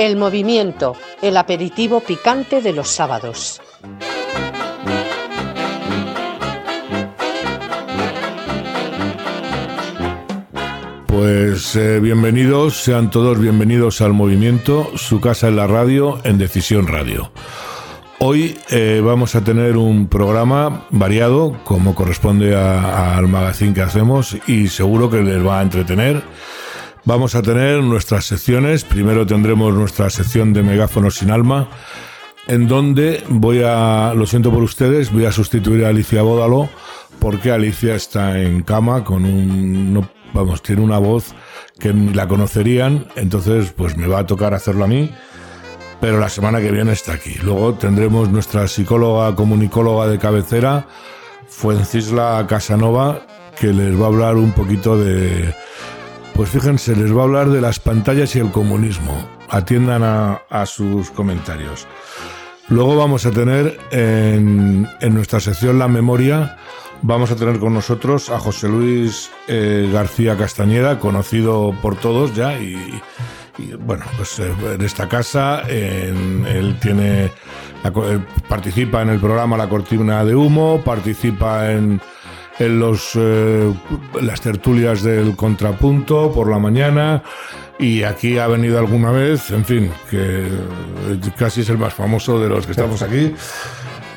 El movimiento, el aperitivo picante de los sábados. Pues eh, bienvenidos, sean todos bienvenidos al movimiento, su casa en la radio, en Decisión Radio. Hoy eh, vamos a tener un programa variado, como corresponde al magazine que hacemos, y seguro que les va a entretener. Vamos a tener nuestras secciones. Primero tendremos nuestra sección de megáfonos sin alma, en donde voy a, lo siento por ustedes, voy a sustituir a Alicia Bódalo, porque Alicia está en cama con un, vamos, tiene una voz que la conocerían, entonces pues me va a tocar hacerlo a mí, pero la semana que viene está aquí. Luego tendremos nuestra psicóloga comunicóloga de cabecera, Fuencisla Casanova, que les va a hablar un poquito de... Pues fíjense, les va a hablar de las pantallas y el comunismo. Atiendan a, sus comentarios. Luego vamos a tener en, nuestra sección La Memoria Vamos a tener con nosotros a José Luis eh, García Castañeda, conocido por todos ya y, bueno, pues eh, en esta casa él tiene participa en el programa La Cortina de Humo, participa en, en los eh, las tertulias del Contrapunto por la mañana y aquí ha venido alguna vez, en fin, que casi es el más famoso de los que estamos aquí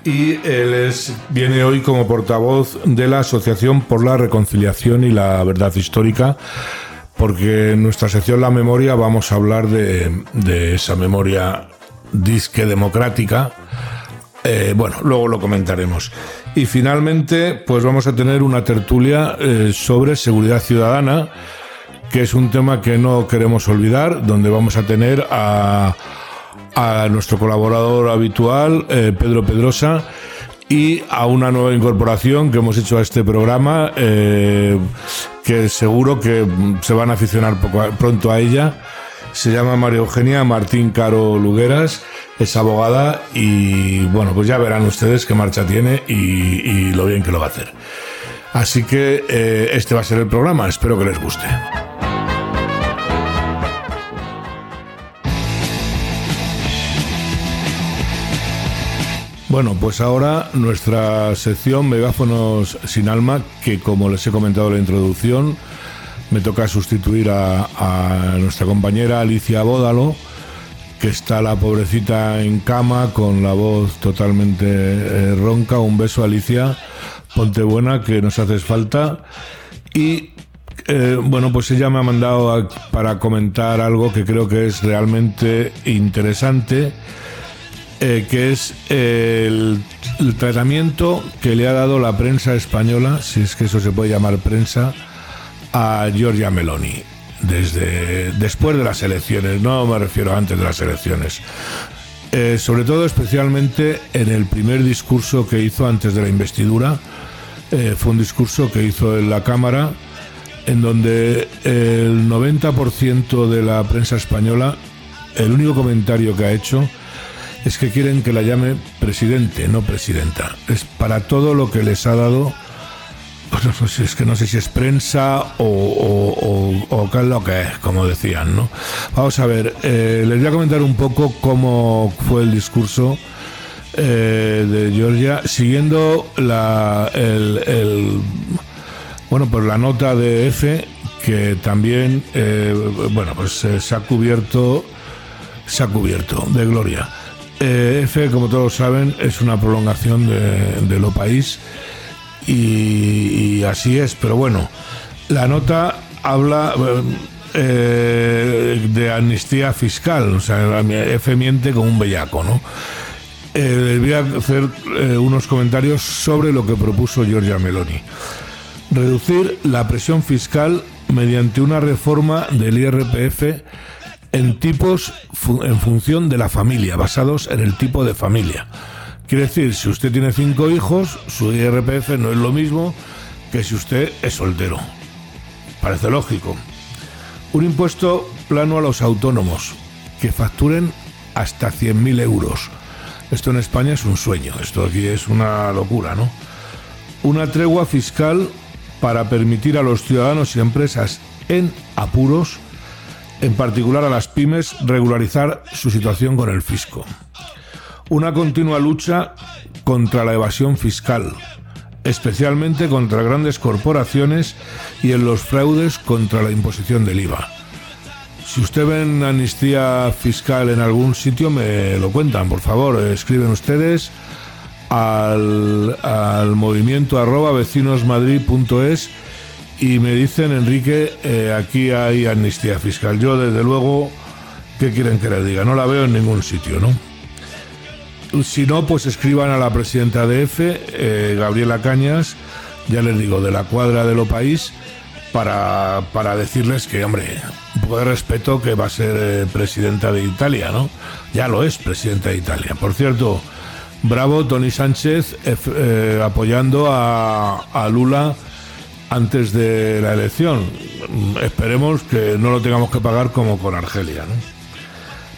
y él es, viene hoy como portavoz de la Asociación por la Reconciliación y la Verdad Histórica, porque en nuestra sección La Memoria vamos a hablar de, esa memoria disque democrática. Eh, bueno, luego lo comentaremos. Y finalmente, pues vamos a tener una tertulia eh, sobre seguridad ciudadana, que es un tema que no queremos olvidar, donde vamos a tener a a nuestro colaborador habitual, eh, Pedro Pedrosa, y a una nueva incorporación que hemos hecho a este programa, eh, que seguro que se van a aficionar pronto a ella. Se llama María Eugenia Martín Caro Lugueras, es abogada y bueno, pues ya verán ustedes qué marcha tiene y, lo bien que lo va a hacer. Así que eh, este va a ser el programa, espero que les guste. Bueno, pues ahora nuestra sección Megáfonos sin alma, que como les he comentado en la introducción, me toca sustituir a, nuestra compañera Alicia Bódalo, que está la pobrecita en cama con la voz totalmente eh, ronca. Un beso, Alicia. Ponte buena, que nos haces falta. Y eh, bueno, pues ella me ha mandado para comentar algo que creo que es realmente interesante eh, que es el, tratamiento que le ha dado la prensa española, si es que eso se puede llamar prensa, a Giorgia Meloni. Desde después de las elecciones, no me refiero antes de las elecciones. Eh, sobre todo, especialmente en el primer discurso que hizo antes de la investidura. Eh, fue un discurso que hizo en la Cámara, en donde el 90% de la prensa española, el único comentario que ha hecho es que quieren que la llame presidente, no presidenta. Es para todo lo que les ha dado, es que no sé si es prensa o, o, qué es lo que es, como decían, ¿no? Vamos a ver, eh, les voy a comentar un poco cómo fue el discurso eh, de Georgia, siguiendo la, el, bueno, pues la nota de F, que también, eh, bueno, pues se ha cubierto, se ha cubierto de gloria. Eh, F, como todos saben, es una prolongación de, lo país y, así es, pero bueno, la nota habla eh, de amnistía fiscal, o sea, F miente como un bellaco, ¿no? Eh, voy a hacer unos comentarios sobre lo que propuso Giorgia Meloni. Reducir la presión fiscal mediante una reforma del IRPF en tipos en función de la familia, basados en el tipo de familia. Quiere decir, si usted tiene cinco hijos, su IRPF no es lo mismo que si usted es soltero. Parece lógico. Un impuesto plano a los autónomos, que facturen hasta 100.000 euros. Esto en España es un sueño, esto aquí es una locura, ¿no? Una tregua fiscal para permitir a los ciudadanos y empresas en apuros en particular a las pymes, regularizar su situación con el fisco. Una continua lucha contra la evasión fiscal, especialmente contra grandes corporaciones y en los fraudes contra la imposición del IVA. Si usted ven amnistía fiscal en algún sitio, me lo cuentan, por favor, escriben ustedes al, movimiento arroba vecinosmadrid.es y me dicen, Enrique, eh, aquí hay amnistía fiscal. Yo, desde luego, ¿qué quieren que les diga? No la veo en ningún sitio, ¿no? Si no, pues escriban a la presidenta de EFE, eh, Gabriela Cañas, ya les digo, de la cuadra de lo país, para, para decirles que, hombre, un poco de respeto que va a ser eh, presidenta de Italia, ¿no? Ya lo es presidenta de Italia. Por cierto, bravo Tony Sánchez eh, apoyando a, a Lula antes de la elección. Esperemos que no lo tengamos que pagar como con Argelia, ¿no?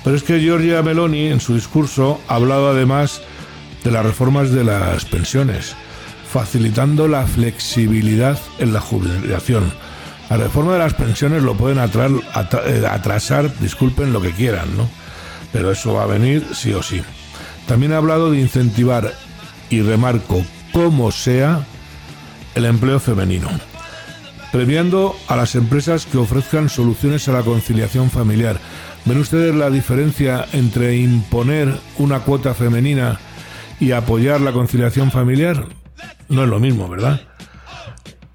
Pero es que Giorgia Meloni en su discurso ha hablado además de las reformas de las pensiones, facilitando la flexibilidad en la jubilación. La reforma de las pensiones lo pueden eh, atrasar, disculpen lo que quieran, ¿no? Pero eso va a venir sí o sí. También ha hablado de incentivar, y remarco, como sea, el empleo femenino, premiando a las empresas que ofrezcan soluciones a la conciliación familiar, ¿Ven ustedes la diferencia entre imponer una cuota femenina y apoyar la conciliación familiar? No es lo mismo, ¿verdad?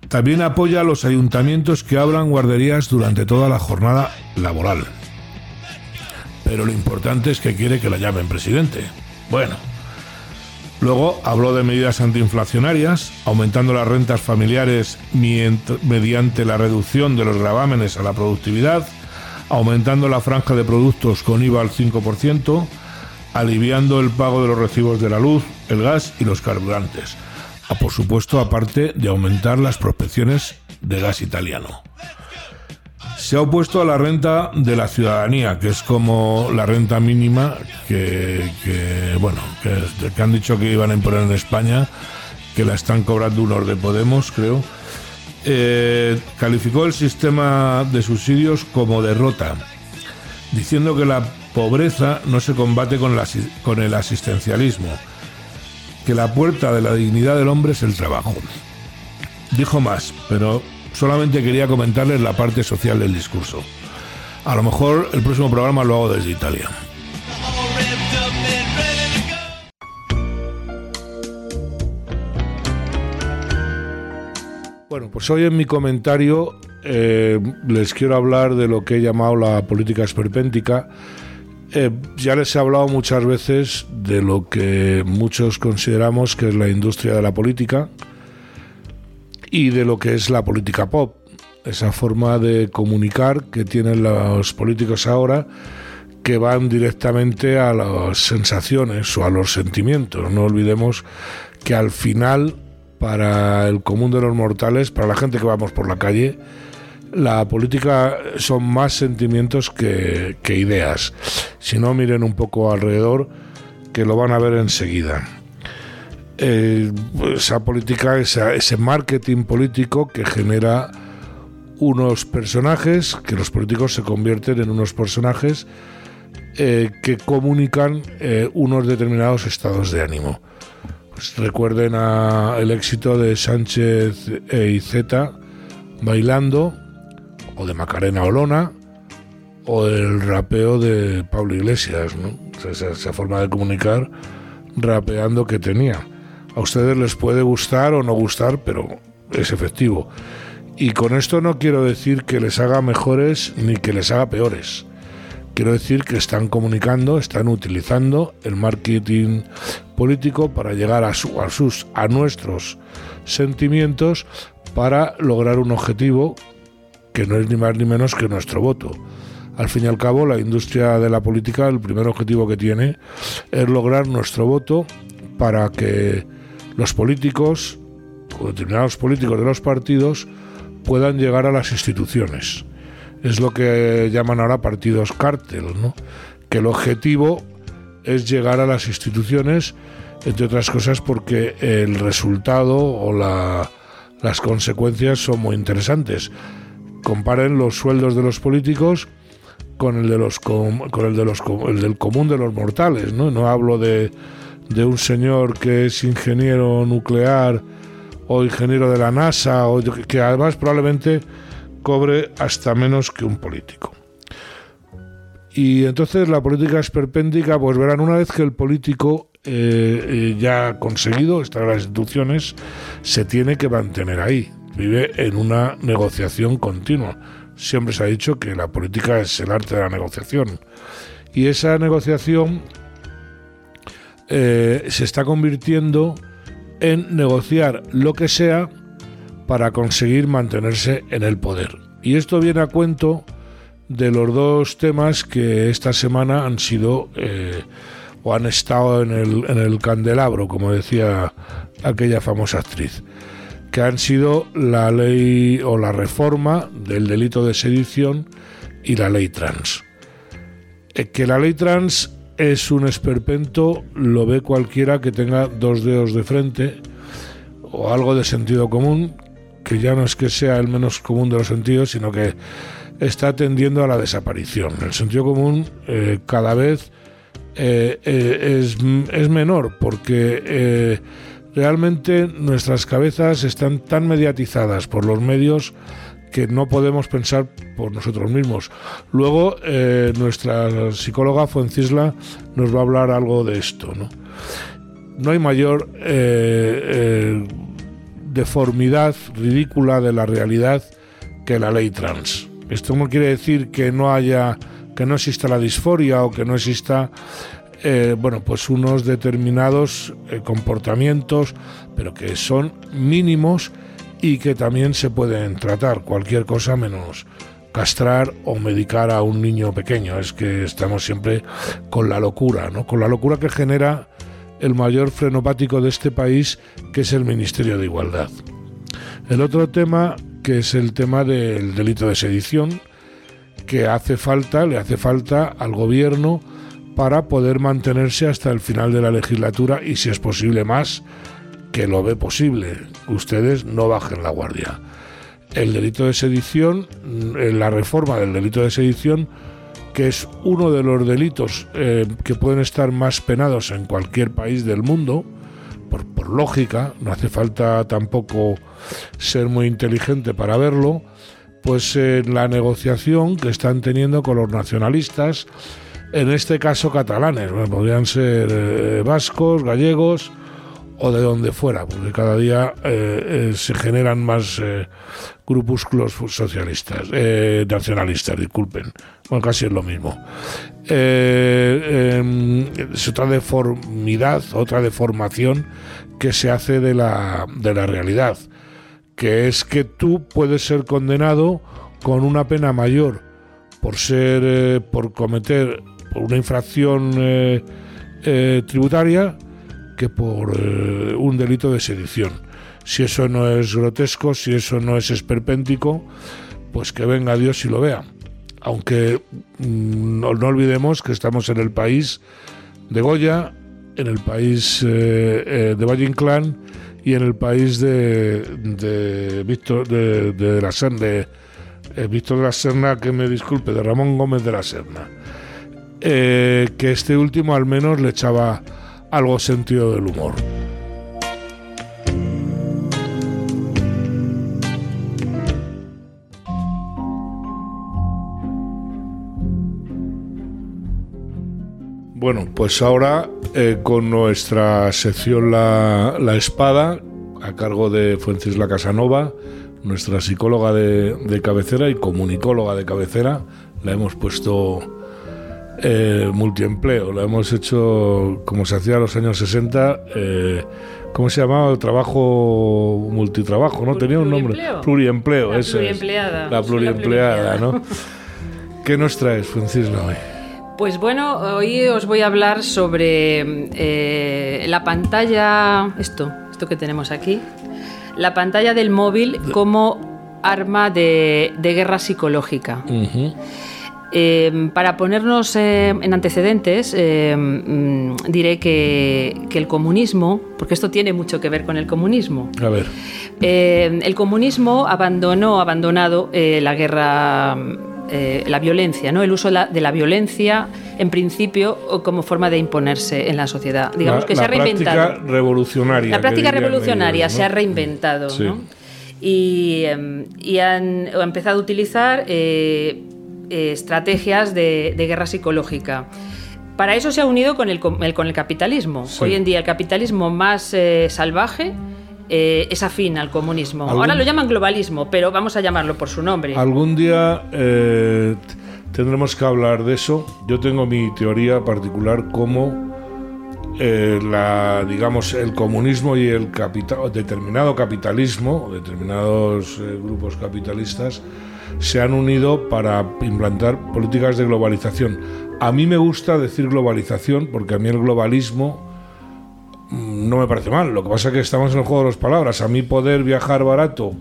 También apoya a los ayuntamientos que abran guarderías durante toda la jornada laboral. Pero lo importante es que quiere que la llamen presidente. Bueno. Luego habló de medidas antiinflacionarias, aumentando las rentas familiares mediante la reducción de los gravámenes a la productividad, aumentando la franja de productos con IVA al 5%, aliviando el pago de los recibos de la luz, el gas y los carburantes. A, ah, por supuesto, aparte de aumentar las prospecciones de gas italiano. Se ha opuesto a la renta de la ciudadanía, que es como la renta mínima que, bueno, que, que han dicho que iban a imponer en España, que la están cobrando unos de Podemos, creo eh, calificó el sistema de subsidios como derrota, diciendo que la pobreza no se combate con, con el asistencialismo, que la puerta de la dignidad del hombre es el trabajo. Dijo más, pero solamente quería comentarles la parte social del discurso. A lo mejor el próximo programa lo hago desde Italia. Bueno, pues hoy en mi comentario eh, les quiero hablar de lo que he llamado la política esperpéntica. Eh, ya les he hablado muchas veces de lo que muchos consideramos que es la industria de la política y de lo que es la política pop, esa forma de comunicar que tienen los políticos ahora que van directamente a las sensaciones o a los sentimientos. No olvidemos que al final para el común de los mortales, para la gente que vamos por la calle, la política son más sentimientos que, ideas. Si no, miren un poco alrededor, que lo van a ver enseguida. Eh, esa política, ese marketing político que genera unos personajes, que los políticos se convierten en unos personajes eh, que comunican eh, unos determinados estados de ánimo. Recuerden el éxito de Sánchez e Izeta bailando, o de Macarena Olona, o el rapeo de Pablo Iglesias, ¿no? esa, forma de comunicar rapeando que tenía. A ustedes les puede gustar o no gustar, pero es efectivo. Y con esto no quiero decir que les haga mejores ni que les haga peores. Quiero decir que están comunicando, están utilizando el marketing político para llegar a, sus, a nuestros sentimientos para lograr un objetivo que no es ni más ni menos que nuestro voto. Al fin y al cabo, la industria de la política, el primer objetivo que tiene es lograr nuestro voto para que los políticos o determinados políticos de los partidos puedan llegar a las instituciones. Es lo que llaman ahora partidos cártel, ¿no? que el objetivo es llegar a las instituciones, entre otras cosas porque el resultado o las consecuencias son muy interesantes. Comparen los sueldos de los políticos con el de los con, el de los el del común de los mortales, ¿no? No hablo de, de un señor que es ingeniero nuclear o ingeniero de la NASA o que además probablemente cobre hasta menos que un político. Y entonces la política esperpéntica, pues verán, una vez que el político eh, eh, ya ha conseguido estar en las instituciones, se tiene que mantener ahí. Vive en una negociación continua. Siempre se ha dicho que la política es el arte de la negociación. Y esa negociación eh, se está convirtiendo en negociar lo que sea para conseguir mantenerse en el poder. Y esto viene a cuento de los dos temas que esta semana han sido eh, o han estado en el, en el candelabro, como decía aquella famosa actriz, que han sido la ley o la reforma del delito de sedición y la ley trans. Eh, que la ley trans es un esperpento lo ve cualquiera que tenga dos dedos de frente o algo de sentido común, que ya no es que sea el menos común de los sentidos, sino que está tendiendo a la desaparición. El sentido común eh, cada vez eh, eh, es, menor porque realmente nuestras cabezas están tan mediatizadas por los medios que no podemos pensar por nosotros mismos. Luego, nuestra psicóloga Fuencisla nos va a hablar algo de esto. No, no hay mayor deformidad ridícula de la realidad que la ley trans. Esto no quiere decir que no haya, que no exista la disforia o que no exista, eh, bueno, pues unos determinados eh, comportamientos, pero que son mínimos y que también se pueden tratar. Cualquier cosa menos castrar o medicar a un niño pequeño. Es que estamos siempre con la locura, ¿no? Con la locura que genera el mayor frenopático de este país, que es el Ministerio de Igualdad. El otro tema que es el tema del delito de sedición, que hace falta, le hace falta al gobierno para poder mantenerse hasta el final de la legislatura y si es posible más, que lo ve posible. Ustedes no bajen la guardia. El delito de sedición, la reforma del delito de sedición, que es uno de los delitos eh, que pueden estar más penados en cualquier país del mundo, por, por lógica, no hace falta tampoco ser muy inteligente para verlo, pues en la negociación que están teniendo con los nacionalistas, en este caso catalanes, podrían ser eh, vascos, gallegos o de donde fuera, porque cada día eh, eh, se generan más grupúsculos socialistas, nacionalistas, disculpen, bueno, casi es lo mismo. Em, es otra deformidad, otra deformación que se hace de la, de la realidad que es que tú puedes ser condenado con una pena mayor por ser eh, por cometer una infracción eh, eh, tributaria que por un delito de sedición. Si eso no es grotesco, si eso no es esperpéntico, pues que venga Dios y lo vea. Aunque mm, no, olvidemos que estamos en el país de Goya, en el país de Valle Inclán y en el país de, de Víctor de, la Serna, de, eh, Víctor de la Serna, que me disculpe, de Ramón Gómez de la Serna, eh, que este último al menos le echaba algo sentido del humor. Bueno, pues ahora eh, con nuestra sección la, Espada, a cargo de Fuencisla Casanova, nuestra psicóloga de, cabecera y comunicóloga de cabecera, la hemos puesto eh, multiempleo, la hemos hecho como se hacía en los años 60. Eh, ¿Cómo se llamaba? El trabajo multitrabajo, ¿no? Tenía un nombre. Pluriempleo, eso pluriempleada. La pluriempleada, ¿no? ¿Qué nos traes, Fuencisla, hoy? Pues bueno, hoy os voy a hablar sobre eh, la pantalla, esto, esto que tenemos aquí, la pantalla del móvil como arma de, guerra psicológica. Eh, para ponernos eh, en antecedentes, mm, diré que, el comunismo, porque esto tiene mucho que ver con el comunismo. A ver. el comunismo abandonó, abandonado la guerra eh, la violencia, ¿no? el uso de la, violencia en principio como forma de imponerse en la sociedad. Digamos que se ha reinventado. La práctica revolucionaria. La práctica revolucionaria se ha reinventado. Y, em, han, empezado a utilizar eh, estrategias de, guerra psicológica. Para eso se ha unido con el, con el capitalismo. Hoy en día el capitalismo más salvaje eh, es afín al comunismo. Ahora lo llaman globalismo, pero vamos a llamarlo por su nombre. Algún día eh, tendremos que hablar de eso. Yo tengo mi teoría particular como eh, la, digamos, el comunismo y el capital, determinado capitalismo, determinados grupos capitalistas, se han unido para implantar políticas de globalización. A mí me gusta decir globalización porque a mí el globalismo no me parece mal. Lo que pasa es que estamos en el juego de las palabras. A mí poder viajar barato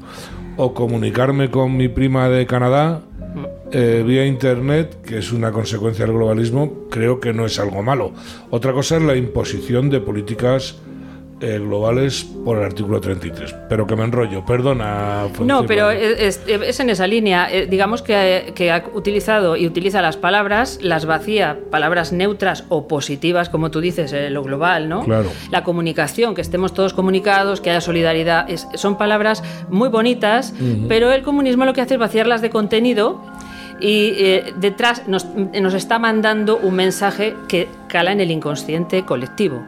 o comunicarme con mi prima de Canadá eh, vía Internet, que es una consecuencia del globalismo, creo que no es algo malo. Otra cosa es la imposición de políticas eh, globales por el artículo 33. Pero que me enrollo, perdona. No, pero es, en esa línea. Eh, digamos que, que, ha utilizado y utiliza las palabras, las vacía, palabras neutras o positivas, como tú dices, en lo global, ¿no? Claro. La comunicación, que estemos todos comunicados, que haya solidaridad, son palabras muy bonitas, pero el comunismo lo que hace es vaciarlas de contenido y eh, detrás nos, nos, está mandando un mensaje que cala en el inconsciente colectivo.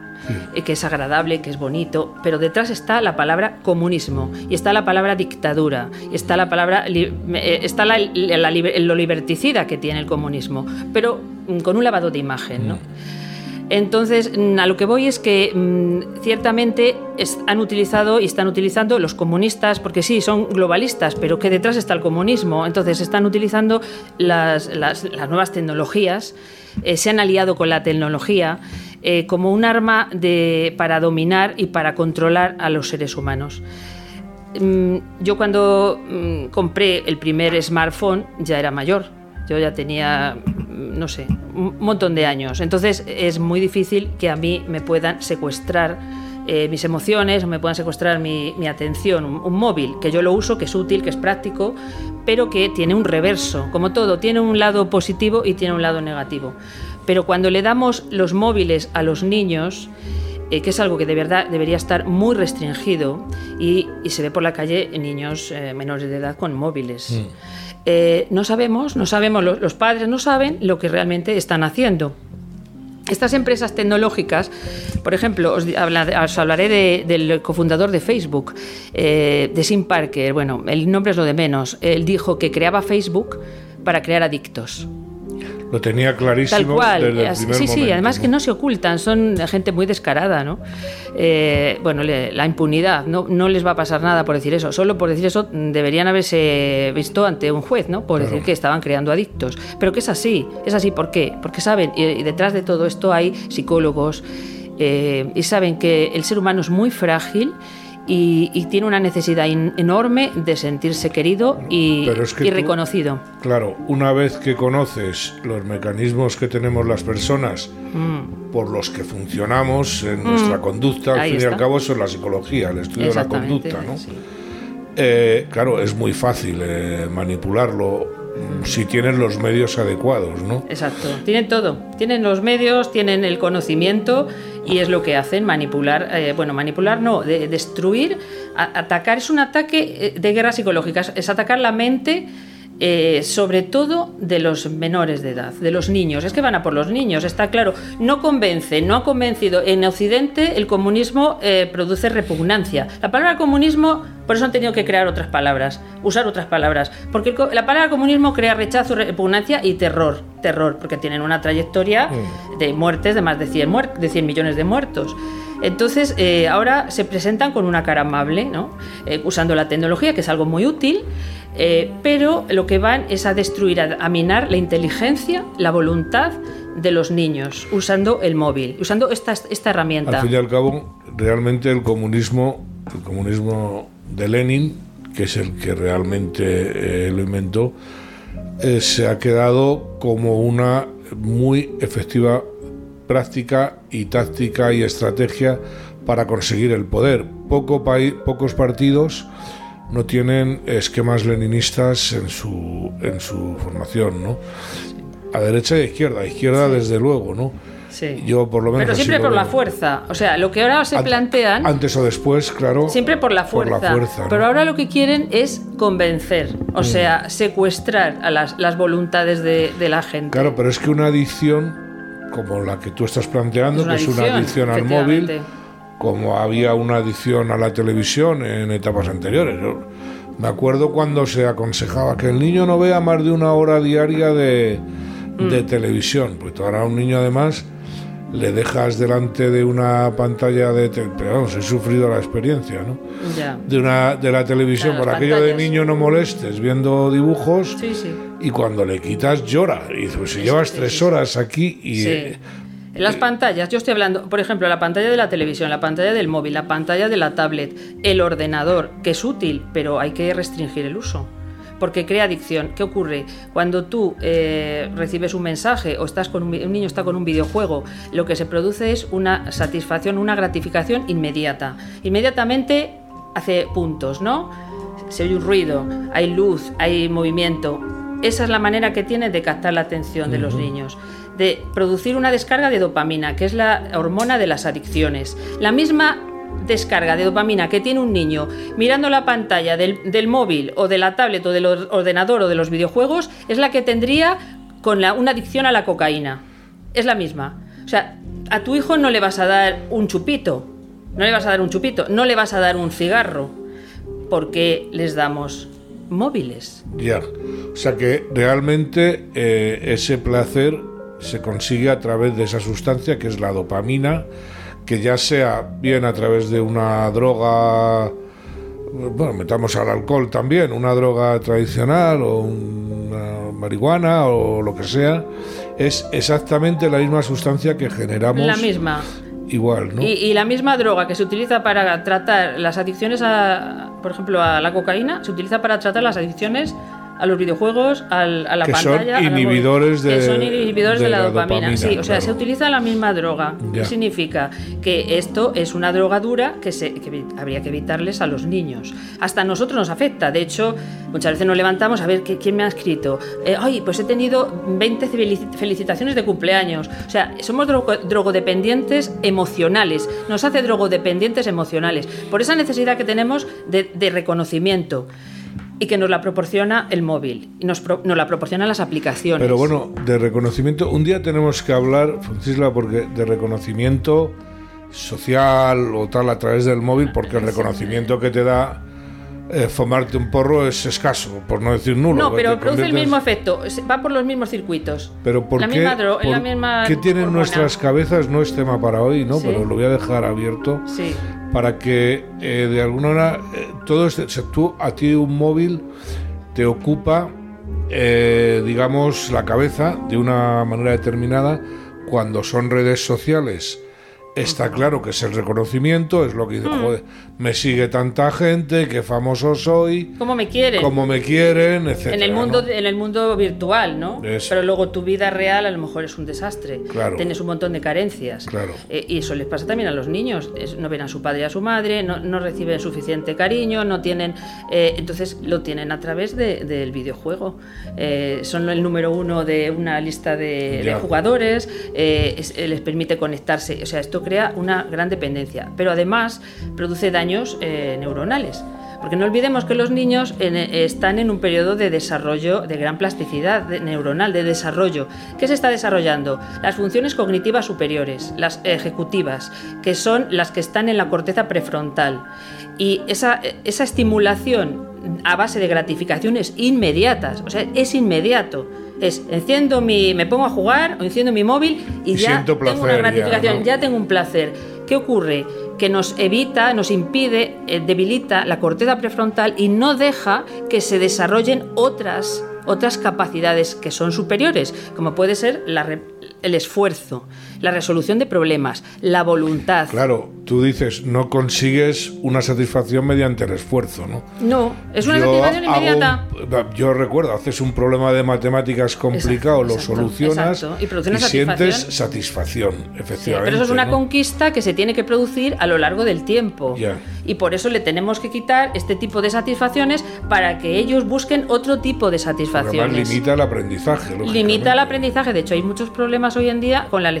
Eh, que es agradable, que es bonito, pero detrás está la palabra comunismo y está la palabra dictadura y está la palabra eh, está la, lo liberticida que tiene el comunismo, pero mm, con un lavado de imagen, ¿no? Entonces, mm, a lo que voy es que mm, ciertamente han utilizado y están utilizando los comunistas, porque sí, son globalistas, pero que detrás está el comunismo. Entonces, están utilizando las, nuevas tecnologías, eh, se han aliado con la tecnología. Eh, como un arma para dominar y para controlar a los seres humanos. Mm, yo cuando compré el primer smartphone ya era mayor, yo ya tenía, no sé, un montón de años. Entonces es muy difícil que a mí me puedan secuestrar eh, mis emociones me puedan secuestrar mi, atención, un, móvil, que yo lo uso, que es útil, que es práctico, pero que tiene un reverso, como todo, tiene un lado positivo y tiene un lado negativo. Pero cuando le damos los móviles a los niños, eh, que es algo que de verdad debería estar muy restringido, y, se ve por la calle niños eh, menores de edad con móviles. Mm. Eh, no sabemos, no sabemos, los, padres no saben lo que realmente están haciendo. Estas empresas tecnológicas, por ejemplo, os, hablaré del cofundador de Facebook, de Sim Parker. Bueno, el nombre es lo de menos. Él dijo que creaba Facebook para crear adictos. Lo tenía clarísimo. Tal cual. sí, sí, además que no se ocultan, son gente muy descarada, ¿no? Eh, bueno, la impunidad, no, no les va a pasar nada por decir eso. Solo por decir eso deberían haberse visto ante un juez, ¿no? Por decir que estaban creando adictos. Pero que es así, es así, ¿por qué? Porque saben, y, detrás de todo esto hay psicólogos eh, y saben que el ser humano es muy frágil y, tiene una necesidad enorme de sentirse querido y, reconocido. Claro, una vez que conoces los mecanismos que tenemos las personas mm. por los que funcionamos en mm. nuestra conducta, al fin y al cabo eso es la psicología, el estudio de la conducta, ¿no? Eh, claro, es muy fácil eh, manipularlo si tienen los medios adecuados, ¿no? Exacto, tienen todo, tienen los medios, tienen el conocimiento y es lo que hacen, manipular, eh, bueno, manipular no, de, destruir, atacar, es un ataque eh, de guerra psicológica, es atacar la mente eh, sobre todo de los menores de edad, de los niños. Es que van a por los niños, está claro. No convence, no ha convencido. En Occidente el comunismo eh, produce repugnancia. La palabra comunismo, por eso han tenido que crear otras palabras, usar otras palabras. Porque la palabra comunismo crea rechazo, repugnancia y terror. Terror, porque tienen una trayectoria mm. de muertes de más de 100, de 100 millones de muertos. Entonces, eh, ahora se presentan con una cara amable, ¿no? usando la tecnología, que es algo muy útil, eh, pero lo que van es a destruir, a, minar la inteligencia, la voluntad de los niños, usando el móvil, usando esta, esta herramienta. Al fin y al cabo, realmente el comunismo, el comunismo de Lenin, que es el que realmente eh, lo inventó, eh, se ha quedado como una muy efectiva práctica y táctica y estrategia para conseguir el poder. Poco pocos partidos no tienen esquemas leninistas en su, en su formación, ¿no? A derecha y a izquierda, a izquierda desde luego, ¿no? Sí. Yo por lo menos... Pero siempre lo por la fuerza. O sea, lo que ahora se An- plantean, Antes o después, claro. siempre por la por fuerza. la fuerza, ¿no? Pero ahora lo que quieren es convencer, Mm. o sea, secuestrar a las, las voluntades de, de la gente. Claro, pero es que una adicción como la que tú estás planteando, Es que es una adicción al móvil, como había una adicción a la televisión en etapas anteriores. Yo me acuerdo cuando se aconsejaba que el niño no vea más de una hora diaria de, Mm. de televisión, porque ahora un niño además le dejas delante de una pantalla de pero vamos, he sufrido la experiencia, ¿no? Ya. De una de la televisión, las aquello de niño no molestes viendo dibujos Sí, sí. y cuando le quitas llora. Y pues si llevas tres horas aquí y Sí. eh, En las pantallas, yo estoy hablando, por ejemplo, la pantalla de la televisión, la pantalla del móvil, la pantalla de la tablet, el ordenador, que es útil, pero hay que restringir el uso. Porque crea adicción. ¿Qué ocurre? Cuando tú eh, recibes un mensaje o estás con un, niño está con un videojuego, lo que se produce es una satisfacción, una gratificación inmediata. Inmediatamente hace puntos, ¿no? Se oye un ruido, hay luz, hay movimiento. Esa es la manera que tiene de captar la atención de los niños, de producir una descarga de dopamina, que es la hormona de las adicciones. La misma descarga de dopamina que tiene un niño mirando la pantalla del, del móvil o de la tablet o del or- ordenador o de los videojuegos es la que tendría con la- una adicción a la cocaína. Es la misma. O sea, a tu hijo no le vas a dar un chupito, no le vas a dar un chupito, no le vas a dar un cigarro, porque les damos móviles. ya. O sea que realmente eh, ese placer se consigue a través de esa sustancia que es la dopamina, que ya sea bien a través de una droga, bueno, metamos al alcohol también, una droga tradicional o una marihuana o lo que sea, es exactamente la misma sustancia que generamos La misma. igual, ¿no? Y, y la misma droga que se utiliza para tratar las adicciones a, por ejemplo, a la cocaína, se utiliza para tratar las adicciones a los videojuegos, al- a la Que son pantalla. a la móvil. inhibidores de- que son inhibidores de, de la, la dopamina. dopamina, Sí, o sea, se utiliza la misma droga. Ya. ¿Qué significa? Que esto es una droga dura que, se, que habría que evitarles a los niños. Hasta a nosotros nos afecta. De hecho, muchas veces nos levantamos a ver quién me ha escrito. Eh, Ay, pues he tenido 20 felici- felicitaciones de cumpleaños. O sea, somos drogo- drogodependientes emocionales. Nos hace drogodependientes emocionales. Por esa necesidad que tenemos de, de reconocimiento. Y que nos la proporciona el móvil. Y nos, pro- nos la proporcionan las aplicaciones. Pero bueno, de reconocimiento, un día tenemos que hablar, Francisla, porque de reconocimiento social o tal a través del móvil, porque el reconocimiento que te da eh, fumarte un porro es escaso, por no decir nulo. No, pero produce el mismo efecto. Va por los mismos circuitos. Pero ¿por la qué, misma por la misma qué tienen hormona. nuestras cabezas? No es tema para hoy, ¿no? Sí. Pero lo voy a dejar abierto Sí. Para que eh, de alguna manera eh, todo este, tú a ti un móvil te ocupa eh, digamos la cabeza de una manera determinada cuando son redes sociales está claro que es el reconocimiento es lo que dice Hmm. joder me sigue tanta gente qué famoso soy ¿Cómo me quieren? cómo me quieren etcétera en el mundo ¿no? en el mundo virtual, ¿no? Eso. Pero luego tu vida real a lo mejor es un desastre. Claro. Tienes un montón de carencias. Claro. Eh, y eso les pasa también a los niños. Es- no ven a su padre y a su madre, no, no reciben suficiente cariño, no tienen. eh, entonces lo tienen a través de- del videojuego. Eh, son el número uno de una lista de, de jugadores. eh, es- eh, les permite conectarse. O sea, esto crea una gran dependencia. Pero además produce daños eh, neuronales. Porque no olvidemos que los niños en- eh, están en un periodo de desarrollo, de gran plasticidad de- neuronal, de desarrollo. ¿Qué se está desarrollando? Las funciones cognitivas superiores, las ejecutivas, que son las que están en la corteza prefrontal. Y esa, esa estimulación a base de gratificaciones inmediatas, o sea, es inmediato. Es enciendo mi, me pongo a jugar o enciendo mi móvil y, Y ya tengo una ya, gratificación, ¿no? ya tengo un placer. ¿Qué ocurre? Que nos evita, nos impide, eh, debilita la corteza prefrontal y no deja que se desarrollen otras, otras capacidades que son superiores, como puede ser el esfuerzo, la resolución de problemas, la voluntad. Claro, tú dices, no consigues una satisfacción mediante el esfuerzo, ¿no? No, es una satisfacción inmediata. yo recuerdo, haces un problema de matemáticas complicado, lo solucionas y, sientes satisfacción, efectivamente. pero eso es una conquista que se tiene que producir a lo largo del tiempo. Y por eso le tenemos que quitar este tipo de satisfacciones para que ellos busquen otro tipo de satisfacciones. Además, limita el aprendizaje. Limita el aprendizaje. De hecho, hay muchos problemas hoy en día con la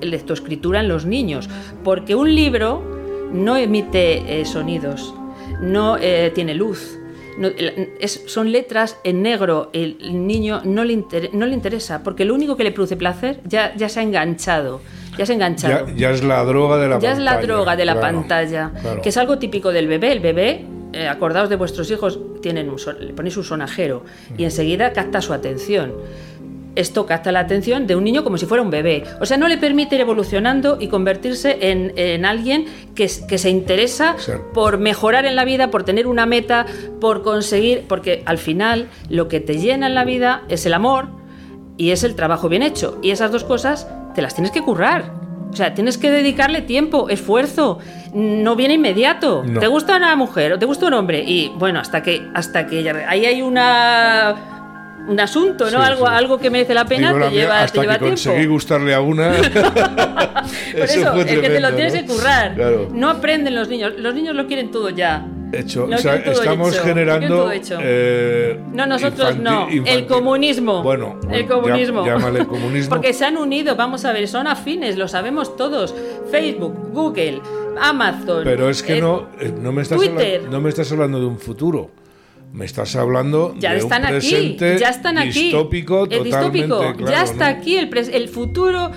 lectoescritura en los niños, porque un libro no emite eh, sonidos, no eh, tiene luz. son letras en negro, el, niño no le, no le interesa, porque lo único que le produce placer ya, ya se ha enganchado. Ya se ha enganchado. Ya, es la droga de la pantalla. Ya es la droga de la pantalla, que es algo típico del bebé. El bebé, eh, acordaos de vuestros hijos, tienen un le ponéis un sonajero y enseguida capta su atención esto capta la atención de un niño como si fuera un bebé. O sea, no le permite ir evolucionando y convertirse en, alguien que, que, se interesa por mejorar en la vida, por tener una meta, por conseguir, porque al final lo que te llena en la vida es el amor y es el trabajo bien hecho. Y esas dos cosas te las tienes que currar. O sea, tienes que dedicarle tiempo, esfuerzo. No viene inmediato. ¿Te gusta una mujer o te gusta un hombre? Y bueno, hasta que, hasta que ahí hay una un asunto, ¿no? algo, algo que merece la pena, te lleva, hasta que conseguí gustarle a una. Por eso, es que te lo tienes que currar. No aprenden los niños. Los niños lo quieren todo ya. Hecho. o sea, estamos generando. Eh, no, nosotros no. El comunismo. Bueno, el comunismo. llámale comunismo. Porque se han unido, vamos a ver, son afines, lo sabemos todos. Facebook, Google, Amazon. Pero es que no, eh, no, me estás no me estás hablando de un futuro. Me estás hablando ya de están un presente aquí, ya están aquí. distópico, el distópico, ya está aquí el, el futuro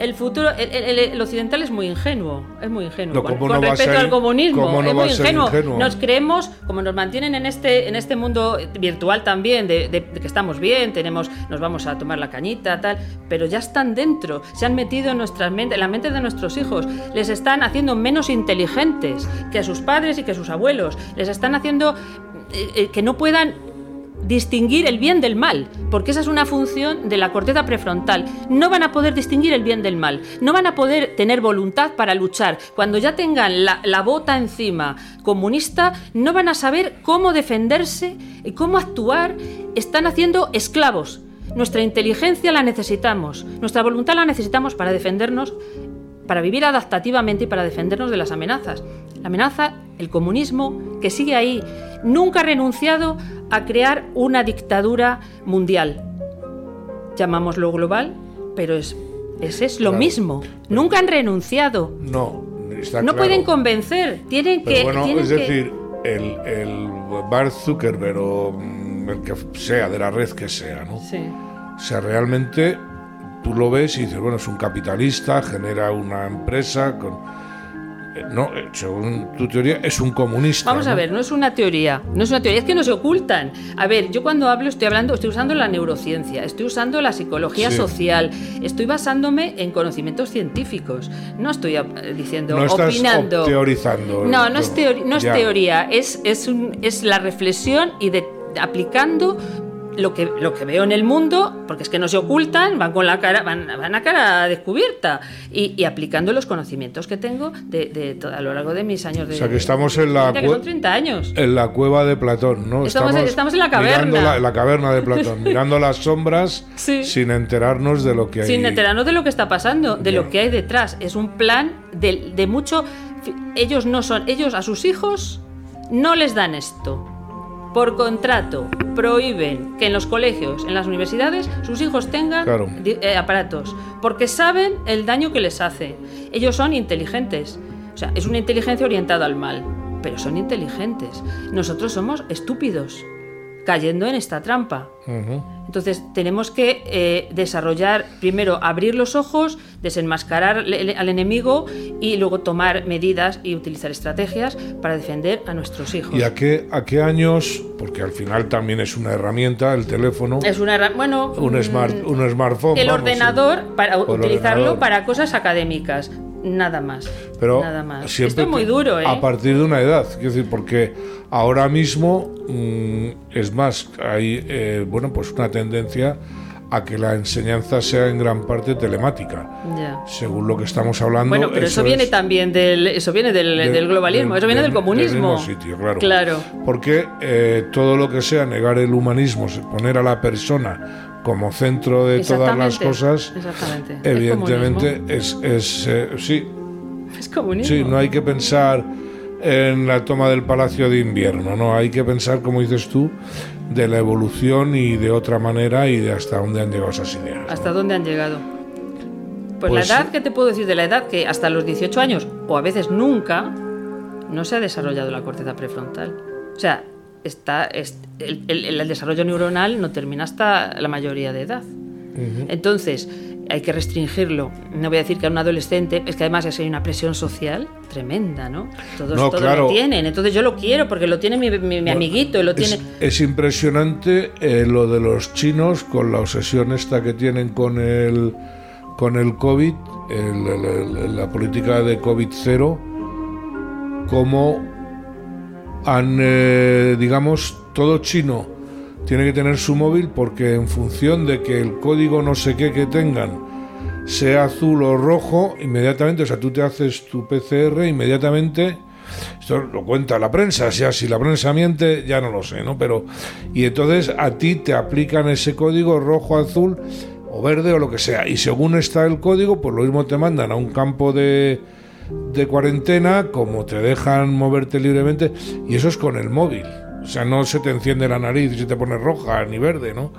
el futuro, el, occidental es muy ingenuo, es muy ingenuo. con, respecto al comunismo, es muy ingenuo. Nos creemos, como nos mantienen en este, en este mundo virtual también, de, que estamos bien, tenemos, nos vamos a tomar la cañita, tal, pero ya están dentro, se han metido en nuestras mente, en la mente de nuestros hijos, les están haciendo menos inteligentes que a sus padres y que a sus abuelos, les están haciendo eh, eh, que no puedan distinguir el bien del mal, porque esa es una función de la corteza prefrontal. No van a poder distinguir el bien del mal, no van a poder tener voluntad para luchar. Cuando ya tengan la, la bota encima comunista, no van a saber cómo defenderse y cómo actuar. Están haciendo esclavos. Nuestra inteligencia la necesitamos, nuestra voluntad la necesitamos para defendernos, para vivir adaptativamente y para defendernos de las amenazas. La amenaza, el comunismo, que sigue ahí, nunca ha renunciado a crear una dictadura mundial. Llamámoslo global, pero es, es, lo mismo. Nunca han renunciado. No, No pueden convencer, tienen que... Bueno, es decir, el, el Zuckerberg o mm, el que sea, de la red que sea, ¿no? Sí. O sea, realmente tú lo ves y dices, bueno, es un capitalista, genera una empresa con no, eh, según tu teoría, es un comunista. Vamos a ver, no es una teoría, no es una teoría, es que no se ocultan. A ver, yo cuando hablo estoy hablando, estoy usando la neurociencia, estoy usando la psicología social, estoy basándome en conocimientos científicos. No estoy eh, diciendo, no estás opinando. teorizando. No, no es, no es teoría, es, es, un, es la reflexión y de aplicando lo que, lo que veo en el mundo, porque es que no se ocultan, van con la cara, van, van a cara descubierta y, aplicando los conocimientos que tengo de, a lo largo de mis años de. O sea que estamos en la años. En la cueva de Platón, ¿no? Estamos, estamos, en la caverna. La, la, caverna de Platón, mirando las sombras sin enterarnos de lo que hay. Sin enterarnos de lo que está pasando, de lo que hay detrás. Es un plan de, de mucho. Ellos no son. Ellos a sus hijos no les dan esto por contrato prohíben que en los colegios, en las universidades, sus hijos tengan eh, aparatos, porque saben el daño que les hace. Ellos son inteligentes. O sea, es una inteligencia orientada al mal, pero son inteligentes. Nosotros somos estúpidos, cayendo en esta trampa. Entonces tenemos que eh, desarrollar, primero abrir los ojos, desenmascarar al enemigo y luego tomar medidas y utilizar estrategias para defender a nuestros hijos. ¿Y a qué, a qué años? Porque al final también es una herramienta, el teléfono. Es una bueno, un, smart, mm, un smartphone. El ordenador, para utilizarlo para cosas académicas. Nada más. Pero nada más. Esto es muy duro, ¿eh? A partir de una edad. Quiero decir, porque ahora mismo, mm, es más, hay eh, bueno, pues una tendencia a que la enseñanza sea en gran parte telemática. Ya. Según lo que estamos hablando. Bueno, pero eso, viene es también del, eso viene del, de- del globalismo, eso viene del, del- comunismo. del sitio, claro. Claro. Porque eh, todo lo que sea negar el humanismo, poner a la persona como centro de todas las cosas. Es evidentemente es, es, eh, sí, Es comunismo. sí, no hay que pensar en la toma del Palacio de Invierno, no, hay que pensar, como dices tú, de la evolución y de otra manera y de hasta dónde han llegado esas ideas. ¿no? ¿Hasta dónde han llegado? Pues, Pues- la edad, ¿qué te puedo decir de la edad? Que hasta los 18 años, o a veces nunca, no se ha desarrollado la corteza prefrontal. O sea, está, es- el, el- el desarrollo neuronal no termina hasta la mayoría de edad. Entonces, hay que restringirlo. No voy a decir que a un adolescente, es que además hay una presión social tremenda, ¿no? Todos, No, todos claro. lo tienen. Entonces yo lo quiero porque lo tiene mi, mi- mi amiguito y lo tiene... Es, es impresionante eh, lo de los chinos con la obsesión esta que tienen con el con el COVID, el- el- la política de COVID cero, como han, eh, digamos, todo chino tiene que tener su móvil porque en función de que el código no sé qué que tengan sea azul o rojo, inmediatamente, o sea, tú te haces tu PCR, inmediatamente, esto lo cuenta la prensa, o sea, si la prensa miente, ya no lo sé, ¿no? Pero, y entonces a ti te aplican ese código rojo, azul o verde o lo que sea, y según está el código, pues lo mismo te mandan a un campo de, de cuarentena, como te dejan moverte libremente, y eso es con el móvil. O sea, no se te enciende la nariz y se te pone roja ni verde, ¿no?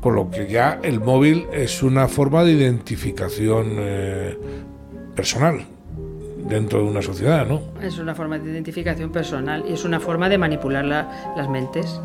Por lo que ya el móvil es una forma de identificación eh, personal dentro de una sociedad, ¿no? Es una forma de identificación personal y es una forma de manipular la- las mentes,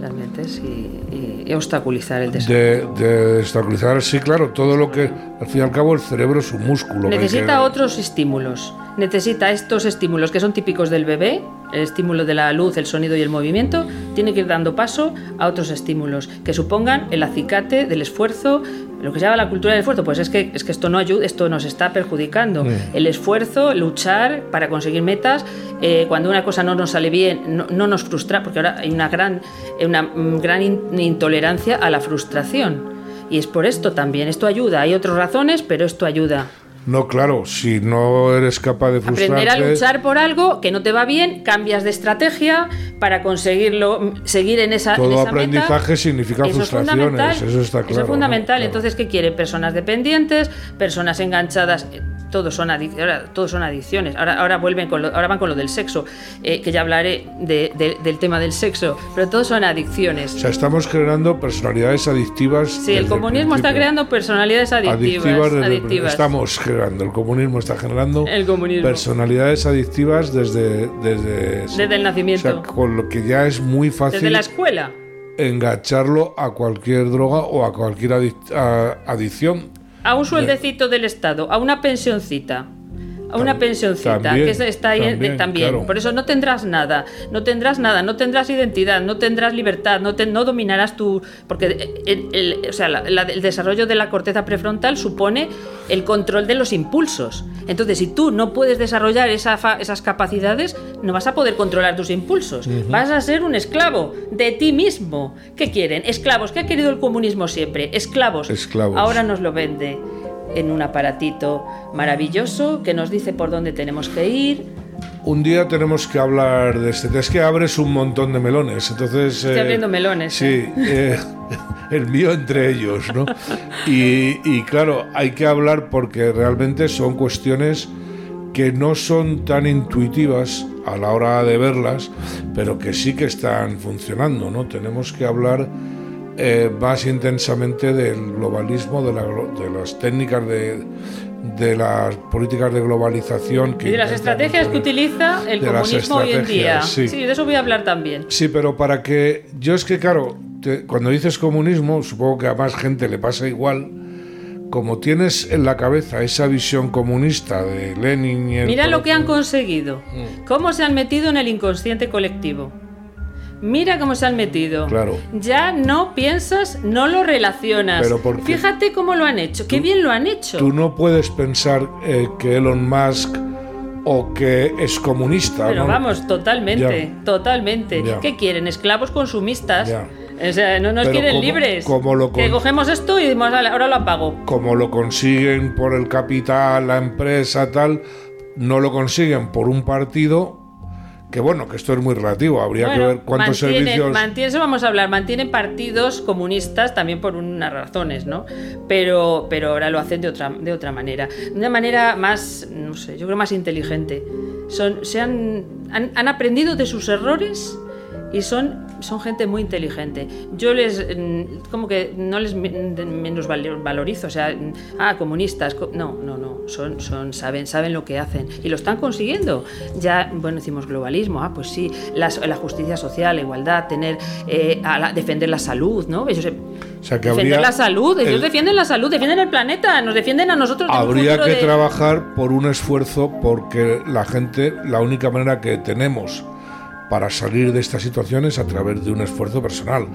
las mentes y, y- y obstaculizar el desarrollo. De, de estabilizar, sí, claro, todo lo que, al fin y al cabo, el cerebro es un músculo. que Necesita que- otros estímulos. Necesita estos estímulos que son típicos del bebé, el estímulo de la luz, el sonido y el movimiento. Tiene que ir dando paso a otros estímulos que supongan el acicate del esfuerzo. Lo que se llama la cultura del esfuerzo, pues es que, es que esto no ayuda, esto nos está perjudicando. El esfuerzo, luchar para conseguir metas, eh, cuando una cosa no nos sale bien, no, no nos frustra, porque ahora hay una gran, una mm, gran in- intolerancia a la frustración. Y es por esto también, esto ayuda. Hay otras razones, pero esto ayuda. No, claro, si no eres capaz de frustrarte... Aprender a luchar por algo que no te va bien, cambias de estrategia para conseguirlo, seguir en esa, en Todo esa aprendizaje meta. significa Eso es frustraciones, fundamental. eso está claro, es fundamental. ¿no? Claro. Entonces, ¿qué quieren? Personas dependientes, personas enganchadas. Todos son, ahora, todos son adicciones. Ahora, ahora, vuelven con lo, ahora van con lo del sexo, eh, que ya hablaré de- de- del tema del sexo. Pero todos son adicciones. O sea, estamos generando personalidades adictivas. Sí, el comunismo está creando personalidades adictivas. Adictivas desde el- adictivas. Estamos generando, el comunismo está generando El comunismo. personalidades adictivas desde, desde, Desde el nacimiento. O sea, con lo que ya es muy fácil Desde la escuela. engancharlo a cualquier droga o a cualquier adic- a- adicción. A un sueldecito del Estado, a una pensioncita. A una pensioncita, también, que es- está ahí también, de- también. claro. Por eso no tendrás nada, no tendrás nada, no tendrás identidad, no tendrás libertad, no, te- no dominarás tu... Porque el, el- o sea, la- la- el desarrollo de la corteza prefrontal supone el control de los impulsos. Entonces, si tú no puedes desarrollar esa esas capacidades, no vas a poder controlar tus impulsos. Vas a ser un esclavo de ti mismo. ¿Qué quieren? Esclavos. ¿Qué ha querido el comunismo siempre? Esclavos. Esclavos. Ahora nos lo vende en un aparatito maravilloso que nos dice por dónde tenemos que ir. Un día tenemos que hablar de este. Es que abres un montón de melones, entonces. Estoy abriendo melones, Sí, eh, el mío entre ellos, ¿no? Y, y claro, hay que hablar porque realmente son cuestiones que no son tan intuitivas a la hora de verlas, pero que sí que están funcionando, ¿no? Tenemos que hablar eh, más intensamente del globalismo, de, la de las técnicas de, de las políticas de globalización que Y de las estrategias que utiliza el comunismo hoy en día. estrategias, sí. de eso voy a hablar también. Sí, pero para que. Yo es que, claro, te- cuando dices comunismo, supongo que a más gente le pasa igual. Como tienes en la cabeza esa visión comunista de Lenin y el Mira lo que han conseguido. Mm. Cómo se han metido en el inconsciente colectivo. Mira cómo se han metido. Claro. Ya no piensas, no lo relacionas. Pero porque Fíjate cómo lo han hecho. Qué bien lo han hecho. Tú no puedes pensar eh, que Elon Musk o que es comunista. Pero ¿no? vamos, totalmente, totalmente. ¿Qué quieren? Esclavos consumistas. O sea, no nos Pero quieren como- libres. como lo Que cogemos esto y decimos, "Vale, ahora lo apago. como lo consiguen por el capital, la empresa, tal, no lo consiguen por un partido, que bueno, que esto es muy relativo, habría que ver cuántos servicios... mantienen- eso vamos a hablar. Mantienen partidos comunistas también por unas razones, ¿no? Pero, pero ahora lo hacen de otra, de otra manera. De una manera más, no sé, yo creo más inteligente. Son, se han, han, han aprendido de sus errores y son, son gente muy inteligente. Yo les, mm, como que no les men- menos val- valorizo, o sea, mm, ah, comunistas, co- no, no, no, son, son, saben, saben lo que hacen y lo están consiguiendo. Ya, bueno, decimos globalismo, ah, pues sí, las- la justicia social, la igualdad, tener, eh, a la- defender la salud, ¿no? Ellos, O sea, que defender la salud, ellos el- defienden la salud, defienden el planeta, nos defienden a nosotros. Habría que de- trabajar por un esfuerzo porque la gente, la única manera que tenemos para salir de esta situación es a través de un esfuerzo personal.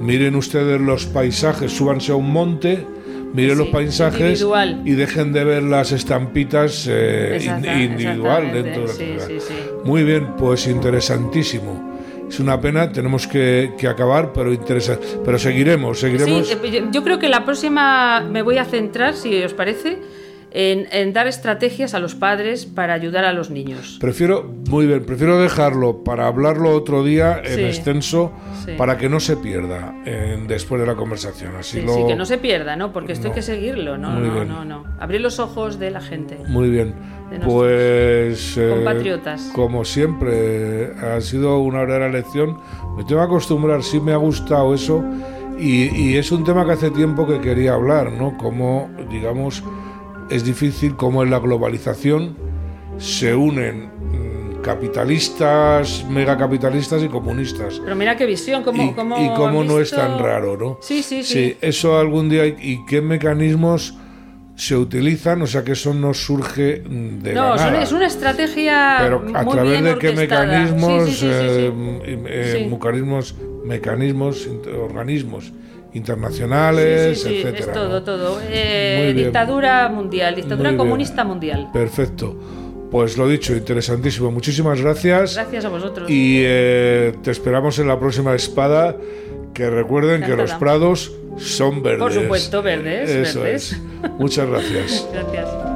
Miren ustedes los paisajes, súbanse a un monte, miren Sí, los paisajes individual. y dejen de ver las estampitas eh, Exacta- individual dentro de la sí, sí. Muy bien, pues interesantísimo. Es una pena, tenemos que, que acabar, pero interesa, pero seguiremos, seguiremos. Sí, eh, yo creo que la próxima me voy a centrar, si os parece, en, en dar estrategias a los padres para ayudar a los niños. Prefiero, muy bien, prefiero dejarlo para hablarlo otro día en Sí. extenso Sí. para que no se pierda en- después de la conversación. Así Sí, lo, sí, que no se pierda, ¿no? Porque esto hay No. que seguirlo, no, Muy no, bien. no, no. Abrir los ojos de la gente. Muy bien. Pues. eh, compatriotas. como siempre, ha sido una verdadera lección. Me tengo que acostumbrar, sí me ha gustado eso. Y, y es un tema que hace tiempo que quería hablar, ¿no? Como, digamos, es difícil cómo en la globalización se unen mm, capitalistas, megacapitalistas y comunistas. Pero mira qué visión, cómo, y, cómo y cómo no es tan raro, ¿no? Sí, sí, sí. Sí, eso algún día y qué mecanismos se utilizan, o sea que eso no surge mm, de No, la son- nada. es una estrategia Pero a muy través bien de qué mecanismos, Sí, sí, eh, y- eh, mecanismos, mecanismos, organismos internacionales, sí, sí, etcétera. es todo, ¿no? todo. Eh, dictadura mundial, dictadura comunista mundial. Perfecto. Pues lo dicho, interesantísimo. Muchísimas gracias. Gracias a vosotros. Y eh, te esperamos en la próxima espada. Que recuerden que los prados son verdes. Por supuesto, verdes, Eso verdes. es. Muchas gracias. Gracias.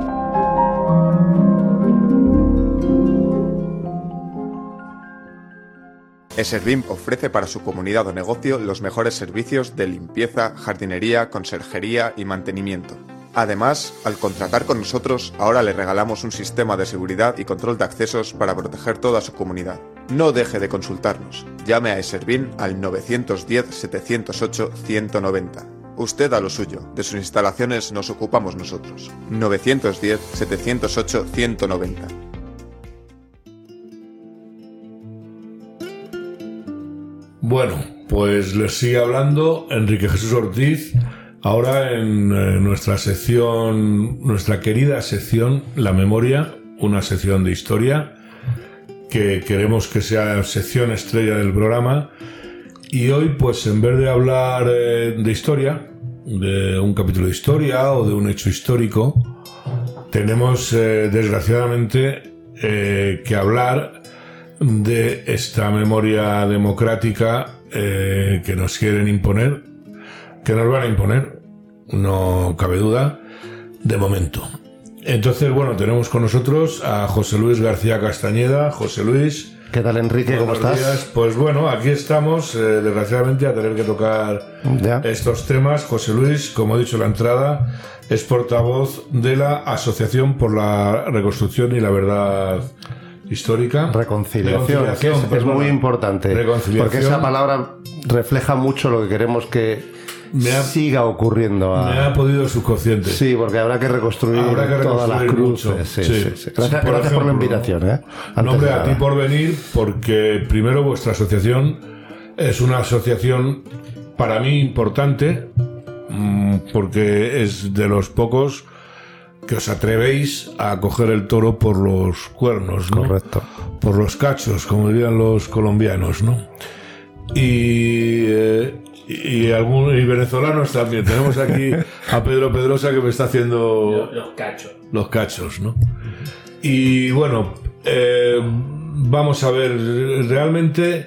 Eservim ofrece para su comunidad o negocio los mejores servicios de limpieza, jardinería, conserjería y mantenimiento. Además, al contratar con nosotros, ahora le regalamos un sistema de seguridad y control de accesos para proteger toda su comunidad. No deje de consultarnos. Llame a Eservin al 910-708-190. Usted a lo suyo. De sus instalaciones nos ocupamos nosotros. 910-708-190. Bueno, pues les sigue hablando Enrique Jesús Ortiz. Ahora en eh, nuestra sección, nuestra querida sección La Memoria, una sección de historia que queremos que sea sección estrella del programa. Y hoy, pues en vez de hablar eh, de historia, de un capítulo de historia o de un hecho histórico, tenemos eh, desgraciadamente que hablar de esta memoria democrática eh, que nos quieren imponer, que nos van a imponer, no cabe duda, de momento. Entonces, bueno, tenemos con nosotros a José Luis García Castañeda. José Luis. ¿Qué tal, Enrique? ¿Cómo estás? días. Pues bueno, aquí estamos, eh, desgraciadamente, a tener que tocar Ya. estos temas. José Luis, como he dicho en la entrada, es portavoz de la Asociación por la Reconstrucción y la Verdad Histórica. Reconciliación, es, muy importante. Reconciliación. Porque esa palabra refleja mucho lo que queremos que Me ha- siga ocurriendo. a- Me ha podido el subconsciente. Sí, porque habrá que reconstruir Habrá que todas las cruces. mucho. Sí, Sí. sí, sí. Gracias, Por gracias por la invitación. ¿eh? Antes No, hombre, de a ti por venir, porque primero vuestra asociación es una asociación para mí importante, mm, porque es de los pocos que os atrevéis a coger el toro por los cuernos, ¿no? Correcto. Por los cachos, como dirían los colombianos, ¿no? Y, eh, y, algún, y venezolanos también. Tenemos aquí a Pedro Pedrosa que me está haciendo Los cachos. los cachos, ¿no? Y bueno, eh, vamos a ver, realmente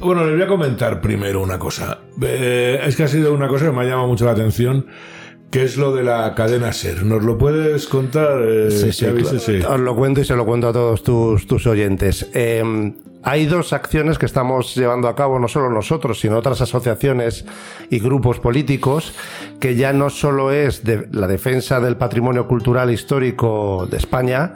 Bueno, les voy a comentar primero una cosa. Eh, es que ha sido una cosa que me ha llamado mucho la atención, que es lo de la cadena SER. ¿Nos lo puedes contar? Eh, Sí, sí, ¿qué claro. sí. Os lo cuento y se lo cuento a todos tus, tus oyentes. Eh, hay dos acciones que estamos llevando a cabo, no solo nosotros, sino otras asociaciones y grupos políticos, que ya no solo es de la defensa del patrimonio cultural histórico de España,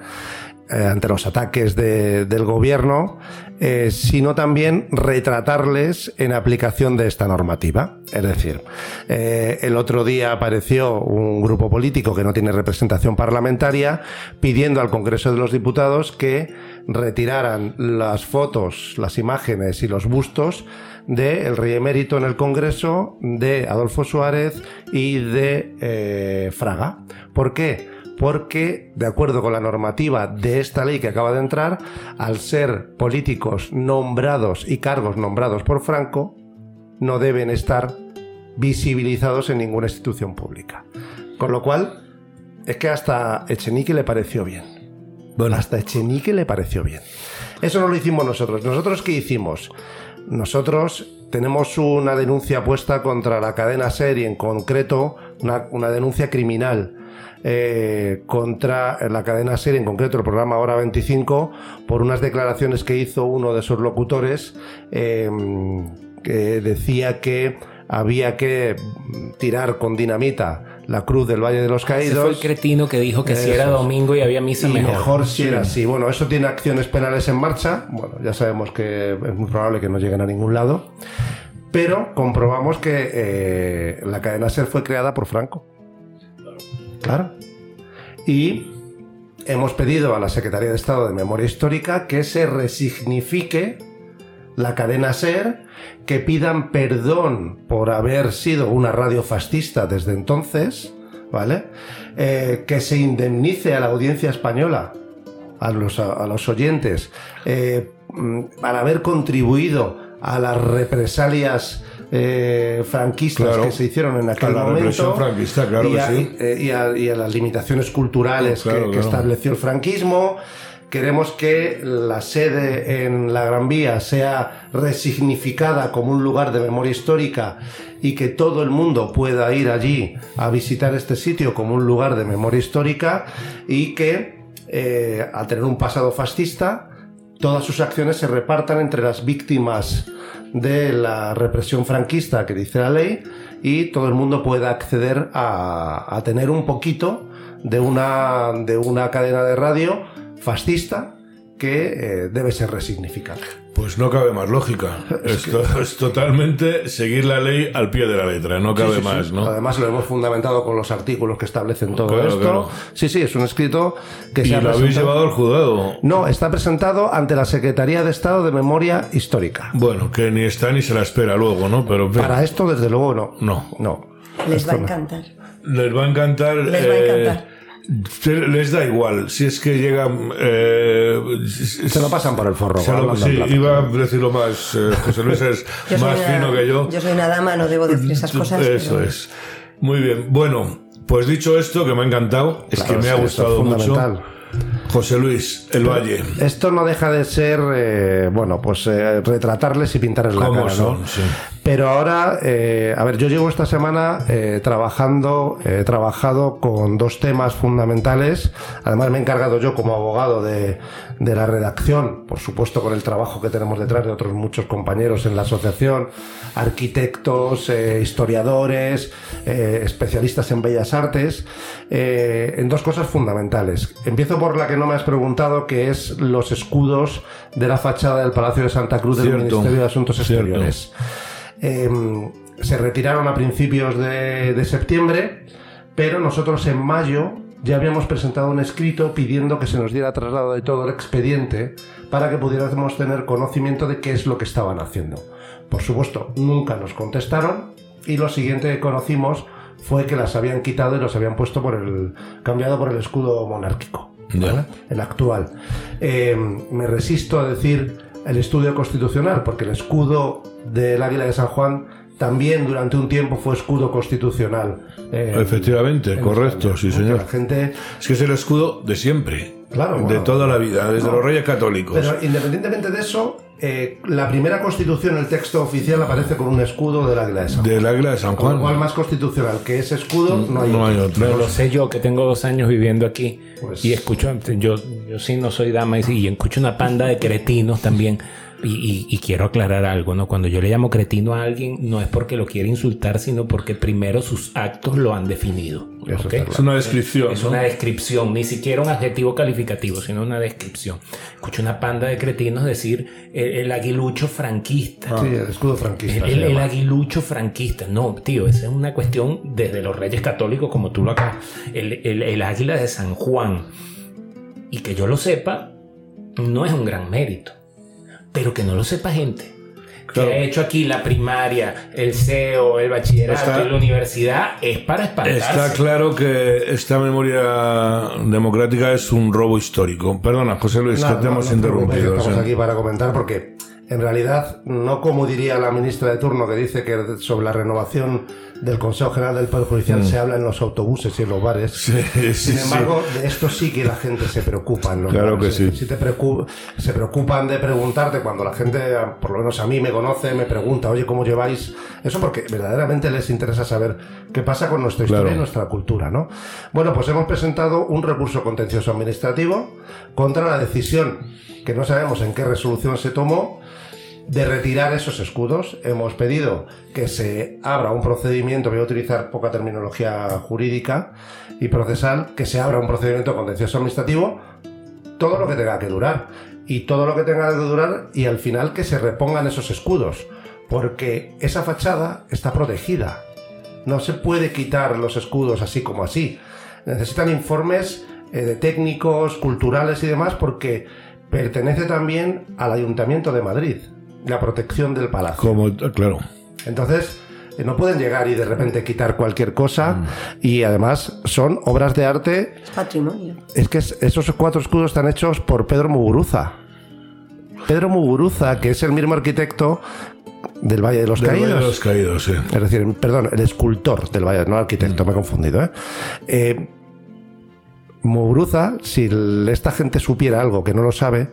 ante los ataques de- del gobierno, eh, sino también retratarles en aplicación de esta normativa. Es decir, eh, el otro día apareció un grupo político que no tiene representación parlamentaria pidiendo al Congreso de los Diputados que retiraran las fotos, las imágenes y los bustos del rey emérito en el Congreso, de Adolfo Suárez y de eh, Fraga. ¿Por qué? Porque, de acuerdo con la normativa de esta ley que acaba de entrar, al ser políticos nombrados y cargos nombrados por Franco, no deben estar visibilizados en ninguna institución pública. Con lo cual, es que hasta Echenique le pareció bien. Bueno, Hasta Echenique le pareció bien. Eso no lo hicimos nosotros. ¿Nosotros qué hicimos? Nosotros tenemos una denuncia puesta contra la cadena SER y en concreto una, una denuncia criminal eh, contra la cadena SER, en concreto el programa Hora 25, por unas declaraciones que hizo uno de sus locutores eh, que decía que había que tirar con dinamita la cruz del Valle de los Ese Caídos. fue el cretino que dijo que si era domingo y había misa Y mejor. mejor si era así. Bueno, eso tiene acciones penales en marcha. Bueno, ya sabemos que es muy probable que no lleguen a ningún lado. Pero comprobamos que eh, la cadena SER fue creada por Franco. Claro. Y hemos pedido a la Secretaría de Estado de Memoria Histórica que se resignifique la cadena SER, que pidan perdón por haber sido una radio fascista desde entonces, ¿vale? Eh, que se indemnice a la audiencia española, a los, a, los oyentes, eh, mm, para haber contribuido a las represalias eh, franquistas Claro. que se hicieron en aquel la momento represión franquista, claro y que a, sí. eh, y a- y a las limitaciones culturales Claro, que, estableció el franquismo. Queremos que la sede en la Gran Vía sea resignificada como un lugar de memoria histórica y que todo el mundo pueda ir allí a visitar este sitio como un lugar de memoria histórica y que eh, al tener un pasado fascista todas sus acciones se repartan entre las víctimas de la represión franquista que dice la ley y todo el mundo pueda acceder a, a tener un poquito de una, de una cadena de radio fascista que eh, debe ser resignificada. pues no cabe más lógica. Esto es totalmente seguir la ley al pie de la letra, no cabe Sí, sí, más, sí. ¿no? Además lo hemos fundamentado con los artículos que establecen todo Claro, esto. claro. Sí, sí, es un escrito que Y se ha lo habéis llevado al juzgado. No, está presentado ante la Secretaría de Estado de Memoria Histórica. Bueno, que ni está ni se la espera luego, ¿no? Pero Para esto, desde luego, no. No. No. Les va a encantar. les va a encantar. Les va a eh, encantar. Les da igual. Si es que llegan. eh, Se lo pasan por el forro. se lo- sí, plata. iba a decirlo más. eh, José Luis es más una- fino que yo. Yo soy una dama, no debo decir esas cosas. Eso pero- es. Muy bien. Bueno, pues dicho esto, que me ha encantado, es Claro, que me ha gustado mucho. José Luis, El Valle. Esto no deja de ser, eh, bueno, pues eh, retratarles y pintarles la ¿Cómo cara, son? ¿no? Sí. Pero ahora, eh, a ver, yo llevo esta semana eh, trabajando, he trabajado con dos temas fundamentales. Además, me he encargado yo como abogado de, de la redacción, por supuesto con el trabajo que tenemos detrás de otros muchos compañeros en la asociación, arquitectos, historiadores, especialistas en bellas artes, en dos cosas fundamentales. Empiezo por la que no me has preguntado, que es los escudos de la fachada del Palacio de Santa Cruz del Ministerio de Asuntos cierto. Exteriores. Eh, se retiraron a principios de, de septiembre, pero nosotros en mayo ya habíamos presentado un escrito pidiendo que se nos diera traslado de todo el expediente para que pudiéramos tener conocimiento de qué es lo que estaban haciendo. Por supuesto, nunca nos contestaron y lo siguiente que conocimos fue que las habían quitado y los habían puesto por el cambiado por el escudo monárquico. ¿Vale? el actual. Eh, me resisto a decir el estudio constitucional porque el escudo del Águila de San Juan también durante un tiempo fue escudo constitucional. eh, Efectivamente, en correcto, España, sí, señor. La gente Es que es el escudo de siempre. Claro, de bueno. toda la vida, desde No. los reyes católicos. Pero independientemente de eso, eh, la primera constitución, el texto oficial, aparece con un escudo del águila de San Juan. Del águila de San Con lo Juan. cual, más constitucional que ese escudo, no hay. no hay otro. otro. Pero lo sé yo, que tengo dos años viviendo aquí Pues- y escucho, yo, yo sí no soy dama y, sí, y escucho una panda de cretinos también. Y, y- y quiero aclarar algo, ¿no? Cuando yo le llamo cretino a alguien, no es porque lo quiere insultar, sino porque primero sus actos lo han definido. Es una descripción. Es ¿no? una descripción, ni siquiera un adjetivo calificativo, sino una descripción. Escucho una panda de cretinos decir el, el aguilucho franquista. Sí, el escudo franquista. El, aguilucho franquista. No, tío, esa es una cuestión desde los reyes católicos, como tú lo acabas. El, el- el águila de San Juan. Y que yo lo sepa, no es un gran mérito. Pero que no lo sepa gente. Claro. Que ha hecho aquí la primaria, el CEO, el bachillerato Está- y la universidad, es para espantarse. Está claro que esta memoria democrática es un robo histórico. Perdona, José Luis, No, que te no, hemos no interrumpido. Estamos sí. aquí para comentar porque en realidad no como diría la ministra de turno que dice que sobre la renovación del Consejo General del Poder Judicial se habla en los autobuses y en los bares. Mm. Sí, sí, Sin sí. embargo, de esto sí que la gente se preocupa. en los Claro que sí. Si te preocu- se preocupan de preguntarte cuando la gente, por lo menos a mí me conoce, me pregunta, oye, ¿cómo lleváis? Eso porque verdaderamente les interesa saber qué pasa con nuestra historia Claro. y nuestra cultura, ¿no? Bueno, pues hemos presentado un recurso contencioso administrativo contra la decisión, que no sabemos en qué resolución se tomó, de retirar esos escudos. Hemos pedido que se abra un procedimiento, voy a utilizar poca terminología jurídica y procesal, que se abra un procedimiento contencioso administrativo, todo lo que tenga que durar. Y todo lo que tenga que durar y al final que se repongan esos escudos. Porque esa fachada está protegida. No se puede quitar los escudos así como así. Necesitan informes eh, de técnicos, culturales y demás porque pertenece también al Ayuntamiento de Madrid, la protección del palacio. Como, claro. Entonces, eh, no pueden llegar y de repente quitar cualquier cosa Mm. y además son obras de arte. Es patrimonio. Es que es- esos cuatro escudos están hechos por Pedro Muguruza. Pedro Muguruza, que es el mismo arquitecto del Valle de los Del Valle Caídos. de los caídos, sí. Es decir, perdón, el escultor del Valle, no el arquitecto, me he confundido. ¿eh? Eh, Muguruza, si esta gente supiera algo que no lo sabe,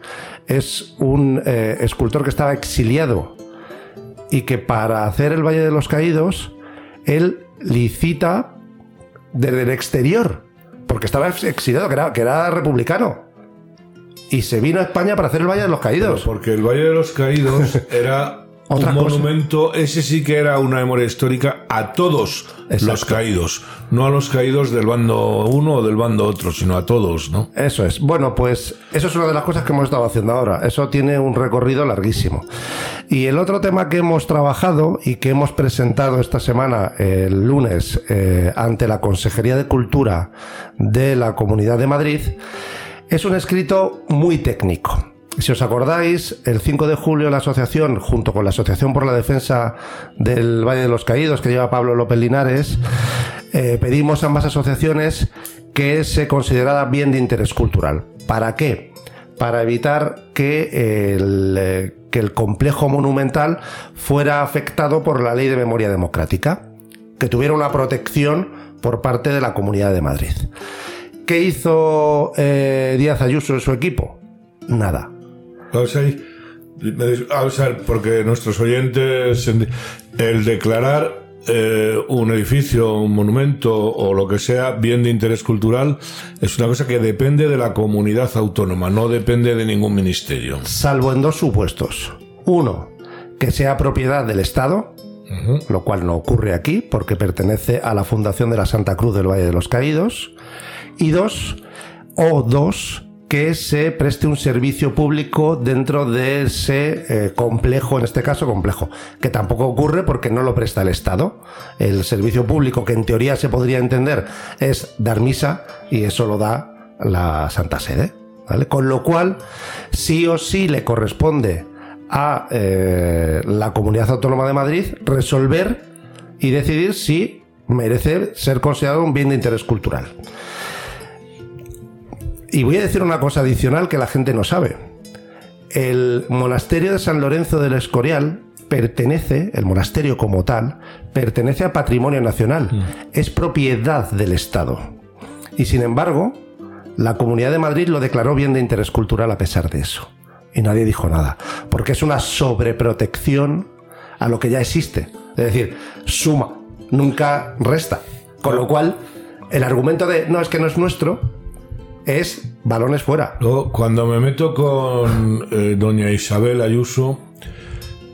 es un eh, escultor que estaba exiliado y que para hacer el Valle de los Caídos, él licita desde el exterior, porque estaba ex- exiliado, que era, que era republicano. Y se vino a España para hacer el Valle de los Caídos. Porque el Valle de los Caídos era Otra un cosa. monumento, ese sí que era una memoria histórica a todos los caídos. No a los caídos del bando uno o del bando otro, sino a todos, ¿no? Eso es. Bueno, pues eso es una de las cosas que hemos estado haciendo ahora. Eso tiene un recorrido larguísimo. Y el otro tema que hemos trabajado y que hemos presentado esta semana, el lunes, eh, ante la Consejería de Cultura de la Comunidad de Madrid, es un escrito muy técnico. Si os acordáis, el 5 de julio la asociación, junto con la Asociación por la Defensa del Valle de los Caídos, que lleva Pablo López Linares, eh, pedimos a ambas asociaciones que se considerara bien de interés cultural. ¿Para qué? Para evitar que el, eh, que el complejo monumental fuera afectado por la ley de memoria democrática, que tuviera una protección por parte de la Comunidad de Madrid. ¿Qué hizo eh, Díaz Ayuso y su equipo? Nada. A ver, porque nuestros oyentes, el declarar eh, un edificio, un monumento o lo que sea bien de interés cultural es una cosa que depende de la comunidad autónoma, no depende de ningún ministerio. Salvo en dos supuestos. Uno, que sea propiedad del Estado, lo cual no ocurre aquí porque pertenece a la Fundación de la Santa Cruz del Valle de los Caídos. Y dos, o dos, que se preste un servicio público dentro de ese eh, complejo, en este caso complejo, que tampoco ocurre porque no lo presta el Estado. El servicio público, que en teoría se podría entender, es dar misa y eso lo da la Santa Sede. Con lo cual, sí o sí le corresponde a eh, la Comunidad Autónoma de Madrid resolver y decidir si merece ser considerado un bien de interés cultural. Y voy a decir una cosa adicional que la gente no sabe. El monasterio de San Lorenzo del Escorial pertenece, el monasterio como tal, pertenece a patrimonio nacional. Es propiedad del Estado. Y sin embargo, La Comunidad de Madrid lo declaró bien de interés cultural a pesar de eso. Y nadie dijo nada. Porque es una sobreprotección a lo que ya existe. Es decir, suma, nunca resta. Con lo cual, el argumento de no es que no es nuestro es balones fuera. Cuando me meto con eh, doña Isabel Ayuso,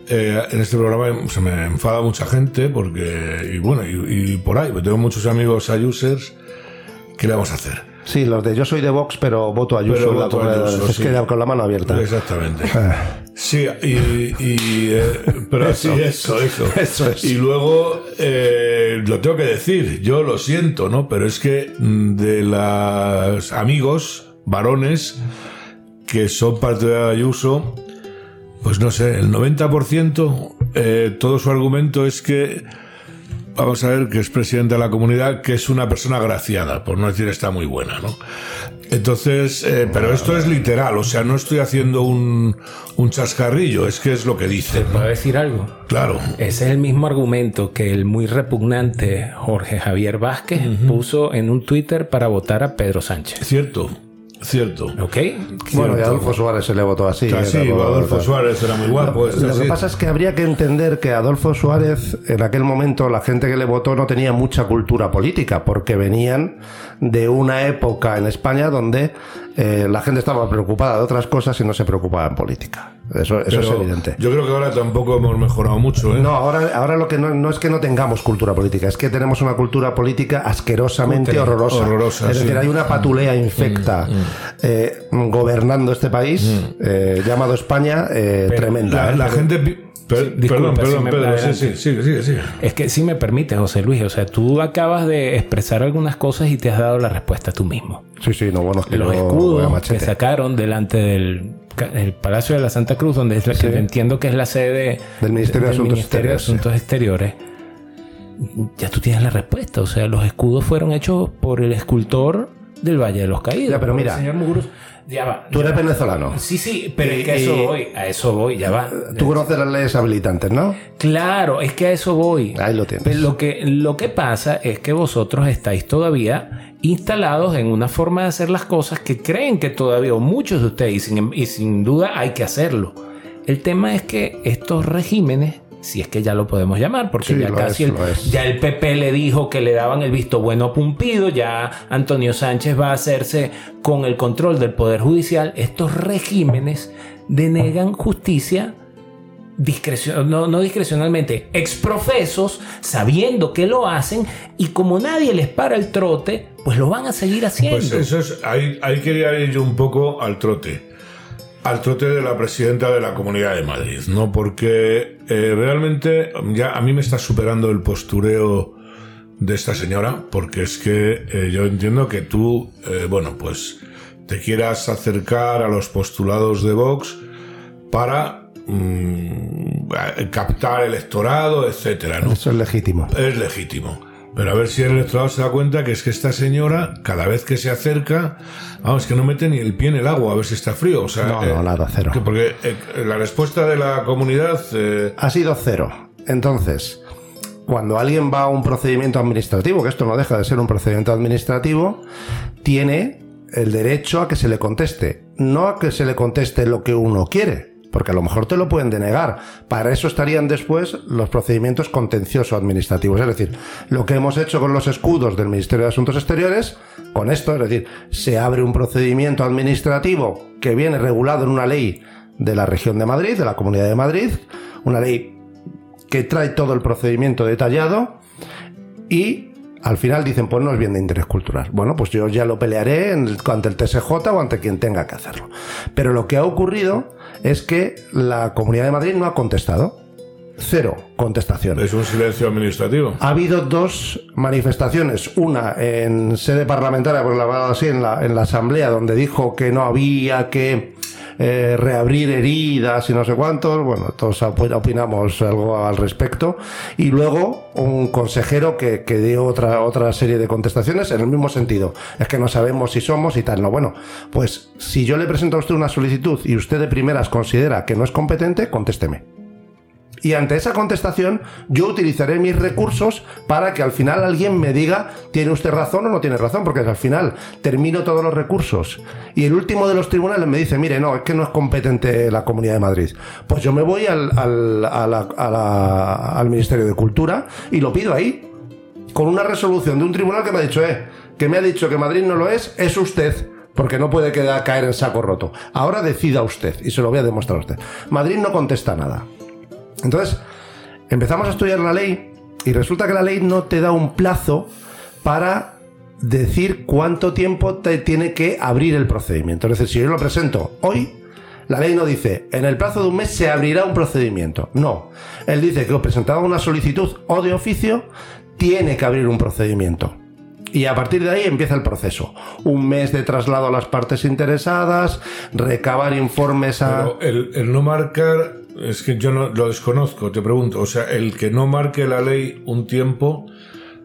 eh, en este programa se me enfada mucha gente porque, y bueno, y, por ahí, tengo muchos amigos ayusers, ¿qué le vamos a hacer? Sí, los de yo soy de Vox, pero voto a Ayuso. Pero la voto a Ayuso, es sí. que con la mano abierta. Exactamente. Ah. Sí, y, y, eh, pero Eso. sí, eso, eso. Eso es. Y luego, eh, lo tengo que decir, yo lo siento, ¿no? Pero es que mm, de los amigos varones que son parte de Ayuso, pues no sé, el 90%, eh, todo su argumento es que, vamos a ver, que es presidente de la comunidad, que es una persona agraciada, por no decir está muy buena, ¿no? Entonces, eh, pero esto es literal, o sea, no estoy haciendo un, un chascarrillo, es que es lo que dicen, ¿no? ¿Puedo decir algo? Claro. Ese es el mismo argumento que el muy repugnante Jorge Javier Vázquez puso en un Twitter para votar a Pedro Sánchez. Cierto, cierto. ¿Ok? Bueno, y Adolfo Suárez se le votó así. O sea, sí, era Adolfo Suárez era muy guapo. Lo que pasa es que habría que entender que Adolfo Suárez, en aquel momento, la gente que le votó no tenía mucha cultura política, porque venían de una época en España donde eh, la gente estaba preocupada de otras cosas y no se preocupaba en política. Eso, eso es evidente. Yo creo que ahora tampoco hemos mejorado mucho, ¿eh? No, ahora, ahora lo que no, no es que no tengamos cultura política, es que tenemos una cultura política asquerosamente horrorosa. horrorosa, es decir, sí. hay una patulea infecta eh, gobernando este país, eh, llamado España, eh, tremenda. La, ¿eh? la gente... pi- per- Sí, disculpa, perdón, perdón, si me- Pedro, sí, adelante. sí, sigue, sigue, sigue. Es que si me permite, José Luis, o sea, tú acabas de expresar algunas cosas y te has dado la respuesta tú mismo. Sí, sí, no, bueno, es que Los yo voy a escudos que machete. sacaron delante del el Palacio de la Santa Cruz, donde es la que entiendo que es la sede Del Ministerio de Asuntos Ministerio de Exteriores, Asuntos Exteriores, ya tú tienes la respuesta. O sea, los escudos fueron hechos por el escultor del Valle de los Caídos. Ya, pero mira, señor Muguruza. Ya va. Tú eres venezolano. Sí, sí, pero Y- es que a eso y- voy, a eso voy, ya va. Tú conoces las leyes habilitantes, ¿no? Claro, es que a eso voy. Ahí lo tienes. Pero lo que, lo que pasa es que vosotros estáis todavía instalados en una forma de hacer las cosas que creen que todavía, o muchos de ustedes, y sin, y sin duda hay que hacerlo. El tema es que estos regímenes, si es que ya lo podemos llamar, porque Sí, ya casi es, el, ya el PP le dijo que le daban el visto bueno a Pumpido, ya Antonio Sánchez va a hacerse con el control del Poder Judicial. Estos regímenes denegan justicia discrecio- no, no discrecionalmente, exprofesos, sabiendo que lo hacen y como nadie les para el trote, pues lo van a seguir haciendo. Pues eso es, ahí, ahí quería ir yo un poco al trote. Al trote de la presidenta de la Comunidad de Madrid, ¿no? Porque eh, realmente ya a mí me está superando el postureo de esta señora, porque es que eh, yo entiendo que tú, eh, bueno, pues te quieras acercar a los postulados de Vox para mm, captar electorado, etcétera, ¿no? Eso es legítimo. es legítimo. Pero a ver si el electorado se da cuenta que es que esta señora, cada vez que se acerca, vamos, que no mete ni el pie en el agua a ver si está frío. O sea, No, no, nada, cero. que porque eh, la respuesta de la comunidad. eh, Ha sido cero. Entonces, cuando alguien va a un procedimiento administrativo, que esto no deja de ser un procedimiento administrativo, tiene el derecho a que se le conteste. No a que se le conteste lo que uno quiere, porque a lo mejor te lo pueden denegar. Para eso estarían después los procedimientos contencioso administrativos. Es decir, lo que hemos hecho con los escudos del Ministerio de Asuntos Exteriores, con esto, es decir, se abre un procedimiento administrativo que viene regulado en una ley de la región de Madrid, de la Comunidad de Madrid, una ley que trae todo el procedimiento detallado y al final dicen, pues no es bien de interés cultural. Bueno, pues yo ya lo pelearé en el- ante el TSJ o ante quien tenga que hacerlo. Pero lo que ha ocurrido es que la Comunidad de Madrid no ha contestado. Cero contestaciones. es un silencio administrativo. Ha habido dos manifestaciones, una en sede parlamentaria, por la así, en la, en la asamblea, donde dijo que no había que eh, reabrir heridas y no sé cuántos, bueno, todos op- opinamos algo al respecto, y luego un consejero que, que dio otra, otra serie de contestaciones en el mismo sentido, es que no sabemos si somos y tal, no, bueno, pues si yo le presento a usted una solicitud y usted de primeras considera que no es competente, contésteme. Y ante esa contestación, yo utilizaré mis recursos para que al final alguien me diga, ¿tiene usted razón o no tiene razón? Porque al final termino todos los recursos y el último de los tribunales me dice, mire, no, es que no es competente la Comunidad de Madrid. Pues yo me voy al, al, al Ministerio de Cultura y lo pido ahí, con una resolución de un tribunal que me ha dicho, eh, que me ha dicho que Madrid no lo es, es usted. Porque no puede quedar, caer en saco roto. Ahora decida usted, y se lo voy a demostrar a usted. Madrid no contesta nada. Entonces, empezamos a estudiar la ley y resulta que la ley no te da un plazo para decir cuánto tiempo te tiene que abrir el procedimiento. Es decir, si yo lo presento hoy, la ley no dice, en el plazo de un mes se abrirá un procedimiento. No. Él dice que os presentaba una solicitud o de oficio, tiene que abrir un procedimiento. Y a partir de ahí empieza el proceso. Un mes de traslado a las partes interesadas, recabar informes a... El, el no marcar, es que yo no lo desconozco, te pregunto. O sea, el que no marque la ley un tiempo,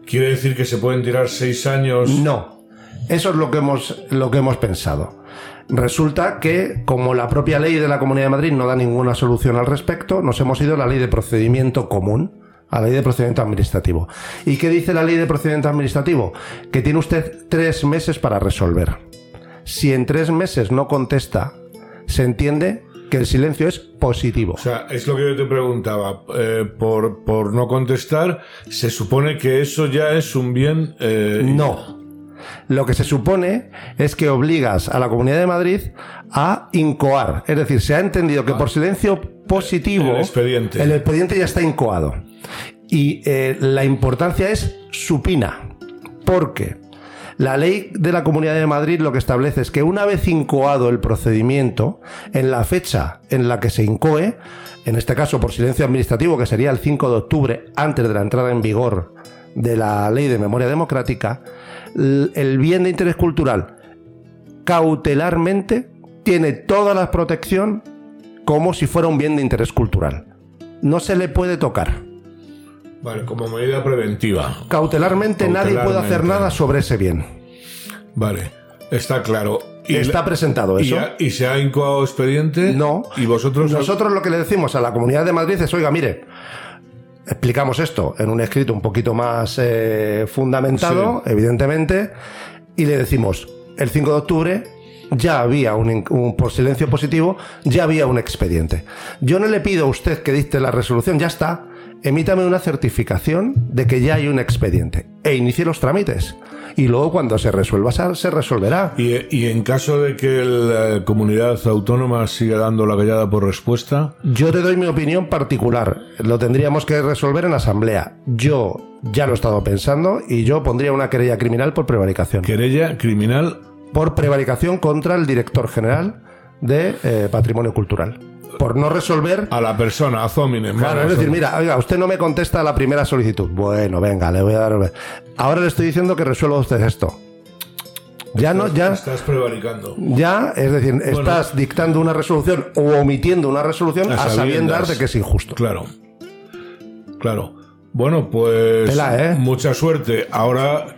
quiere decir que se pueden tirar seis años. No, eso es lo que hemos, lo que hemos pensado. Resulta que, como la propia ley de la Comunidad de Madrid no da ninguna solución al respecto, nos hemos ido a la ley de procedimiento común, a la ley de procedimiento administrativo. ¿Y qué dice la ley de procedimiento administrativo? Que tiene usted tres meses para resolver. Si en tres meses no contesta, se entiende que el silencio es positivo. O sea, es lo que yo te preguntaba. eh, por, por no contestar, se supone que eso ya es un bien. eh, No. Lo que se supone es que obligas a la Comunidad de Madrid a incoar. Es decir, se ha entendido que por silencio positivo El expediente. el expediente ya está incoado. Y eh, la importancia es supina. Porque la ley de la Comunidad de Madrid lo que establece es que una vez incoado el procedimiento, en la fecha en la que se incoe, en este caso por silencio administrativo, que sería el 5 de octubre, antes de la entrada en vigor de la ley de memoria democrática, el bien de interés cultural cautelarmente tiene toda la protección como si fuera un bien de interés cultural. No se le puede tocar. Vale, como medida preventiva. Cautelarmente, nadie puede hacer nada sobre ese bien. Vale, está claro. Y Está presentado y, eso. y se ha incoado expediente. No. Y vosotros. Nosotros lo que le decimos a la Comunidad de Madrid es, oiga, mire, explicamos esto en un escrito un poquito más eh, fundamentado, evidentemente, y le decimos, el 5 de octubre ya había un, un- por silencio positivo, ya había un expediente. Yo no le pido a usted que dicte la resolución, ya está. Emítame una certificación de que ya hay un expediente e inicie los trámites. Y luego cuando se resuelva, se resolverá. Y, y en caso de que la comunidad autónoma siga dando la callada por respuesta, Yo te doy mi opinión particular. Lo tendríamos que resolver en asamblea. Yo ya lo he estado pensando y yo pondría una querella criminal por prevaricación. querella criminal. Por prevaricación contra el director general de eh, Patrimonio Cultural. Por no resolver. A la persona, a Zominem. Claro, es decir, mira, oiga, usted no me contesta la primera solicitud. Bueno, venga, le voy a dar. Ahora le estoy diciendo que resuelva usted esto. Ya no, ya. Estás prevaricando. Ya, es decir, estás dictando una resolución o omitiendo una resolución A a, sabiendas sabiendas. de que es injusto. Claro. Claro. Bueno, pues Tela, ¿eh? mucha suerte. Ahora,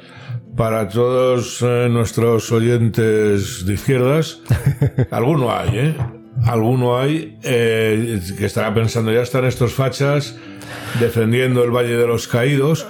para todos eh, nuestros oyentes de izquierdas, alguno hay, ¿eh? Alguno hay eh, que estará pensando, ya están estos fachas defendiendo el Valle de los Caídos,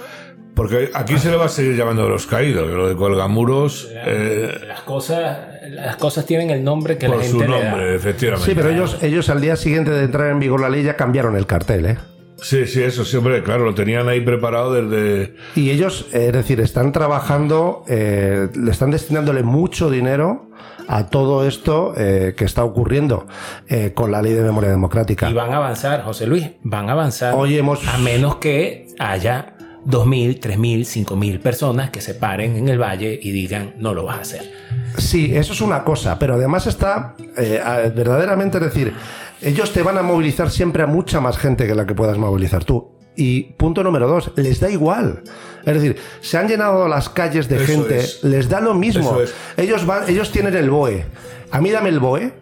porque aquí se le va a seguir llamando de los Caídos, lo de Colgamuros, eh, Las cosas, las cosas tienen el nombre que la por gente su le da. nombre, efectivamente. Sí, pero ellos, ellos al día siguiente de entrar en vigor la ley ya cambiaron el cartel, ¿eh? Sí, sí, eso siempre, claro, lo tenían ahí preparado desde... Y ellos, eh, es decir, están trabajando, eh, le están destinándole mucho dinero a todo esto eh, que está ocurriendo eh, con la ley de memoria democrática. Y van a avanzar, José Luis, van a avanzar. Hoy hemos- A menos que haya 2.000, 3.000, 5.000 personas que se paren en el valle y digan, no lo vas a hacer. Sí, eso es una cosa, pero además está eh, a- verdaderamente, es decir, ellos te van a movilizar siempre a mucha más gente que la que puedas movilizar tú. Y punto número dos, les da igual. Es decir, se han llenado las calles de Eso gente, es. les da lo mismo. Es. Ellos van, ellos tienen el BOE. A mí dame el BOE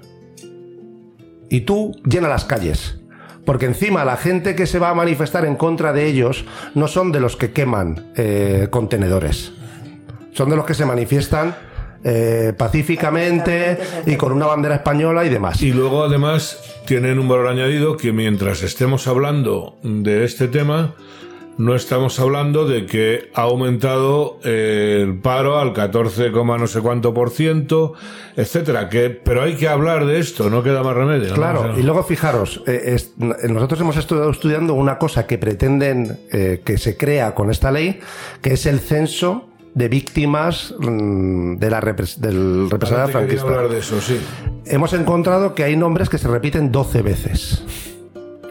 y tú llena las calles. Porque encima la gente que se va a manifestar en contra de ellos no son de los que queman eh, contenedores. Son de los que se manifiestan eh, pacíficamente y con una bandera española y demás. Y luego además tienen un valor añadido que mientras estemos hablando de este tema, no estamos hablando de que ha aumentado el paro al 14, no sé cuánto por ciento, etcétera. Que, pero hay que hablar de esto, no queda más remedio. Claro, y luego fijaros, eh, es- nosotros hemos estado estudiando una cosa que pretenden eh, que se crea con esta ley, que es el censo de víctimas mm, de la repres- del represaliado franquista. hablar de eso, sí. Hemos encontrado que hay nombres que se repiten 12 veces.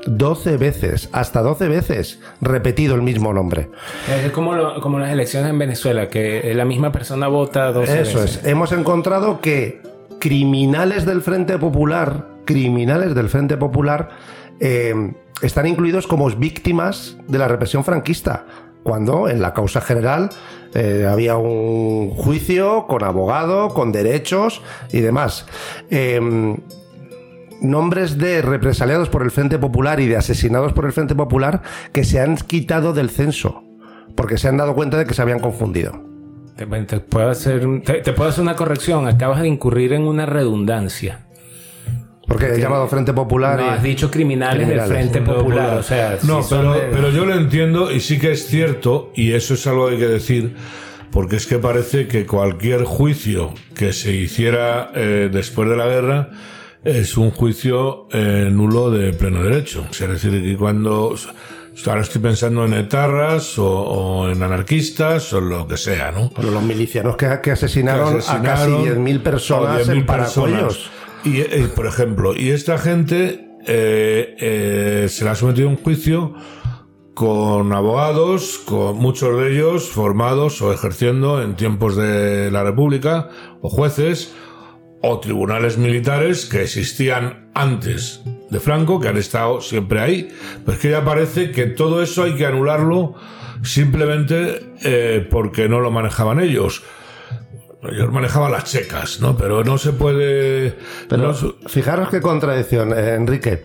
12 veces, hasta 12 veces repetido el mismo nombre. Es como, lo- como las elecciones en Venezuela, que la misma persona vota dos Eso veces. es. Hemos encontrado que criminales del Frente Popular, criminales del Frente Popular, eh, están incluidos como víctimas de la represión franquista. Cuando en la causa general eh, había un juicio con abogado, con derechos y demás. Eh, nombres de represaliados por el Frente Popular y de asesinados por el Frente Popular que se han quitado del censo porque se han dado cuenta de que se habían confundido. Te, te puedo hacer, te, te puedo hacer una corrección. Acabas de incurrir en una redundancia. Porque he llamado Frente Popular. No, y- has dicho criminales, Criminales. del Frente Popular. O sea, No, pero, de- pero yo lo entiendo y sí que es cierto, y eso es algo que hay que decir, porque es que parece que cualquier juicio que se hiciera eh, después de la guerra es un juicio eh, nulo de pleno derecho. O sea, Es decir, que cuando... Ahora estoy pensando en etarras o, o en anarquistas o lo que sea, ¿no? Bueno, los milicianos que, que asesinaron, que asesinaron a casi 10.000 personas o 10.000 en paracuellos. Y, eh, por ejemplo, y esta gente eh, eh, se la ha sometido a un juicio con abogados, con muchos de ellos formados o ejerciendo en tiempos de la República, o jueces, o tribunales militares que existían antes de Franco, que han estado siempre ahí. Pero es que ya parece que todo eso hay que anularlo simplemente eh, porque no lo manejaban ellos. Ellos manejaban las checas, ¿no? Pero no se puede... Pero no fijaros qué contradicción, eh, Enrique.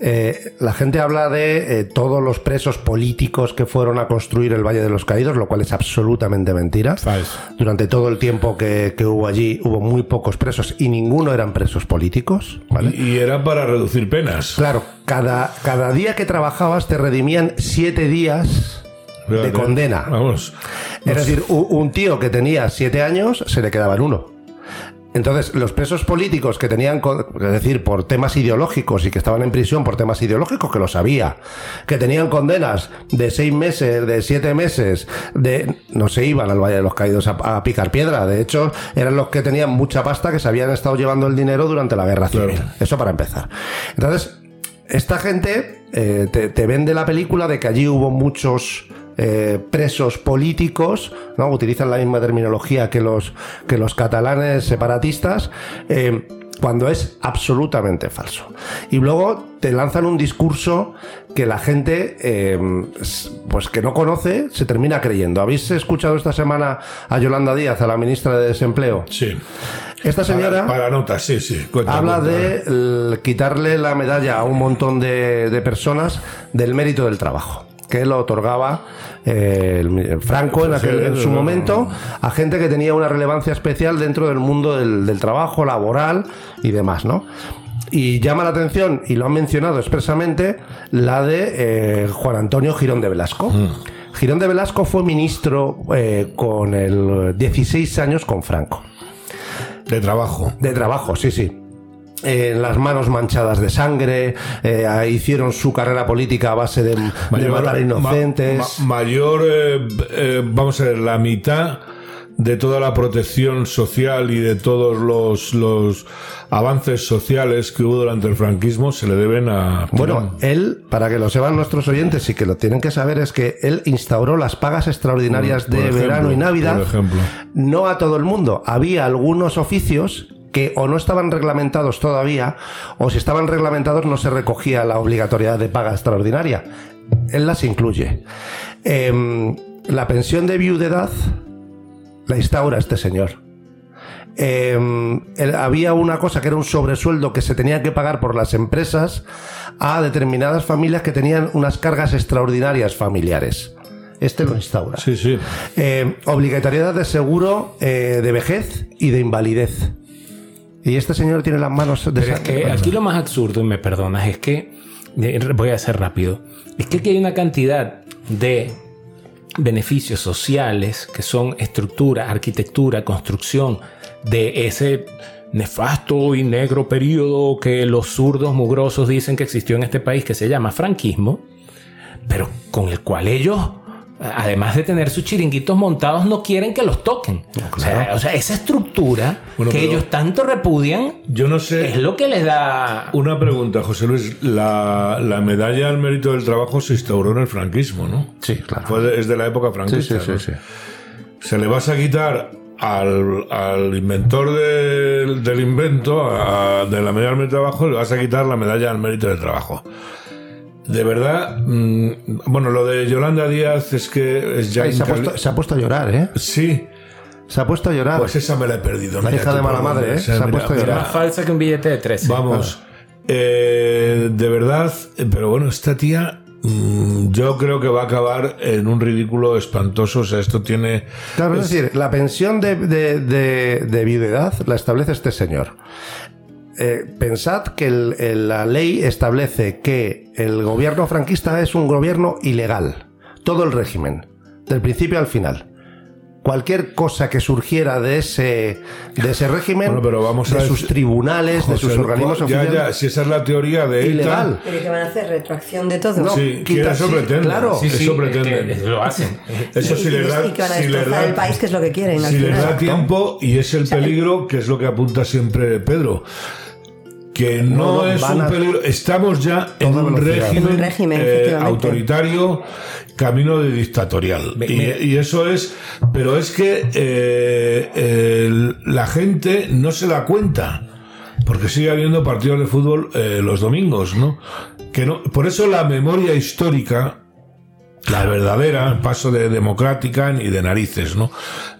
Eh, la gente habla de eh, todos los presos políticos que fueron a construir el Valle de los Caídos, lo cual es absolutamente mentira. Falso. Durante todo el tiempo que, que hubo allí hubo muy pocos presos y ninguno eran presos políticos. ¿vale? Y y era para reducir penas. Claro, cada, cada día que trabajabas te redimían siete días de condena. Vamos. Es decir, u- un tío que tenía siete años se le quedaba en uno. Entonces, los presos políticos que tenían, es decir, por temas ideológicos y que estaban en prisión por temas ideológicos, que lo sabía, que tenían condenas de seis meses, de siete meses, de no se iban al Valle de los Caídos a, a picar piedra. De hecho, eran los que tenían mucha pasta que se habían estado llevando el dinero durante la guerra civil. Claro. Eso para empezar. Entonces, esta gente eh, te, te vende la película de que allí hubo muchos eh, presos políticos, ¿no? Utilizan la misma terminología que los, que los catalanes separatistas. eh, cuando es absolutamente falso. Y luego te lanzan un discurso que la gente, eh, pues que no conoce, se termina creyendo. ¿Habéis escuchado esta semana a Yolanda Díaz, a la ministra de Desempleo? Sí. Esta señora... Para, para notas, sí, sí. Habla de el- quitarle la medalla a un montón de, de personas del mérito del trabajo que lo otorgaba eh, el- Franco en, aquel- en su momento a gente que tenía una relevancia especial dentro del mundo del, del trabajo laboral y demás, ¿no? Y llama la atención, y lo han mencionado expresamente, la de eh, Juan Antonio Girón de Velasco. Girón de Velasco fue ministro eh, con el 16 años con Franco. De trabajo. De trabajo, sí, sí. Eh, las manos manchadas de sangre, eh, hicieron su carrera política a base de, de matar ma- inocentes. ma- mayor, eh, eh, vamos a ver, la mitad de toda la protección social y de todos los, los avances sociales que hubo durante el franquismo se le deben a... Bueno, él, para que lo sepan nuestros oyentes y que lo tienen que saber, es que él instauró las pagas extraordinarias Por de ejemplo, verano y Navidad. por ejemplo. No a todo el mundo. Había algunos oficios que o no estaban reglamentados todavía, o si estaban reglamentados no se recogía la obligatoriedad de paga extraordinaria. Él las incluye. Em, la pensión de viudedad la instaura este señor. Eh, el- había una cosa que era un sobresueldo que se tenía que pagar por las empresas a determinadas familias que tenían unas cargas extraordinarias familiares. Este lo instaura. Sí, sí. Eh, obligatoriedad de seguro eh, de vejez y de invalidez. Y este señor tiene las manos de Pero es que aquí lo más absurdo, y me perdonas, es que, eh, voy a ser rápido, es que aquí hay una cantidad de beneficios sociales que son estructura, arquitectura, construcción de ese nefasto y negro periodo que los zurdos mugrosos dicen que existió en este país que se llama franquismo, pero con el cual ellos además de tener sus chiringuitos montados, no quieren que los toquen. o, sea, o, sea, esa estructura Bueno, que ellos tanto repudian Yo no sé. es lo que les da. Una pregunta, José Luis. La, la medalla al mérito del trabajo se instauró en el franquismo, ¿no? Sí, claro. Fue de- es de la época franquista. sí, sí, ¿no? sí. Se le vas a quitar al, al inventor del, del invento, a- de la medalla al mérito del trabajo, le vas a quitar la medalla al mérito del trabajo. De verdad, mm, bueno, lo de Yolanda Díaz es que es ya Ay, se, ha puesto, se ha puesto a llorar, ¿eh? Sí, Se ha puesto a llorar. pues esa me la he perdido. La mira hija de mala madre, ¿eh? o sea, Se ha mira, puesto a llorar. Más falsa que un billete de 13. Vamos, eh, de verdad, eh, pero bueno, esta tía mm, yo creo que va a acabar en un ridículo espantoso. O sea, esto tiene... Claro, es decir, la pensión de, de, de- de viudedad la establece este señor. Eh, pensad que el- el- la ley establece que el gobierno franquista es un gobierno ilegal. Todo el régimen, del principio al final. Cualquier cosa que surgiera de ese, de ese régimen, Bueno, pero vamos de a sus tribunales, de José, sus organismos ya, oficiales, ya, si esa es la teoría de ETA... ilegal. ¿Pero qué van a hacer? ¿Retroacción de todo? No, Sí, que quita- eso sí, pretende. claro. Sí, sí, eso que lo hacen. Eso y, les da, y que van a si les da- el país, que es lo que quieren. si les da tiempo, y es el peligro, que es lo que apunta siempre Pedro, que no, es un peligro, estamos ya en un régimen, En un régimen, eh, autoritario, camino de dictatorial. Me- y, me- y eso es, pero es que eh, el- la gente no se da cuenta. Porque sigue habiendo partidos de fútbol eh, los domingos, ¿no? Que no, por eso la memoria histórica, la verdadera, paso de democrática ni de narices, ¿no?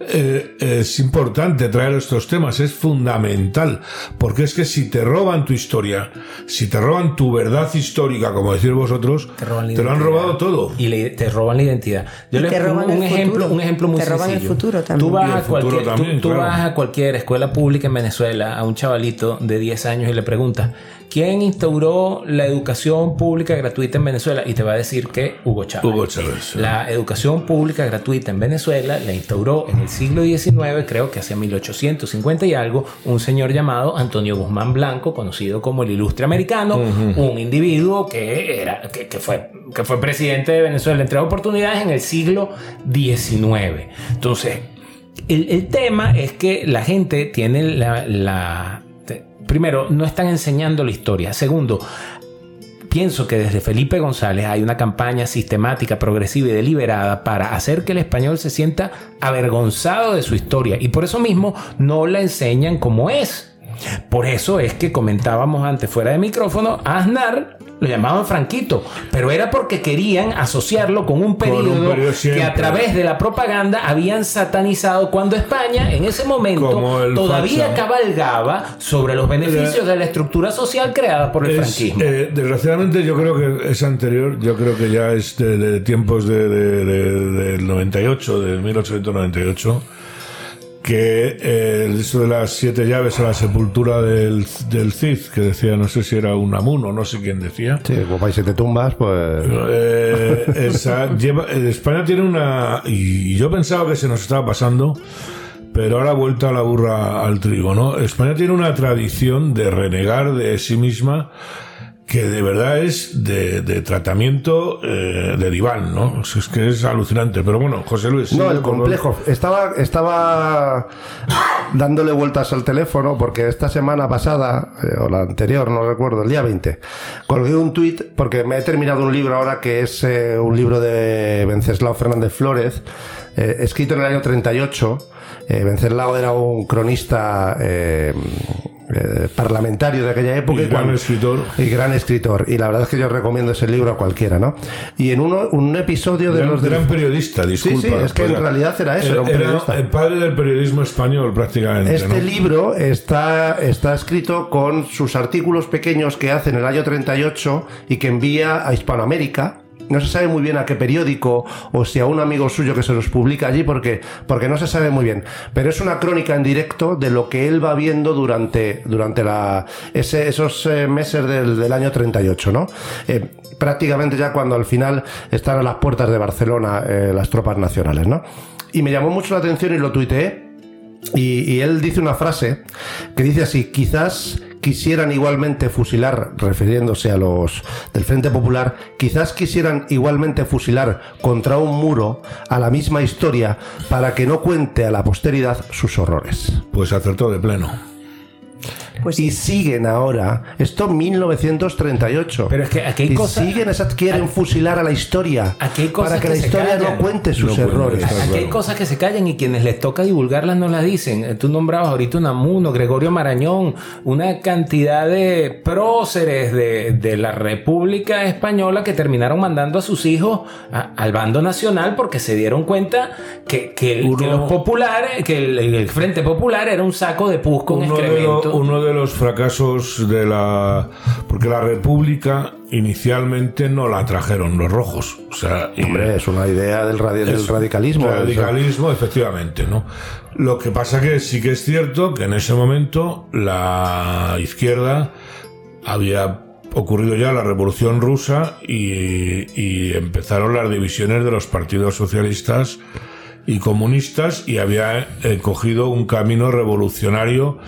Eh, es importante traer estos temas, es fundamental, porque es que si te roban tu historia, si te roban tu verdad histórica, como decís vosotros, Te te lo han robado todo. Y le- te roban la identidad. Yo Y les te pongo roban un el ejemplo, futuro. un ejemplo muy Te roban el sencillo. futuro también. Tú vas, Y el a cualquier, tú- también, tú claro. vas a cualquier escuela pública en Venezuela a un chavalito de 10 años y le preguntas ¿quién instauró la educación pública gratuita en Venezuela? Y te va a decir que Hugo Chávez. Hugo Chávez, sí. La educación pública gratuita en Venezuela la instauró en el siglo XIX, creo que hacia 1850 y algo, un señor llamado Antonio Guzmán Blanco, conocido como el ilustre americano, un individuo que, era, que, que fue, que fue presidente de Venezuela en tres oportunidades en el siglo XIX. Entonces, el, el tema es que la gente tiene la, Primero, no están enseñando la historia. Segundo, pienso que desde Felipe González hay una campaña sistemática, progresiva y deliberada para hacer que el español se sienta avergonzado de su historia y por eso mismo no la enseñan como es. Por eso es que comentábamos antes fuera de micrófono, a Aznar lo llamaban Franquito, pero era porque querían asociarlo con un un periodo, que a través de la propaganda habían satanizado cuando España en ese momento todavía facha. cabalgaba sobre los beneficios de la estructura social creada por el Es, franquismo. eh, desgraciadamente yo creo que es anterior, yo creo que ya es de, de tiempos de, de- de- del 98, de 1898, que eh, eso de las siete llaves a la sepultura del, del Cid, que decía, no sé si era un amuno, no sé quién decía. Sí, como vais y te tumbas, pues. Eh, esa lleva- España tiene una. Y yo pensaba que se nos estaba pasando, pero ahora vuelta la burra al trigo, ¿no? España tiene una tradición de renegar de sí misma que de verdad es de, de tratamiento eh, de diván, ¿no? Es que es alucinante. Pero bueno, José Luis. No, el complejo. Estaba, estaba dándole vueltas al teléfono porque esta semana pasada, eh, o la anterior, no recuerdo, el día 20, colgué un tuit porque me he terminado un libro ahora que es eh, un libro de Venceslao Fernández Flórez, eh, escrito en el año 38. Eh, Venceslao era un cronista eh, eh, parlamentario de aquella época. Y gran cuando- escritor. y gran escritor. Y la verdad es que yo recomiendo ese libro a cualquiera, ¿no? Y en uno, un episodio de Gran, los gran periodista, disculpa. sí, es que en realidad era eso, era un periodista. el padre del periodismo español, prácticamente. Este ¿no? libro está, está escrito con sus artículos pequeños que hace en el año 38 y que envía a Hispanoamérica no se sabe muy bien a qué periódico o si a un amigo suyo que se los publica allí porque, porque no se sabe muy bien. Pero es una crónica en directo de lo que él va viendo durante, durante la, ese- esos eh, meses del, del año 38, ¿no? Eh, prácticamente ya cuando al final están a las puertas de Barcelona eh, las tropas nacionales, ¿no? Y me llamó mucho la atención y lo tuiteé. Y, y él dice una frase que dice así, quizás quisieran igualmente fusilar, refiriéndose a los del Frente Popular, quizás quisieran igualmente fusilar contra un muro a la misma historia para que no cuente a la posteridad sus horrores. Pues acertó de pleno. Pues Y siguen ahora, esto 1938. Pero es que aquí hay y cosas- siguen esas, quieren fusilar a la historia Aquí hay cosas para que, que la historia callan. no cuente sus No errores. Aquí hay cosas que se callan y quienes les toca divulgarlas no las dicen. Eh, Tú nombrabas ahorita Unamuno, Gregorio Marañón, una cantidad de próceres de, de la República Española que terminaron mandando a sus hijos a- al bando nacional porque se dieron cuenta que, que, el- Uno- que los populares, que el, el Frente Popular era un saco de pus con Uno de, lo- excremento. uno de los fracasos de la... Porque la República inicialmente no la trajeron los rojos. O sea, y- Hombre, es una idea del, radi- del Es- radicalismo. Radicalismo, efectivamente, ¿no? Lo que pasa que sí que es cierto que en ese momento la izquierda había ocurrido ya la revolución rusa y, y empezaron las divisiones de los partidos socialistas y comunistas y había eh, cogido un camino revolucionario.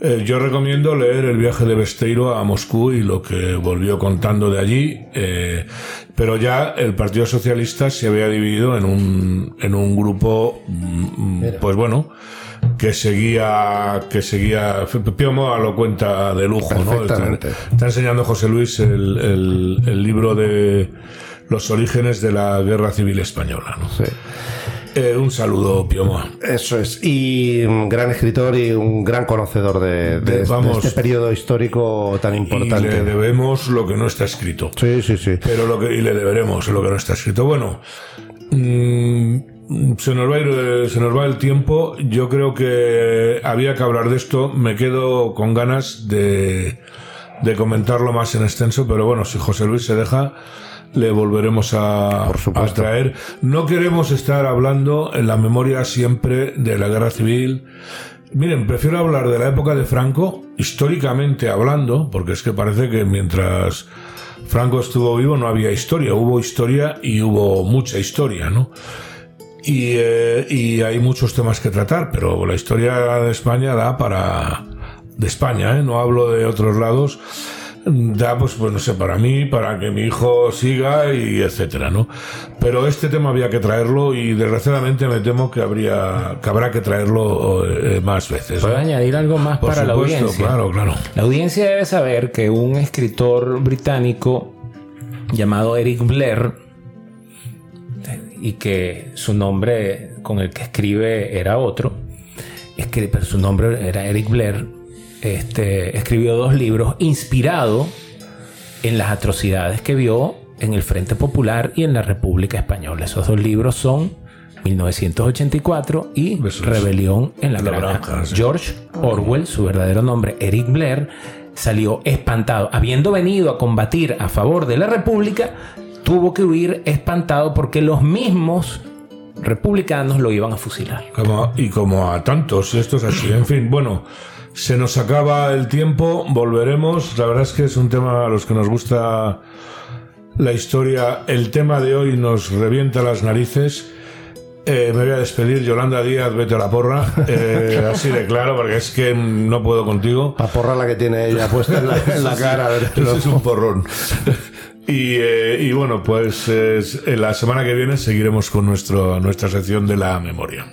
Eh, yo recomiendo leer el viaje de Besteiro a Moscú y lo que volvió contando de allí, eh, pero ya el Partido Socialista se había dividido en un, en un grupo, mm, pues bueno, que seguía, que seguía, Pío Moa lo cuenta de lujo, ¿no? Está enseñando José Luis el, el, el libro de los orígenes de la Guerra Civil Española, ¿no? Sí. Eh, un saludo, Pío Moa. Eso es. Y un gran escritor y un gran conocedor de, de De- este- vamos. de este periodo histórico tan Y le importante. debemos lo que no está escrito. Sí, sí, sí. Pero lo que y le deberemos lo que no está escrito. Bueno, mm, se nos va a ir, eh, se nos va el tiempo. Yo creo que había que hablar de esto. Me quedo con ganas de, de comentarlo más en extenso, pero bueno, si José Luis se deja, le volveremos a, a traer. No queremos estar hablando en la memoria siempre de la guerra civil. Miren, prefiero hablar de la época de Franco, históricamente hablando, porque es que parece que mientras Franco estuvo vivo no había historia, hubo historia y hubo mucha historia, ¿no? Y, eh, y hay muchos temas que tratar, pero la historia de España da para... de España, ¿eh? no hablo de otros lados, da pues, pues no sé, para mí, para que mi hijo siga y etcétera, ¿no? Pero este tema había que traerlo y desgraciadamente me temo que habría que habrá que traerlo eh, más veces. ¿no? ¿Puedo añadir algo más Por para la audiencia? claro, claro. La audiencia debe saber que un escritor británico llamado Eric Blair y que su nombre con el que escribe era otro, escri- pero su nombre era Eric Blair, este, escribió dos libros inspirado en las atrocidades que vio en el Frente Popular y en la República Española. Esos dos libros son 1984 y. Rebelión en la, La Granja. Granja, sí. George Orwell, su verdadero nombre, Eric Blair, salió espantado. Habiendo venido a combatir a favor de la República, tuvo que huir espantado porque los mismos republicanos lo iban a fusilar. Como- y como a tantos, esto es así. En fin, bueno, se nos acaba el tiempo, volveremos. La verdad es que es un tema a los que nos gusta la historia. El tema de hoy nos revienta las narices. Eh, me voy a despedir, Yolanda Díaz, vete a la porra. Eh, así de claro, porque es que no puedo contigo. La porra la que tiene ella puesta en la, en la cara. Eso es un porrón. Y, eh, y bueno, pues la semana que viene seguiremos con nuestro, nuestra sección de la memoria.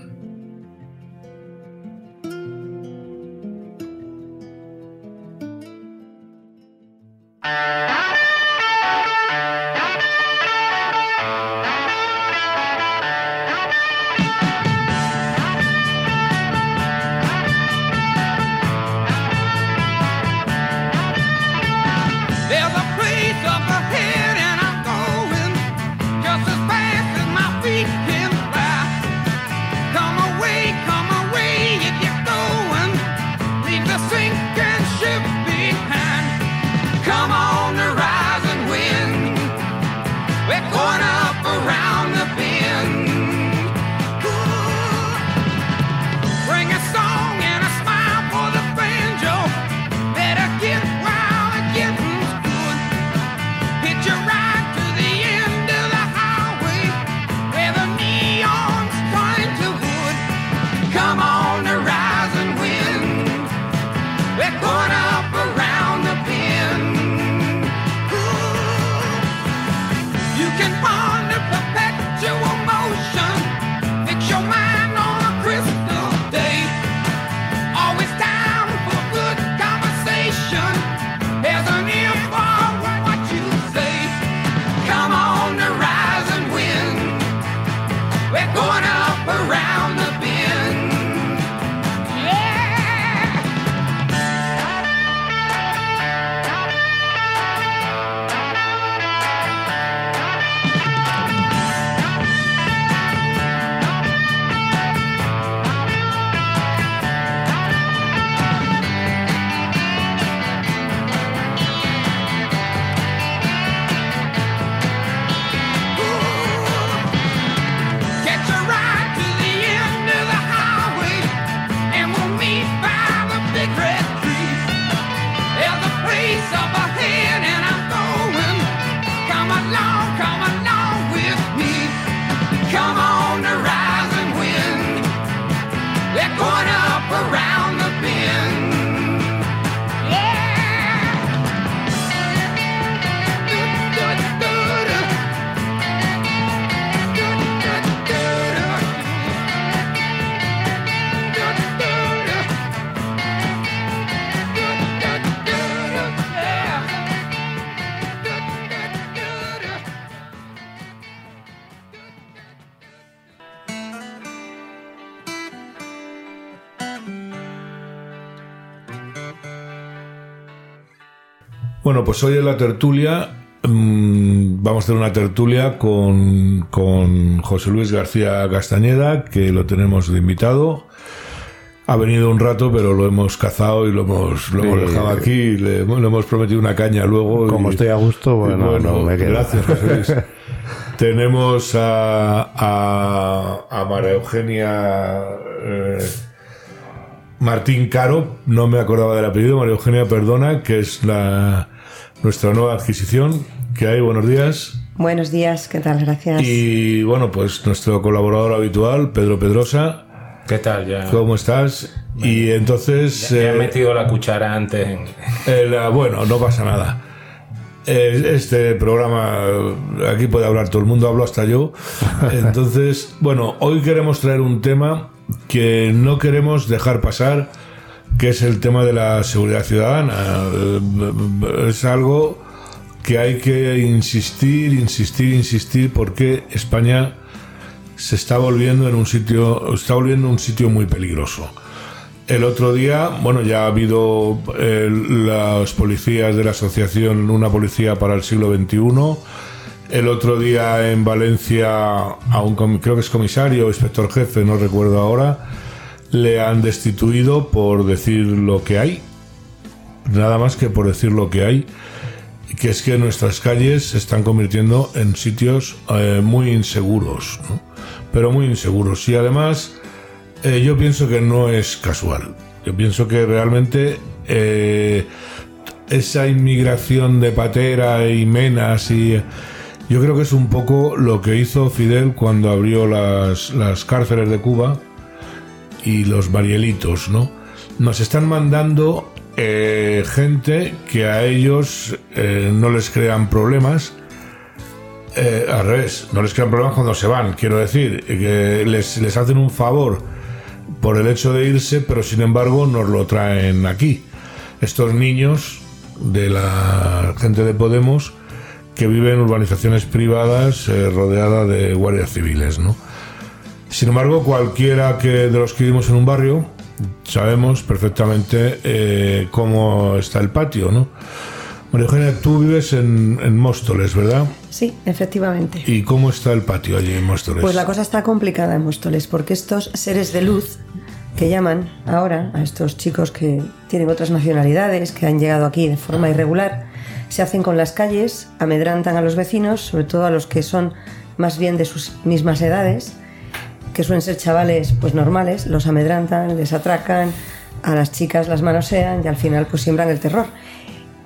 Pues hoy en la tertulia mm, vamos a tener una tertulia con, con José Luis García Castañeda, que lo tenemos de invitado. Ha venido un rato, pero lo hemos cazado y lo hemos, lo hemos dejado aquí. Le, hemos- le hemos prometido una caña luego. Como y- estoy a gusto, bueno, no me quedo. Gracias, José Luis. Tenemos a, a, a María Eugenia eh, Martín Caro, no me acordaba del apellido, María Eugenia Perdona, que es la, nuestra nueva adquisición. que hay? Buenos días. Buenos días, ¿qué tal? Gracias. Y bueno, pues nuestro colaborador habitual, Pedro Pedrosa. ¿Qué tal? Ya, ¿Cómo estás? Y entonces... ya he eh, metido la cuchara antes. en- el, ah, bueno, no pasa nada. Eh, Este programa, eh, aquí puede hablar todo el mundo, hablo hasta yo. Entonces, bueno, hoy queremos traer un tema que no queremos dejar pasar, que es el tema de la seguridad ciudadana. Eh, Es algo que hay que insistir, insistir, insistir, porque España se está volviendo en un sitio, está volviendo un sitio muy peligroso. El otro día, bueno, ya ha habido eh, las policías de la asociación Una Policía para el Siglo XXI. El otro día en Valencia, a un, creo que es comisario o inspector jefe, no recuerdo ahora, le han destituido por decir lo que hay. Nada más que por decir lo que hay. Que es que nuestras calles se están convirtiendo en sitios eh, muy inseguros, pero muy inseguros. Y además, eh, yo pienso que no es casual. Yo pienso que realmente eh, esa inmigración de patera y menas y yo creo que es un poco lo que hizo Fidel cuando abrió las, las cárceles de Cuba y los marielitos, ¿no? Nos están mandando eh, gente que a ellos eh, no les crean problemas. Eh, al revés, no les crean problemas cuando se van, quiero decir, que les, les hacen un favor por el hecho de irse, pero sin embargo nos lo traen aquí. Estos niños de la gente de Podemos que viven en urbanizaciones privadas eh, rodeada de guardias civiles, ¿no? Sin embargo, cualquiera que de los que vivimos en un barrio sabemos perfectamente eh, cómo está el patio, ¿no? María Eugenia, tú vives en, en Móstoles, ¿verdad? Sí, efectivamente. ¿Y cómo está el patio allí en Móstoles? Pues la cosa está complicada en Móstoles, porque estos seres de luz que llaman ahora a estos chicos que tienen otras nacionalidades, que han llegado aquí de forma irregular, se hacen con las calles, amedrantan a los vecinos, sobre todo a los que son más bien de sus mismas edades, que suelen ser chavales pues normales, los amedrantan, les atracan, a las chicas las manosean y al final pues siembran el terror.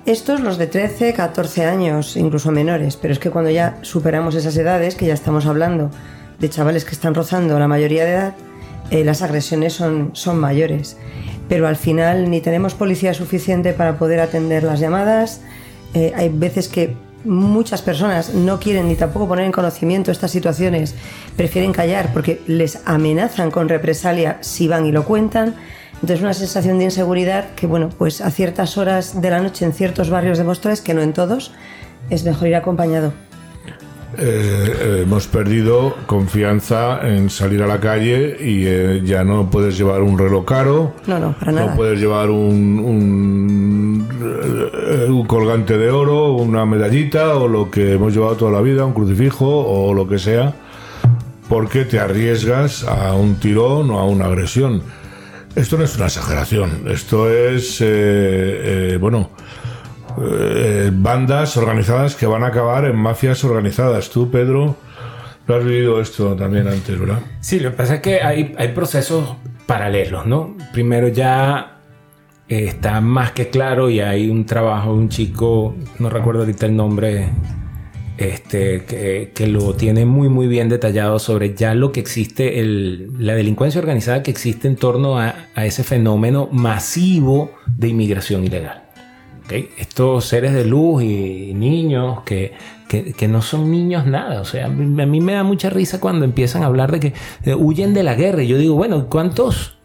Estos los de 13, 14 años, incluso menores, pero es que cuando ya superamos esas edades, que ya estamos hablando de chavales que están rozando la mayoría de edad, eh, las agresiones son, son mayores. Pero al final ni tenemos policía suficiente para poder atender las llamadas, eh, hay veces que muchas personas no quieren ni tampoco poner en conocimiento estas situaciones, prefieren callar porque les amenazan con represalia si van y lo cuentan. Entonces una sensación de inseguridad que, bueno, pues a ciertas horas de la noche en ciertos barrios de Móstoles, que no en todos, es mejor ir acompañado. Eh, eh, hemos perdido confianza en salir a la calle y eh, ya no puedes llevar un reloj caro, No, no, para no nada. puedes llevar un, un, eh, un colgante de oro, una medallita o lo que hemos llevado toda la vida, un crucifijo o lo que sea, porque te arriesgas a un tirón o a una agresión. Esto no es una exageración, esto es, eh, bueno, eh, bandas organizadas que van a acabar en mafias organizadas. Tú, Pedro, lo has vivido esto también antes, ¿verdad? Sí, lo que pasa es que hay, procesos paralelos, ¿no? Primero ya eh, está más que claro y hay un trabajo de un chico, no recuerdo ahorita el nombre, este, que, lo tiene muy muy bien detallado sobre ya lo que existe, la delincuencia organizada que existe en torno a ese fenómeno masivo de inmigración ilegal. Estos seres de luz y niños que, que, no son niños nada. O sea, a mí, me da mucha risa cuando empiezan a hablar de que huyen de la guerra. Y yo digo, bueno, ¿cuántos,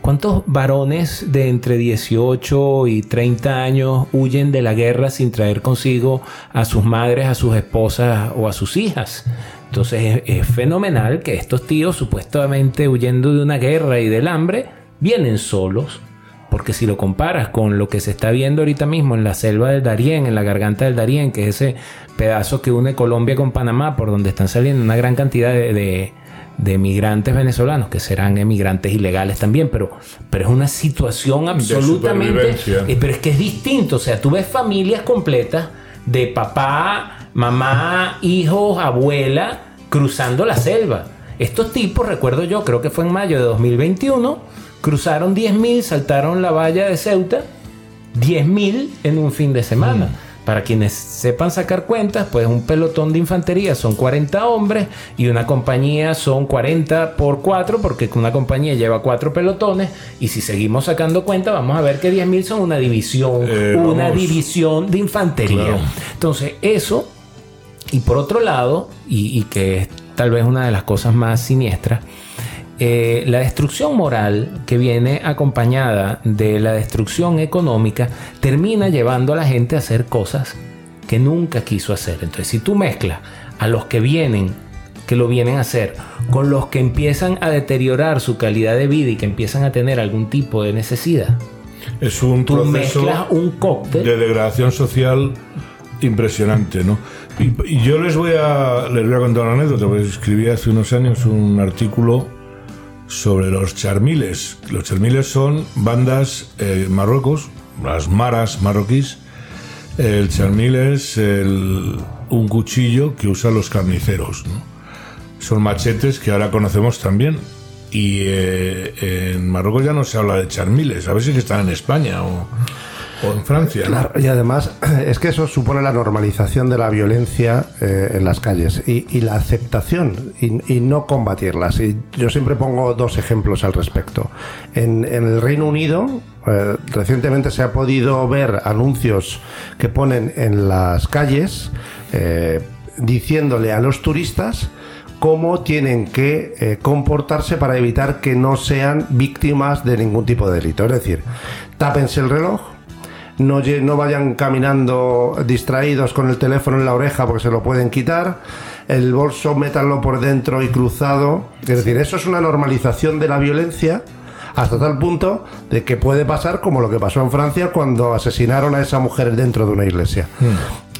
¿cuántos varones de entre 18 y 30 años huyen de la guerra sin traer consigo a sus madres, a sus esposas o a sus hijas? Entonces es, es fenomenal que estos tíos, supuestamente huyendo de una guerra y del hambre, vienen solos Porque si lo comparas con lo que se está viendo ahorita mismo en la selva del Darién, en la garganta del Darién, que es ese pedazo que une Colombia con Panamá, por donde están saliendo una gran cantidad de, de- de migrantes venezolanos, que serán emigrantes ilegales también, pero, pero es una situación absolutamente... eh, pero es que es distinto, o sea, tú ves familias completas de papá, mamá, hijos, abuela, cruzando la selva. Estos tipos, recuerdo yo, creo que fue en mayo de 2021, cruzaron 10.000, saltaron la valla de Ceuta, 10.000 en un fin de semana. Para quienes sepan sacar cuentas, pues un pelotón de infantería son 40 hombres y una compañía son 40 por 4, porque una compañía lleva 4 pelotones. Y si seguimos sacando cuentas, vamos a ver que 10.000 son una división, Eh, una vamos. división de infantería. Claro. Entonces, eso y por otro lado, y, y que es tal vez una de las cosas más siniestras, eh, la destrucción moral que viene acompañada de la destrucción económica termina llevando a la gente a hacer cosas que nunca quiso hacer. Entonces, si tú mezclas a los que vienen, que lo vienen a hacer, con los que empiezan a deteriorar su calidad de vida y que empiezan a tener algún tipo de necesidad, Es un tú proceso mezclas un cóctel. de degradación social impresionante, ¿no? Y, y yo les voy a les voy a contar una anécdota, porque escribí hace unos años un artículo sobre los charmiles. Los charmiles son bandas eh, Marruecos, las maras marroquíes. El charmil es el- un cuchillo que usan los carniceros. Son machetes que ahora conocemos también. Y eh, en Marruecos ya no se habla de charmiles, a si que están en España o, o en Francia. Claro, y además es que eso supone la normalización de la violencia eh, en las calles y, la aceptación y, no combatirlas. Y yo siempre pongo dos ejemplos al respecto. En, el Reino Unido eh, recientemente se ha podido ver anuncios que ponen en las calles eh, diciéndole a los turistas cómo tienen que comportarse para evitar que no sean víctimas de ningún tipo de delito. Es decir, tápense el reloj, no, no vayan caminando distraídos con el teléfono en la oreja porque se lo pueden quitar, el bolso métanlo por dentro y cruzado. Es decir, eso es una normalización de la violencia hasta tal punto de que puede pasar como lo que pasó en Francia cuando asesinaron a esa mujer dentro de una iglesia.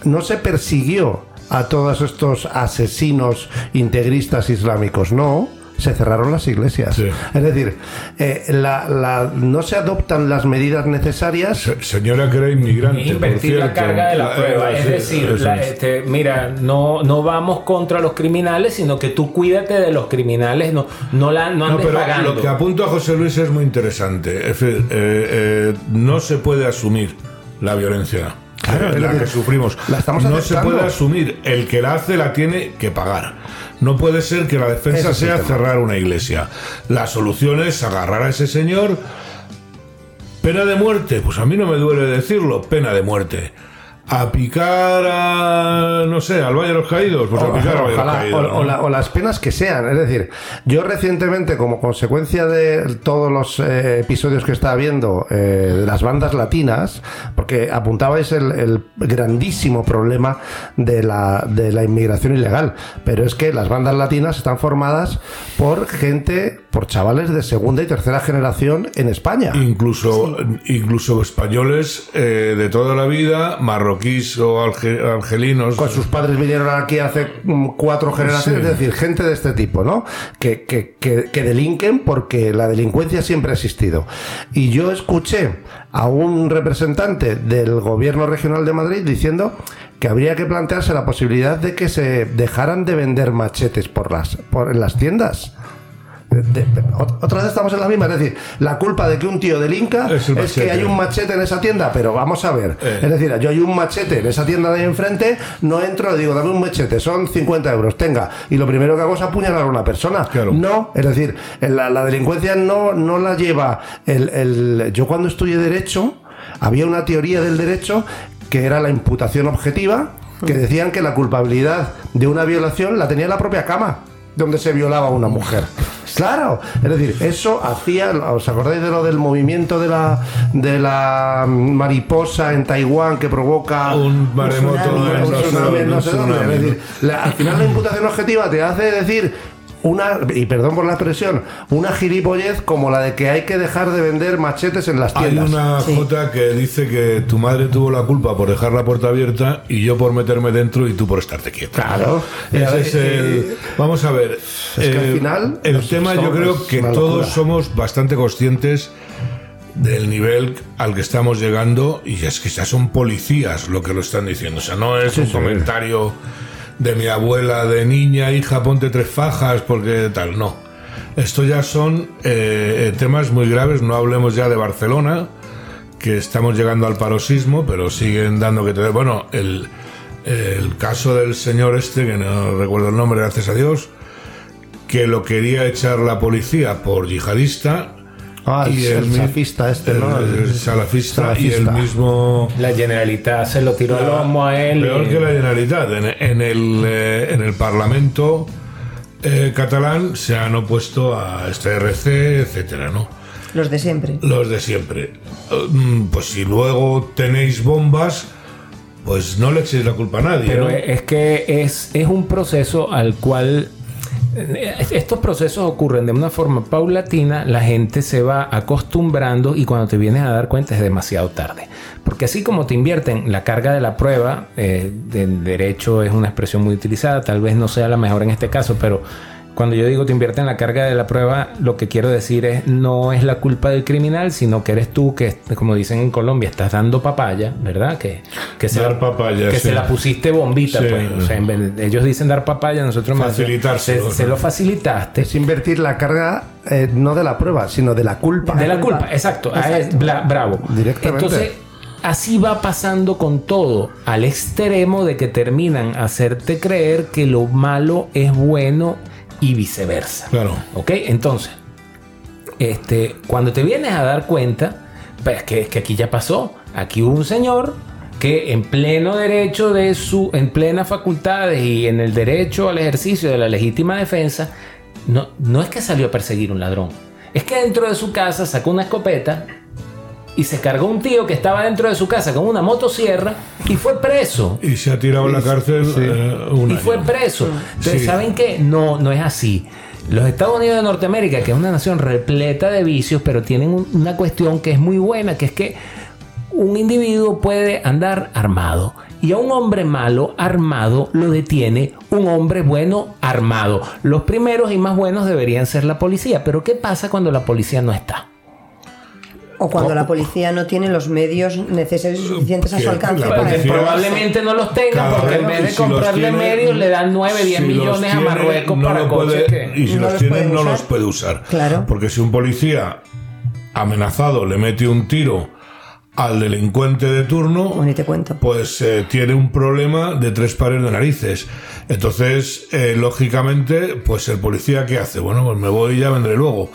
No se persiguió a todos estos asesinos integristas islámicos, no. Se cerraron las iglesias. Sí. Es decir, eh, la- la- no se adoptan las medidas necesarias Se- Señora que era inmigrante. por Invertir la cierto. carga de la Ah, prueba. Es sí, decir, la- es. este, mira, no, no vamos contra los criminales, sino que tú cuídate de los criminales, no, no, la, no pero pagando. lo que apunta José Luis es muy interesante. Es decir, eh, eh, no se puede asumir la violencia Claro, es la que sufrimos. la estamos no se puede asumir. El que la hace la tiene que pagar. No puede ser que la defensa Ese sea cerrar una iglesia. La solución es agarrar a ese señor. Pena de muerte, pues a mí no me duele decirlo, pena de muerte. A picar a, no sé, al Valle de los Caídos, pues a picar al Valle de los Caídos. o, ¿no? o la- o las penas que sean. Es decir, yo recientemente, como consecuencia de todos los eh, episodios que estaba viendo eh, de las bandas latinas, porque apuntabais el, el grandísimo problema de la, de la inmigración ilegal, pero es que las bandas latinas están formadas por gente, por chavales de segunda y tercera generación en España. Incluso, incluso españoles eh, de toda la vida, marroquíes o alge- argelinos. Pues sus padres vinieron aquí hace mm, cuatro generaciones, Sí. es decir, gente de este tipo, ¿no? Que, que, que, que delinquen porque la delincuencia siempre ha existido. Y yo escuché a un representante del gobierno regional de Madrid diciendo que habría que plantearse la posibilidad de que se dejaran de vender machetes por las, por, en las tiendas. De- de- ot- otra vez estamos en la misma, es decir, la culpa de que un tío delinca Es que hay un machete en esa tienda, pero vamos a ver, Eh. es decir, yo hay un machete en esa tienda de ahí enfrente, no entro, digo, dame un machete, son 50 euros, tenga, y lo primero que hago es apuñalar a una persona. Claro. No, es decir, la, la delincuencia no, no la lleva el, el- Yo cuando estudié Derecho, había una teoría del derecho que era la imputación objetiva, que decían que la culpabilidad de una violación la tenía la propia cama donde se violaba a una mujer. Claro, es decir, eso hacía, ¿os acordáis de lo del movimiento de la de la mariposa en Taiwán que provoca Un maremoto no sé dónde, Es decir, la- al final la imputación objetiva te hace decir una, y perdón por la expresión, una gilipollez como la de que hay que dejar de vender machetes en las Hay tiendas. una Sí. jota que dice que tu madre tuvo la culpa por dejar la puerta abierta y yo por meterme dentro y tú por estarte quieto. Claro. Ese es el- Vamos a ver. Es que al eh, final, El tema yo creo que todos somos bastante conscientes del nivel al que estamos llegando y es que ya son policías lo que lo están diciendo. O sea, no es Sí, un sí. comentario de mi abuela de niña, hija, ponte tres fajas porque tal. No. Esto ya son eh, temas muy graves. No hablemos ya de Barcelona, que estamos llegando al paroxismo, pero siguen dando que te... Bueno, el, el caso del señor este, que no recuerdo el nombre, gracias a Dios, que lo quería echar la policía por yihadista. Ah, el- el mi- salafista este, el- ¿no? el salafista, y el mismo... La Generalitat se lo tiró al lomo a él. Peor y- que la Generalitat. En, en el, eh, en el Parlamento eh, catalán se han opuesto a este RC, etcétera, ¿no? Los de siempre. Los de siempre. Eh, mm, Pues si luego tenéis bombas, pues no le echéis la culpa a nadie, Pero ¿no? es que es, es un proceso al cual estos procesos ocurren de una forma paulatina, la gente se va acostumbrando y cuando te vienes a dar cuenta es demasiado tarde. Porque así como te invierten la carga de la prueba, eh, derecho es una expresión muy utilizada, tal vez no sea la mejor en este caso, pero cuando yo digo te invierten la carga de la prueba, lo que quiero decir es no es la culpa del criminal, sino que eres tú que, como dicen en Colombia, estás dando papaya, ¿verdad? Que, que, se, Dar la, papaya, que sí. se la pusiste bombita, Sí. pues. O sea, en vez de- ellos dicen dar papaya, nosotros más- Se, se lo facilitaste. Es invertir la carga eh, no de la prueba, sino de la culpa. De la culpa, exacto. Ah, es bla- bravo. Directamente. Entonces, así va pasando con todo, al extremo de que terminan a hacerte creer que lo malo es bueno y viceversa. Claro. ¿Ok? Entonces, este, cuando te vienes a dar cuenta, pues que, que aquí ya pasó. Aquí hubo un señor que en pleno derecho de su, en plenas facultades y en el derecho al ejercicio de la legítima defensa, no, no es que salió a perseguir un ladrón. Es que dentro de su casa sacó una escopeta y se cargó un tío que estaba dentro de su casa con una motosierra y fue preso. Y se ha tirado en la cárcel eh, un Y año. fue preso. Entonces, Sí. ¿saben qué? No, no es así. Los Estados Unidos de Norteamérica, que es una nación repleta de vicios, pero tienen un- una cuestión que es muy buena, que es que un individuo puede andar armado. Y a un hombre malo armado lo detiene un hombre bueno armado. Los primeros y más buenos deberían ser la policía. Pero ¿qué pasa cuando la policía no está? O cuando la policía no tiene los medios necesarios y suficientes a su alcance para. Probablemente no los tenga porque en vez de si comprarle tiene, medios le dan 9, 10 si los millones a Marruecos no para coches puede- que... Y si no los los tiene, puede no usar. los puede usar. Claro. Porque si un policía amenazado le mete un tiro al delincuente de turno, Bueno, te cuento. pues eh, tiene un problema de tres pares de narices. Entonces, eh, lógicamente, pues el policía, ¿qué hace? Bueno, pues me voy y ya vendré luego.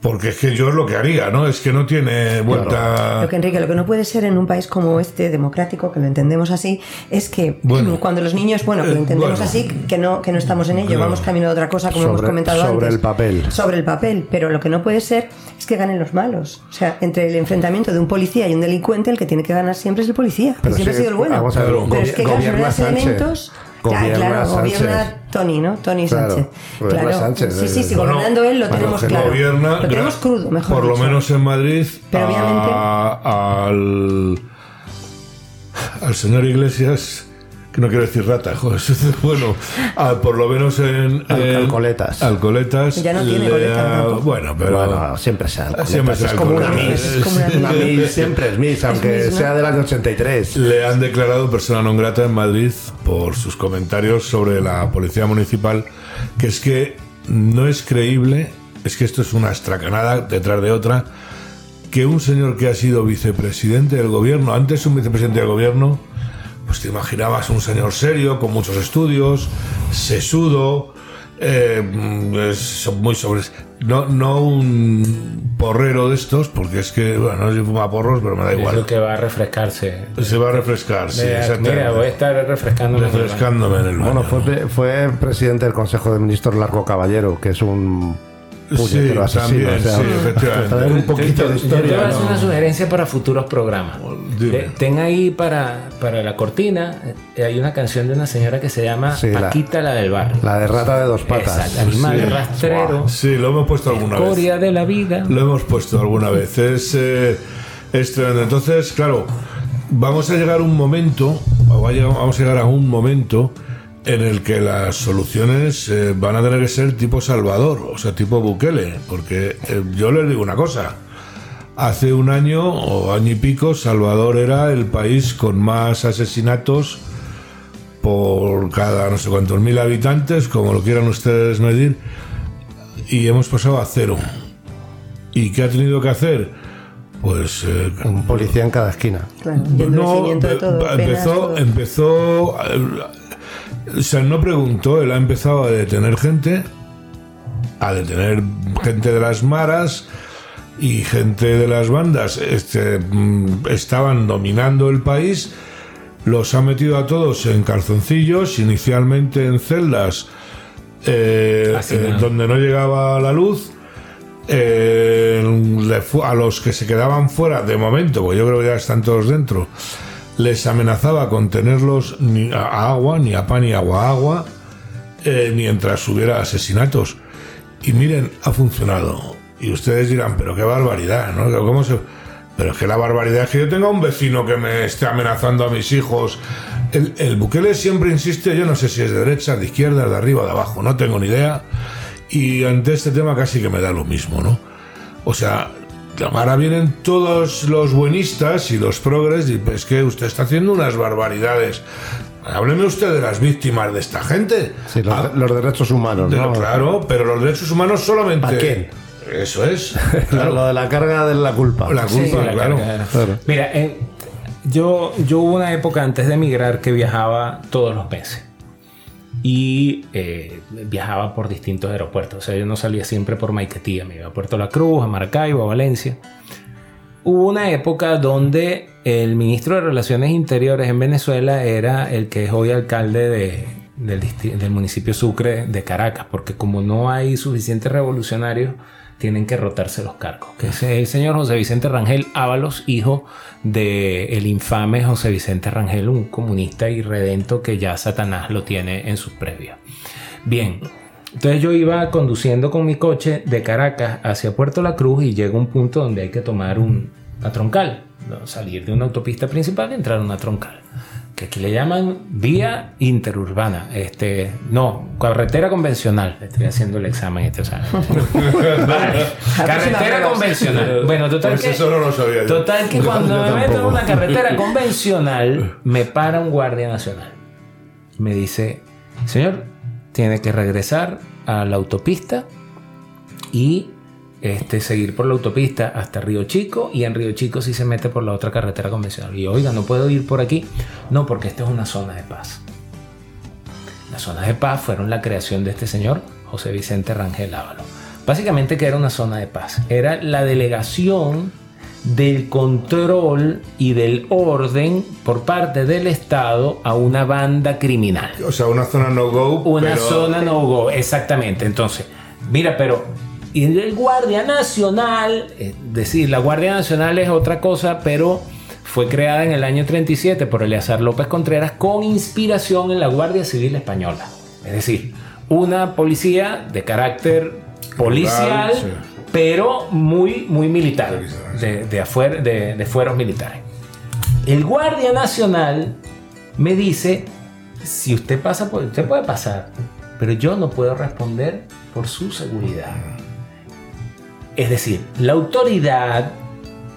Porque es que yo es lo que haría, ¿no? Es que no tiene vuelta. Lo que Enrique, lo que no puede ser en un país como este, democrático, que lo entendemos así, es que Bueno. cuando los niños, bueno, que lo Eh, entendemos bueno. así, que no, que no estamos en ello, Claro. vamos camino a otra cosa, como hemos Sobre- comentado sobre antes. el papel. Sobre el papel, pero lo que no puede ser es que ganen los malos. O sea, entre el enfrentamiento de un policía y un delincuente, el que tiene que ganar siempre es el policía, que siempre sí, ha sido el bueno. vamos a ver, Pero pero es que gobierna Sánchez. elementos... Ya, Gobierna claro, Sánchez. gobierna Tony, ¿no? Tony Claro, Sánchez. gobierna Claro. Sánchez, Sí, sí, sí, Bueno, gobernando él lo bueno, tenemos que claro. Gobierna, lo tenemos crudo, mejor Por lo dicho. menos en Madrid, Pero obviamente- a- al, al señor Iglesias, que no quiero decir rata, joder, bueno, a- por lo menos en. Al- en- Alcoletas. Alcoletas. Ya no tiene le coleta. Bueno, pero. Bueno, siempre sea Alcoletas. Siempre sea es como una Alcoletas. Miss. Es como una Miss. Siempre es Miss, aunque ¿no? sea del año 83. Le han declarado persona non grata en Madrid por sus comentarios sobre la policía municipal, que es que no es creíble, es que esto es una estracanada detrás de otra, que un señor que ha sido vicepresidente del gobierno, antes un vicepresidente del gobierno, pues te imaginabas un señor serio, con muchos estudios, sesudo, eh, es muy sobre... No, no un porrero de estos, porque es que, bueno, no sé si fuma porros, pero me da Es igual. lo que va a refrescarse. Se va a refrescar, sí, Mira, exactamente. mira, voy a estar refrescándome. en el baño. Refrescándome en el baño. Bueno, fue, fue presidente del Consejo de Ministros Largo Caballero, que es un puñetero Sí, asesino. también, o sea, sí, efectivamente. traer un poquito de Yo- yo te historia. voy a hacer ¿no? una sugerencia para futuros programas. Dime. De- ten ahí para, para la cortina, eh, hay una canción de una señora que se llama Sí, la- Paquita la, del barrio. La de rata de dos patas. Exacto, animal Sí. rastrero, Sí, lo hemos puesto alguna vez. escoria de la vida. Lo hemos puesto alguna vez. Es, eh, es tremendo. Entonces, claro, vamos a llegar a un momento, vamos a llegar a un momento en el que las soluciones eh, van a tener que ser tipo Salvador, o sea, tipo Bukele, porque eh, yo les digo una cosa. Hace un año o año y pico, Salvador era el país con más asesinatos por cada no sé cuántos mil habitantes, como lo quieran ustedes medir, y hemos pasado a cero. ¿Y qué ha tenido que hacer? Pues eh, Un policía en cada esquina. Claro, no, endurecimiento de todo. empe- penas, empezó, todo. empezó, eh, o sea, no preguntó, él ha empezado a detener gente, a detener gente de las maras y gente de las bandas, este, mm, estaban dominando el país, los ha metido a todos en calzoncillos, inicialmente en celdas eh, eh, donde no llegaba la luz. eh, a los que se quedaban fuera de momento, porque yo creo que ya están todos dentro, les amenazaba con tenerlos ni a agua, ni a pan ni agua agua, eh, mientras hubiera asesinatos. Y miren, ha funcionado. Y ustedes dirán, pero qué barbaridad, ¿no? ¿Cómo se...? Pero es que la barbaridad es que yo tenga un vecino que me esté amenazando a mis hijos. El, el siempre insiste, yo no sé si es de derecha, de izquierda, de arriba de abajo, no tengo ni idea. Y ante este tema casi que me da lo mismo, ¿no? O sea, ahora vienen todos los buenistas y los progres y pues que usted está haciendo unas barbaridades. Hábleme usted de las víctimas de esta gente. Sí, los, Ah, los derechos humanos, de ¿no? claro, pero los derechos humanos solamente. ¿A quién? Eso es. Lo, lo de la carga de la culpa. La Sí, culpa, la claro. carga. Claro. Mira, eh, yo, yo hubo una época antes de emigrar que viajaba todos los meses. Y eh, viajaba por distintos aeropuertos. O sea, yo no salía siempre por Maiquetía. Me iba a Puerto La Cruz, a Maracaibo, a Valencia. Hubo una época donde el ministro de Relaciones Interiores en Venezuela era el que es hoy alcalde de- del, del municipio Sucre de Caracas, porque como no hay suficientes revolucionarios, tienen que rotarse los cargos. Que es el señor José Vicente Rangel Ábalos, hijo del el infame José Vicente Rangel, un comunista irredento que ya Satanás lo tiene en sus previos. Bien, entonces yo iba conduciendo con mi coche de Caracas hacia Puerto La Cruz y llega un punto donde hay que tomar un, una troncal, salir de una autopista principal y entrar a una troncal. Que aquí le llaman vía interurbana. Este, no, carretera convencional. Estoy haciendo el examen este examen. vale, carretera convencional. Bueno, total Pues que. Total que cuando me meto en una carretera convencional, me para un guardia nacional. Me dice, señor, tiene que regresar a la autopista y este, seguir por la autopista hasta Río Chico y en Río Chico sí se mete por la otra carretera convencional. Y oiga, no puedo ir por aquí. No, porque esta es una zona de paz. Las zonas de paz fueron la creación de este señor, José Vicente Rangel Ávalo. Básicamente que era una zona de paz. Era la delegación del control y del orden por parte del Estado a una banda criminal. O sea, una zona no-go. Una pero- zona no go, exactamente. Entonces, mira, pero y el Guardia Nacional, es decir, la Guardia Nacional es otra cosa, pero fue creada en el año 37 por Eleazar López Contreras con inspiración en la Guardia Civil Española. Es decir, una policía de carácter policial, sí. pero muy, muy militar, de, de, afuer- de- de fueros militares. El Guardia Nacional me dice, si usted pasa por, usted puede pasar, pero yo no puedo responder por su seguridad. Es decir, la autoridad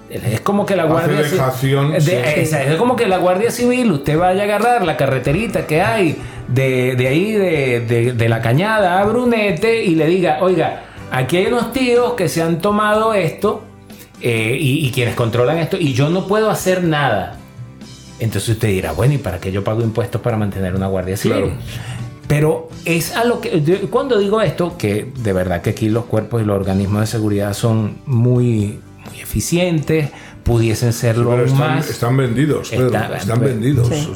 es como que la Guardia Ci- dejación, de- sí. esa- es como que la Guardia Civil, usted vaya a agarrar la carreterita que hay de, de ahí, de, de- de la cañada a Brunete, y le diga, oiga, aquí hay unos tíos que se han tomado esto eh, y, y quienes controlan esto, y yo no puedo hacer nada. Entonces usted dirá, bueno, ¿y para qué yo pago impuestos para mantener una Guardia Civil? Claro. Pero es a lo que. Cuando digo esto, que de verdad que aquí los cuerpos y los organismos de seguridad son muy, muy eficientes, pudiesen serlo están, más. están vendidos, Pedro, Está- están pues, vendidos. sí.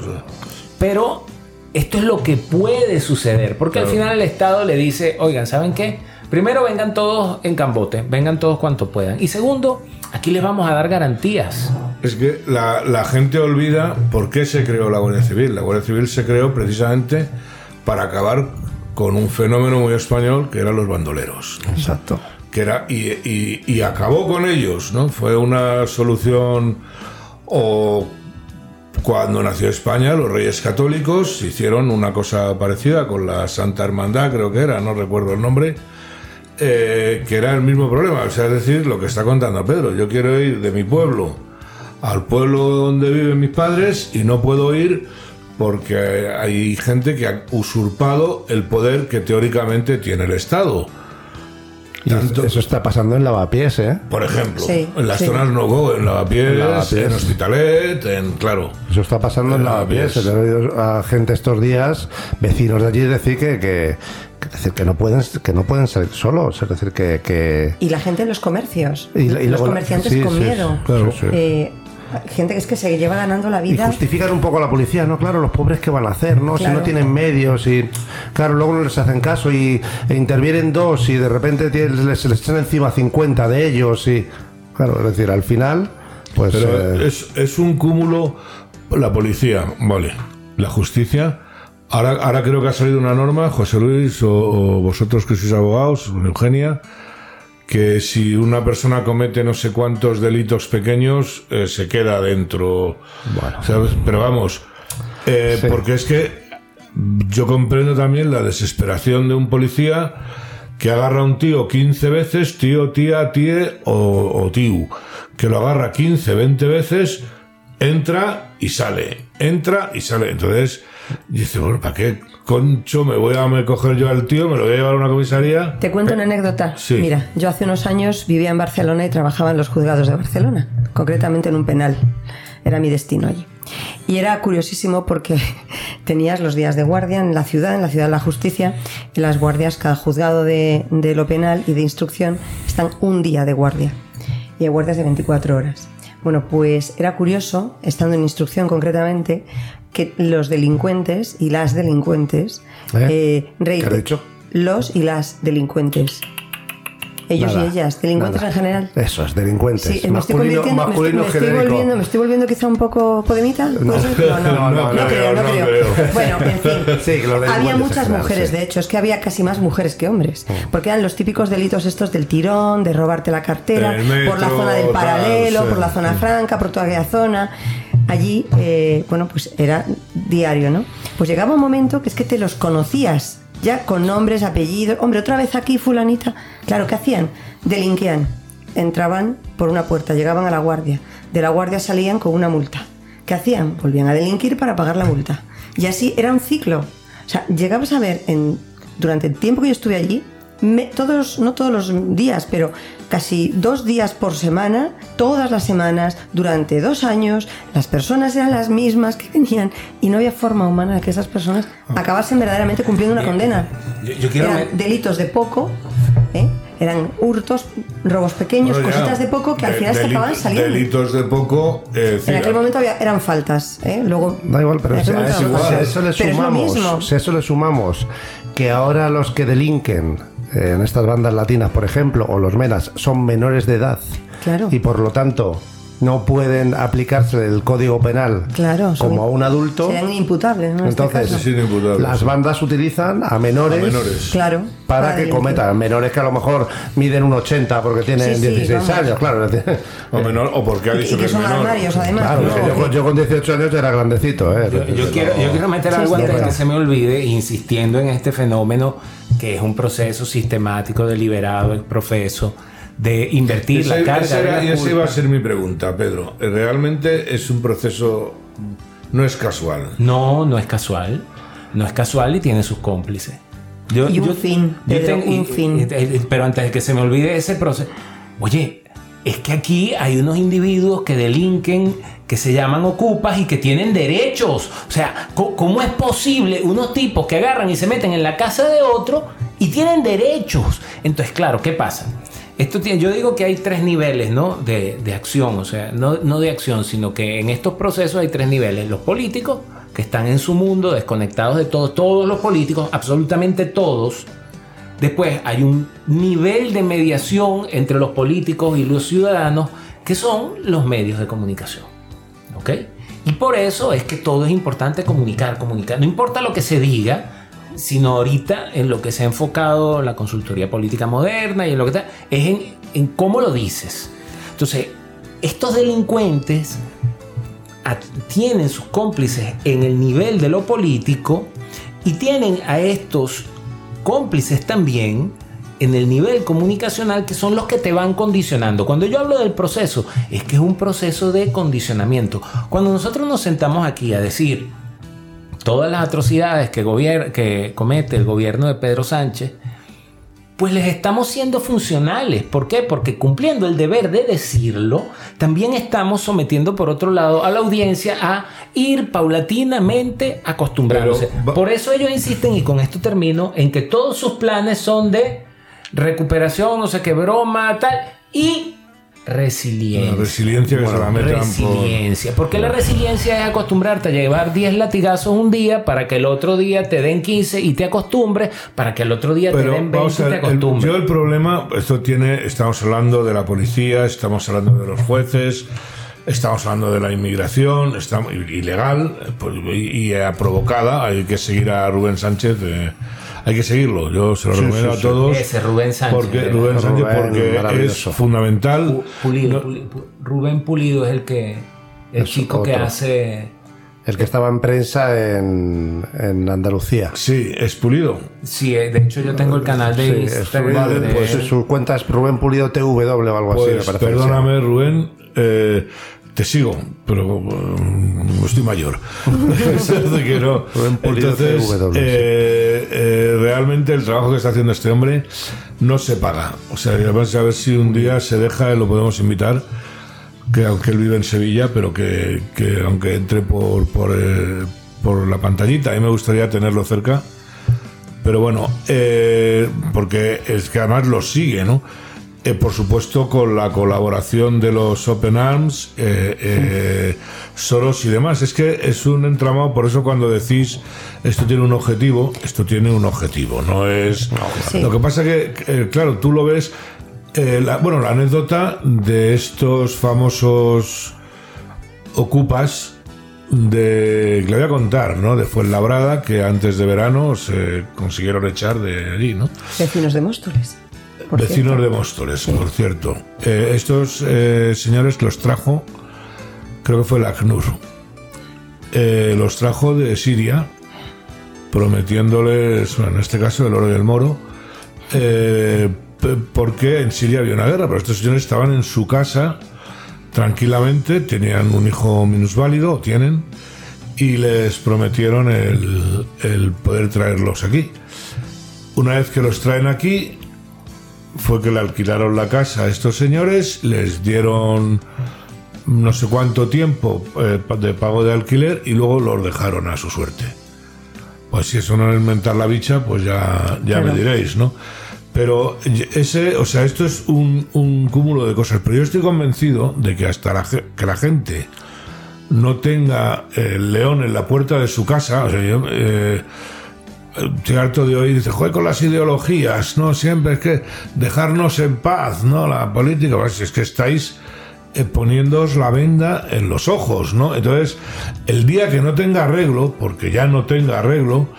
Pero esto es lo que puede suceder, porque al final el Estado le dice, oigan, ¿saben qué? Primero, vengan todos en cambote, vengan todos cuanto puedan. Y segundo, aquí les vamos a dar garantías. Es que la, la gente olvida por qué se creó la Guardia Civil. La Guardia Civil se creó precisamente para acabar con un fenómeno muy español que eran los bandoleros. Exacto. que era y, y- y acabó con ellos, ¿no? Fue una solución o cuando nació España los Reyes Católicos hicieron una cosa parecida con la Santa Hermandad, creo que era, no recuerdo el nombre, eh, que era el mismo problema, o sea, es decir, lo que está contando Pedro, yo quiero ir de mi pueblo al pueblo donde viven mis padres y no puedo ir porque hay gente que ha usurpado el poder que teóricamente tiene el Estado. Y Tanto- eso está pasando en Lavapiés, ¿eh? por ejemplo, Sí, en las sí. zonas no go, en Lavapiés, En en, Lavapiés. Hospitalet, en claro. Eso está pasando en En Lavapiés. Lavapiés. He oído a gente estos días, vecinos de allí, decir que, que, decir que no pueden que no pueden salir solos. Es decir, que. que Y la gente en los comercios. Y- y los luego comerciantes sí, con sí, miedo. claro, sí. Eh, gente que es que se lleva ganando la y vida. justifican un poco a la policía, ¿no? Claro, los pobres que van a hacer, ¿no? Si no tienen medios y. Claro, luego no les hacen caso y e intervienen dos y de repente tienen- les, se les echan encima 50 de ellos y. Claro, es decir, al final, pues. Pero eh, es, es un cúmulo, la policía, vale, la justicia. Ahora, ahora creo que ha salido una norma, José Luis o, o vosotros que sois abogados, Eugenia, que si una persona comete no sé cuántos delitos pequeños, eh, se queda dentro. ¿sabes? Pero vamos, eh, Sí. porque es que yo comprendo también la desesperación de un policía que agarra a un tío 15 veces, tío, tía, tie o, o tío, que lo agarra 15, 20 veces, entra y sale, entra y sale. Entonces, dice, bueno, ¿para qué concho me voy a me coger yo al tío? Me lo voy a llevar a una comisaría. Te cuento una anécdota. Sí. Mira, yo hace unos años vivía en Barcelona y trabajaba en los juzgados de Barcelona, concretamente en un penal. Era mi destino allí. Y era curiosísimo porque tenías los días de guardia en la ciudad, en la ciudad de la justicia, y las guardias, cada juzgado de, de lo penal y de instrucción están un día de guardia. Y hay guardias de 24 horas. Bueno, pues era curioso, estando en instrucción concretamente, que los delincuentes y las delincuentes, ¿Eh? eh, reiter- ¿Qué has dicho? los y las delincuentes. Ellos Nada, y ellas, delincuentes nada. en general. Eso es, delincuentes. Sí, me estoy masculino me estoy, me volviendo, me estoy volviendo quizá un poco podemita. No, no, No, no, no creo, no no creo. creo. Bueno, en fin, Sí, había muchas general, mujeres, sí. de hecho, es que había casi más mujeres que hombres, porque eran los típicos delitos estos del tirón, de robarte la cartera, metro, por la zona del paralelo, por la zona franca, por toda aquella zona. Allí, eh, bueno, pues era diario, ¿no? Pues llegaba un momento que es que te los conocías, ya con nombres, apellidos. Hombre, otra vez aquí, fulanita. Claro, ¿qué hacían? Delinquían. Entraban por una puerta, llegaban a la guardia. De la guardia salían con una multa. ¿Qué hacían? Volvían a delinquir para pagar la multa. Y así era un ciclo. O sea, llegabas a ver en, durante el tiempo que yo estuve allí, me- todos, no todos los días, pero casi dos días por semana, todas las semanas, durante dos años, las personas eran las mismas que venían y no había forma humana de que esas personas acabasen verdaderamente cumpliendo una condena. Yo, yo quiero Eran me- delitos de poco, ¿eh? eran hurtos, robos pequeños, Bueno, ya, cositas de poco que al de- final se acababan saliendo. Delitos de poco. eh, En aquel momento había- eran faltas, ¿eh? Luego. Da igual, pero si a eso, si a eso le es sumamos, mismo. si a eso le sumamos que ahora los que delinquen en estas bandas latinas, por ejemplo, o los menas, son menores de edad Claro. y por lo tanto no pueden aplicarse el código penal Claro, son- como a un adulto. Serían inimputables, ¿no? Este Entonces, las bandas utilizan a menores, A menores. Claro. para que cometan. Menores que a lo mejor miden un 80 porque tienen Sí, sí, 16 vamos. años, claro. O, menor, o porque ha dicho y que, que es son menor. armarios, además. Yo, con- yo con 18 años ya era grandecito. ¿eh? Yo, yo quiero, yo quiero meter Sí, algo sí, antes que se me olvide, insistiendo en este fenómeno que es un proceso sistemático, deliberado, profeso, de invertir Ese- la carga. esa era- la esa iba a ser mi pregunta, Pedro. Realmente es un proceso. No es casual. No, no es casual. No es casual y tiene sus cómplices. Yo- Y un yo- fin, yo Pedro, tengo- y- un fin. y- y- pero antes de que se me olvide ese proceso. Oye, es que aquí hay unos individuos que delinquen, que se llaman ocupas y que tienen derechos. O sea, ¿cómo es posible unos tipos que agarran y se meten en la casa de otro y tienen derechos? Entonces, claro, ¿qué pasa? Esto tiene, yo digo que hay tres niveles ¿no? de, de acción, o sea, no, no de acción, sino que en estos procesos hay tres niveles. Los políticos, que están en su mundo, desconectados de todo, todos los políticos, absolutamente todos, Después hay un nivel de mediación entre los políticos y los ciudadanos que son los medios de comunicación. ¿Ok? Y por eso es que todo es importante comunicar, comunicar. No importa lo que se diga, sino ahorita en lo que se ha enfocado la consultoría política moderna y en lo que está, es en, en cómo lo dices. Entonces, estos delincuentes tienen sus cómplices en el nivel de lo político y tienen a estos cómplices también en el nivel comunicacional que son los que te van condicionando. Cuando yo hablo del proceso, es que es un proceso de condicionamiento. Cuando nosotros nos sentamos aquí a decir todas las atrocidades que, que comete el gobierno de Pedro Sánchez, pues les estamos siendo funcionales. ¿Por qué? Porque cumpliendo el deber de decirlo, también estamos sometiendo por otro lado a la audiencia a ir paulatinamente acostumbrándose. Pero Por eso ellos insisten, y con esto termino, en que todos sus planes son de recuperación, no sé qué broma, tal, y resiliencia. La resiliencia que se la metan por... Resiliencia. Porque la resiliencia es acostumbrarte a llevar 10 latigazos un día para que el otro día te den 15 y te acostumbres, para que el otro día te Pero den 20 vamos y te el, acostumbres. yo el problema, esto tiene, estamos hablando de la policía, estamos hablando de los jueces, estamos hablando de la inmigración, estamos, ilegal pues, y, y, eh, provocada, hay que seguir a Rubén Sánchez, hay que seguirlo, yo se lo recomiendo sí, a sí. todos. Ese Rubén Sánchez. Porque ¿verdad? Rubén Sánchez Rubén, porque es maravilloso. fundamental. Pu- Pulido, No- Pulido, Pu- Rubén Pulido es el que el Es chico que hace El que estaba en prensa en, en Andalucía. Sí, es pulido. sí, eh, de hecho yo tengo el canal de Sí, Instagram de pues él. su cuenta es Rubén Pulido TW o algo así, me Pues perdóname, Rubén, eh, te sigo, pero eh, estoy mayor. Que no. Entonces, eh, eh, realmente el trabajo que está haciendo este hombre no se paga. O sea, además a ver si un día se deja y lo podemos invitar. Que aunque él vive en Sevilla, pero que, que aunque entre por, por, eh, por la pantallita, a mí me gustaría tenerlo cerca. Pero bueno, eh, porque es que además lo sigue, ¿no? Eh, por supuesto, con la colaboración de los Open Arms, eh, eh, Soros y demás. Es que es un entramado, por eso cuando decís esto tiene un objetivo, esto tiene un objetivo, no es. Sí. Lo que pasa que, eh, claro, tú lo ves. eh, la- bueno, la anécdota de estos famosos ocupas de que le voy a contar, ¿no? De Fuenlabrada que antes de verano se consiguieron echar de allí, ¿no? Vecinos de Móstoles. Por Vecinos cierto. de Móstoles, por cierto. Eh, estos eh, señores los trajo, creo que fue la ACNUR, eh, los trajo de Siria, prometiéndoles, bueno, en este caso el oro y el moro, porque en Siria había una guerra, pero estos señores estaban en su casa tranquilamente, tenían un hijo minusválido, o tienen, y les prometieron el, el poder traerlos aquí. Una vez que los traen aquí, fue que le alquilaron la casa a estos señores, les dieron no sé cuánto tiempo eh, de pago de alquiler y luego los dejaron a su suerte. Pues si eso no es mentar la bicha, pues ya, ya Claro. me diréis, ¿no? Pero ese, o sea, esto es un, un cúmulo de cosas. Pero yo estoy convencido de que hasta la, que la gente no tenga el león en la puerta de su casa, o sea, yo, eh, estoy harto de oír, dice, juega con las ideologías, no, siempre es que dejarnos en paz, ¿no? La política, pues es que estáis eh, poniéndoos la venda en los ojos, ¿no? Entonces, el día que no tenga arreglo, porque ya no tenga arreglo,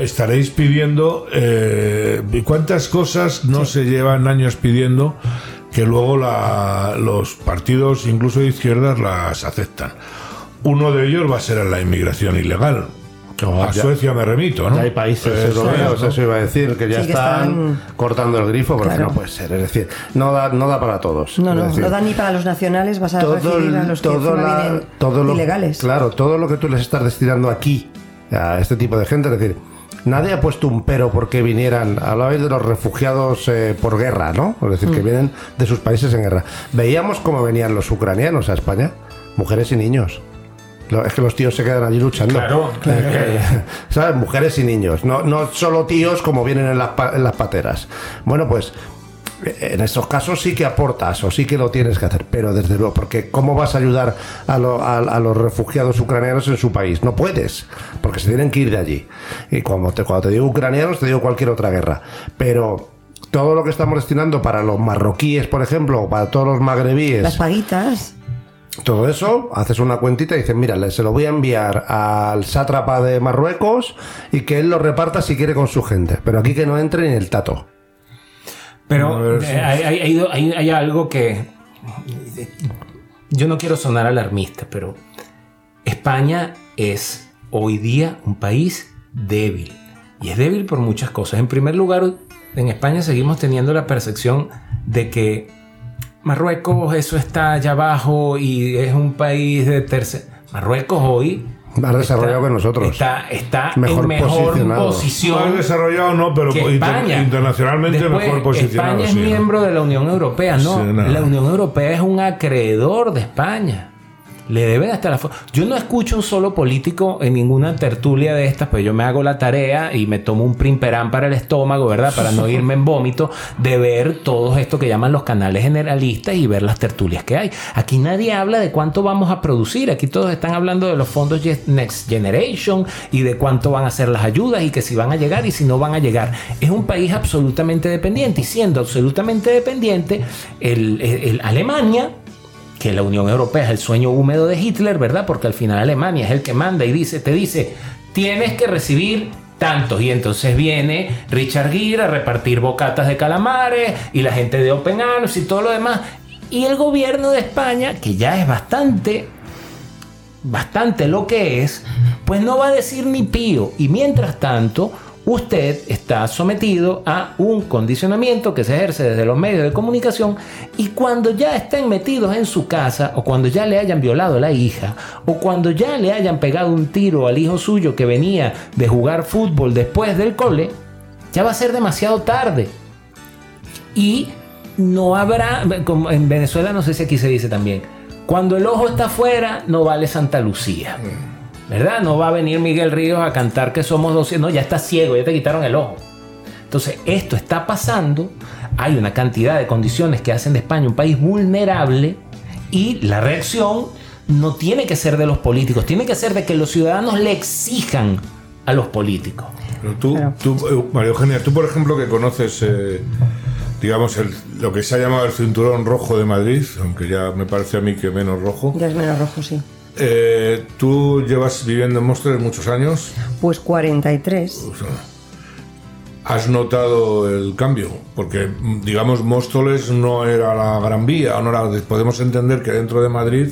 estaréis pidiendo, eh, ¿y cuántas cosas no se llevan años pidiendo que luego la- los partidos, incluso de izquierdas, las aceptan? Uno de ellos va a ser la inmigración ilegal. No, a ya- Suecia me remito, ¿no? Ya hay países europeos, eso iba a decir, que ya Sí, que están, están- cortando el grifo porque Claro. no puede ser. Es decir, no da, no da para todos. No, no, decir, no da ni para los nacionales, vas a todo recibir a los todo encima la- vienen todo lo, ilegales. Claro, todo lo que tú les estás destinando aquí a este tipo de gente, es decir, nadie ha puesto un pero porque vinieran, hablabais de los refugiados eh, por guerra, ¿no? Es decir, Mm. que vienen de sus países en guerra. Veíamos cómo venían los ucranianos a España, mujeres y niños. Es que los tíos se quedan allí luchando. Claro. ¿Sabes? Mujeres y niños. No, no solo tíos como vienen en las, pa- en las pateras. Bueno, pues En estos casos sí que aportas o sí que lo tienes que hacer, pero desde luego, porque ¿cómo vas a ayudar a, lo- a- a los refugiados ucranianos en su país? No puedes, porque se tienen que ir de allí. Y cuando te, cuando te digo ucranianos, te digo cualquier otra guerra. Pero todo lo que estamos destinando para los marroquíes, por ejemplo, o para todos los magrebíes, Las paguitas. Todo eso, haces una cuentita y dices, mira, se lo voy a enviar al sátrapa de Marruecos y que él lo reparta si quiere con su gente. Pero aquí que no entre ni el tato. Pero eh, hay, hay- hay- hay- hay algo que. Yo no quiero sonar alarmista, pero España es hoy día un país débil. Y es débil por muchas cosas. En primer lugar, en España seguimos teniendo la percepción de que Marruecos, eso está allá abajo y es un país de tercer. Marruecos hoy. Más desarrollado que nosotros. Está, está Mejor en mejor posicionado. posición Más desarrollado no, pero España. internacionalmente Después, mejor posicionado. España es sí, ¿no? miembro de la Unión Europea, no. Sí, no. La Unión Europea es un acreedor de España. Le deben hasta la... Yo no escucho un solo político en ninguna tertulia de estas, pues yo me hago la tarea y me tomo un primperán para el estómago, ¿verdad? Para no irme en vómito, de ver todo esto que llaman los canales generalistas y ver las tertulias que hay. Aquí nadie habla de cuánto vamos a producir. Aquí todos están hablando de los fondos Next Generation y de cuánto van a ser las ayudas y que si van a llegar y si no van a llegar. Es un país absolutamente dependiente y siendo absolutamente dependiente, el- el Alemania que la Unión Europea es el sueño húmedo de Hitler, ¿verdad? Porque al final Alemania es el que manda y dice, te dice, tienes que recibir tantos. Y entonces viene Richard Gere a repartir bocatas de calamares y la gente de Open Arms y todo lo demás. Y el gobierno de España, que ya es bastante, bastante lo que es, pues no va a decir ni pío. Y mientras tanto, usted está sometido a un condicionamiento que se ejerce desde los medios de comunicación y cuando ya estén metidos en su casa o cuando ya le hayan violado a la hija o cuando ya le hayan pegado un tiro al hijo suyo que venía de jugar fútbol después del cole, ya va a ser demasiado tarde. Y no habrá, como en Venezuela no sé si aquí se dice también, cuando el ojo está afuera no vale Santa Lucía. ¿Verdad? No va a venir Miguel Ríos a cantar que somos 200. No, ya está ciego, ya te quitaron el ojo. Entonces, esto está pasando. Hay una cantidad de condiciones que hacen de España un país vulnerable y la reacción no tiene que ser de los políticos, tiene que ser de que los ciudadanos le exijan a los políticos. Pero tú, eh, María Eugenia, tú por ejemplo que conoces, eh, digamos, el- lo que se ha llamado el cinturón rojo de Madrid, aunque ya me parece a mí que menos rojo, Ya es menos rojo, sí. Eh, tú llevas viviendo en Móstoles muchos años, Pues 43. o sea, ¿has notado el cambio? Porque, digamos, Móstoles no era la Gran Vía, no era- podemos entender que dentro de Madrid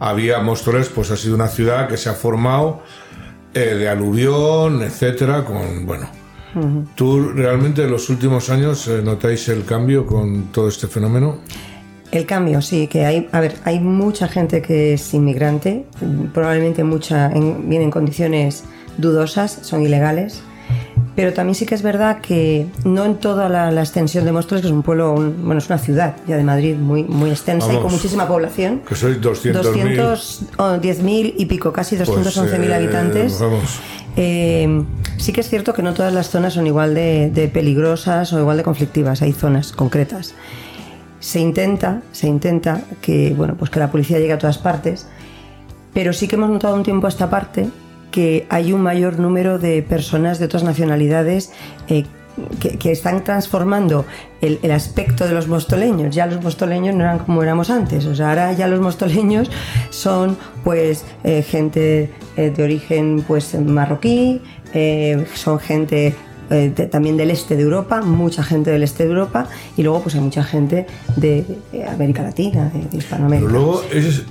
había Móstoles, pues ha sido una ciudad que se ha formado eh, de aluvión, etcétera, con, bueno... ¿Tú realmente en los últimos años eh, notáis el cambio con todo este fenómeno? El cambio, sí, que hay, a ver, hay mucha gente que es inmigrante, probablemente mucha en- viene en condiciones dudosas, son ilegales, pero también sí que es verdad que no en toda la, la extensión de Móstoles, que es un pueblo, un- bueno, es una ciudad ya de Madrid muy, muy extensa y con muchísima población. Que sois 200.000. 210.000 y pico, casi 211.000 Pues, eh, habitantes. Vamos. Eh, sí que es cierto que no todas las zonas son igual de, de peligrosas o igual de conflictivas, hay zonas concretas. Se intenta, se intenta que, bueno, pues que la policía llegue a todas partes, pero sí que hemos notado un tiempo a esta parte que hay un mayor número de personas de otras nacionalidades eh, que, están transformando el, aspecto de los mostoleños. Ya los mostoleños no eran como éramos antes. O sea, ahora ya los mostoleños son pues eh, gente eh, de origen pues marroquí, son gente eh, también del este de Europa, mucha gente del este de Europa, y luego pues hay mucha gente de, de América Latina, de, Hispanoamérica. Luego, ese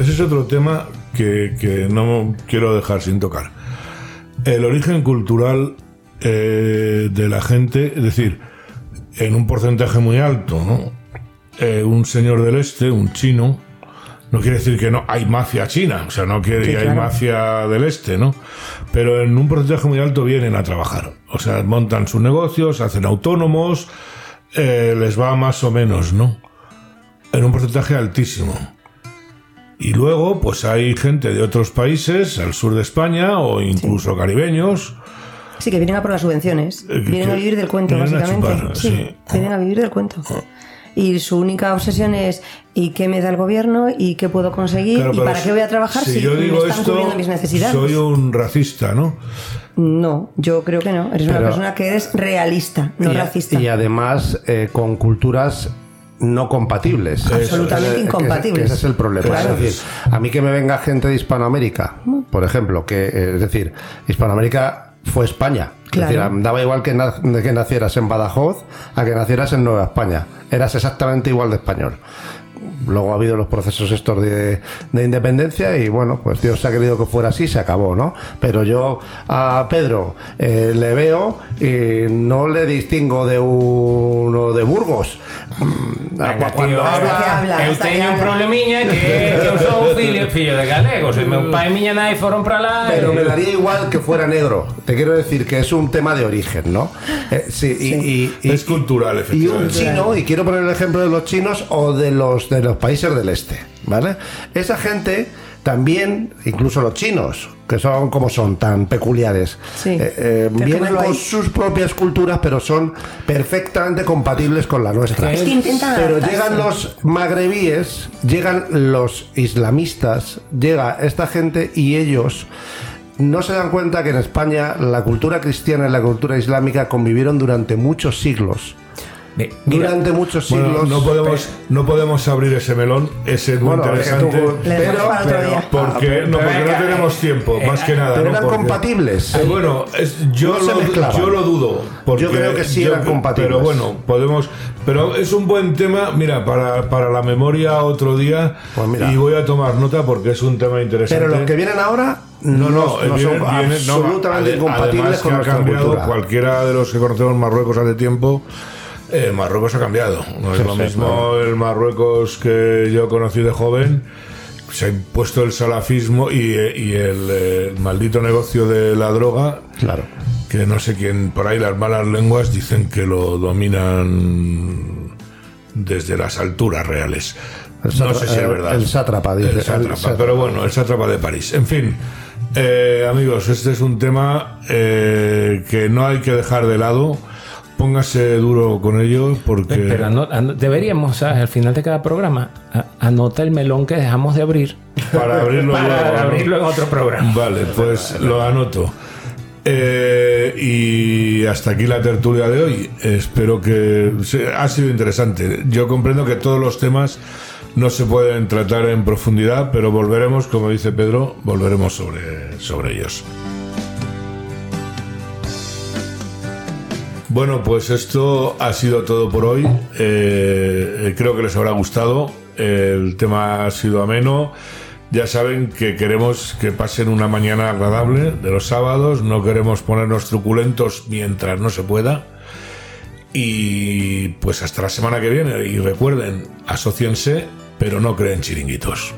es, otro tema que, que no quiero dejar sin tocar. El origen cultural eh, de la gente, es decir, en un porcentaje muy alto. Eh, un señor del este, un chino, no quiere decir que no hay mafia china, o sea, no quiere Sí, hay mafia del este, ¿no? Pero en un porcentaje muy alto vienen a trabajar, o sea, montan sus negocios, hacen autónomos, eh, les va más o menos, ¿no? En un porcentaje altísimo. Y luego, pues hay gente de otros países, al sur de España o incluso caribeños, Sí, que vienen a por las subvenciones. Eh, que- Vienen a vivir del cuento, vienen a básicamente. chupar, sí, sí. vienen a vivir del cuento. Y su única obsesión es ¿y qué me da el gobierno? ¿Y qué puedo conseguir? Claro, ¿Y para qué voy a trabajar si, yo me digo están esto, cubriendo mis necesidades? soy un racista, ¿no? No, yo creo que no. Eres una persona que eres realista, no y, racista. y además eh, con culturas no compatibles. Absolutamente que- incompatibles. que ese es el problema. Claro. Es decir, a mí que me venga gente de Hispanoamérica, por ejemplo, que eh, es decir, Hispanoamérica fue España. Claro. Es decir, daba igual que, na- de que nacieras en Badajoz a que nacieras en Nueva España. Eras exactamente igual de español. Luego ha habido los procesos estos de, de independencia y bueno, pues Dios ha querido que fuera así, se acabó, ¿no? Pero yo a Pedro eh, le veo y no le distingo de uno de Burgos. Mm, Venga, cuando tío, habla- habla, eu teño un habla. problemiña que, que eu sou fillo, fillo de galegos e meu pai e miña nai foron para lá Pero me daría igual que fuera negro. Te quiero decir que es un tema de origen, ¿no? Eh, sí, y- y- y- Es cultural, Y un efectivamente. chino, y quiero poner el ejemplo de los chinos o de los de los países del este, ¿vale? Esa gente también, incluso los chinos, que son como son tan peculiares, Sí, eh, eh, vienen con ahí. sus propias culturas, pero son perfectamente compatibles con la nuestra. Es que intentan Pero llegan los magrebíes, llegan los islamistas, llega esta gente y ellos no se dan cuenta que en España la cultura cristiana y la cultura islámica convivieron durante muchos siglos. Mira, durante muchos Bueno, siglos. no podemos, no podemos abrir ese melón, ese es muy Bueno, es que interesante. tú- pero- pero-. Porque, no, porque no tenemos tiempo, eh, más que nada. pero ¿no? eran Porque- compatibles. Eh, bueno, es- yo, No lo, yo lo dudo. porque Yo creo que sí yo- eran compatibles. Pero bueno, podemos. Pero es un buen tema, mira, para, para la memoria otro día. Pues mira. y voy a tomar nota porque es un tema interesante. Pero los que vienen ahora No, no, no viene- son viene- no, absolutamente ade- incompatibles además con que ha nuestra cambiado cultura. cualquiera de los que conocemos Marruecos hace tiempo. Eh, Marruecos ha cambiado. No es Sí, lo sí, mismo el Marruecos que yo conocí de joven. Se ha impuesto el salafismo y, eh, y el eh, maldito negocio de la droga. Claro. Que no sé quién, por ahí las malas lenguas dicen que lo dominan desde las alturas reales. No sé si es verdad. el sátrapa, dice. El El sátrapa, sátrapa. pero bueno, el sátrapa de París. En fin, eh, amigos, este es un tema eh, que no hay que dejar de lado. Póngase duro con ello porque... Pero ano- ano- deberíamos, ¿sabes? Al final de cada programa, anota el melón que dejamos de abrir Para abrirlo para luego, en otro programa. Vale, pues lo anoto. Eh, y hasta aquí la tertulia de hoy. Espero que ha sido interesante. Yo comprendo que todos los temas no se pueden tratar en profundidad, pero volveremos, como dice Pedro, volveremos sobre, sobre ellos. Bueno, pues esto ha sido todo por hoy. Eh, creo que les habrá gustado. El tema ha sido ameno. Ya saben que queremos que pasen una mañana agradable de los sábados. No queremos ponernos truculentos mientras no se pueda. Y pues hasta la semana que viene. Y recuerden, asociense, pero no creen chiringuitos.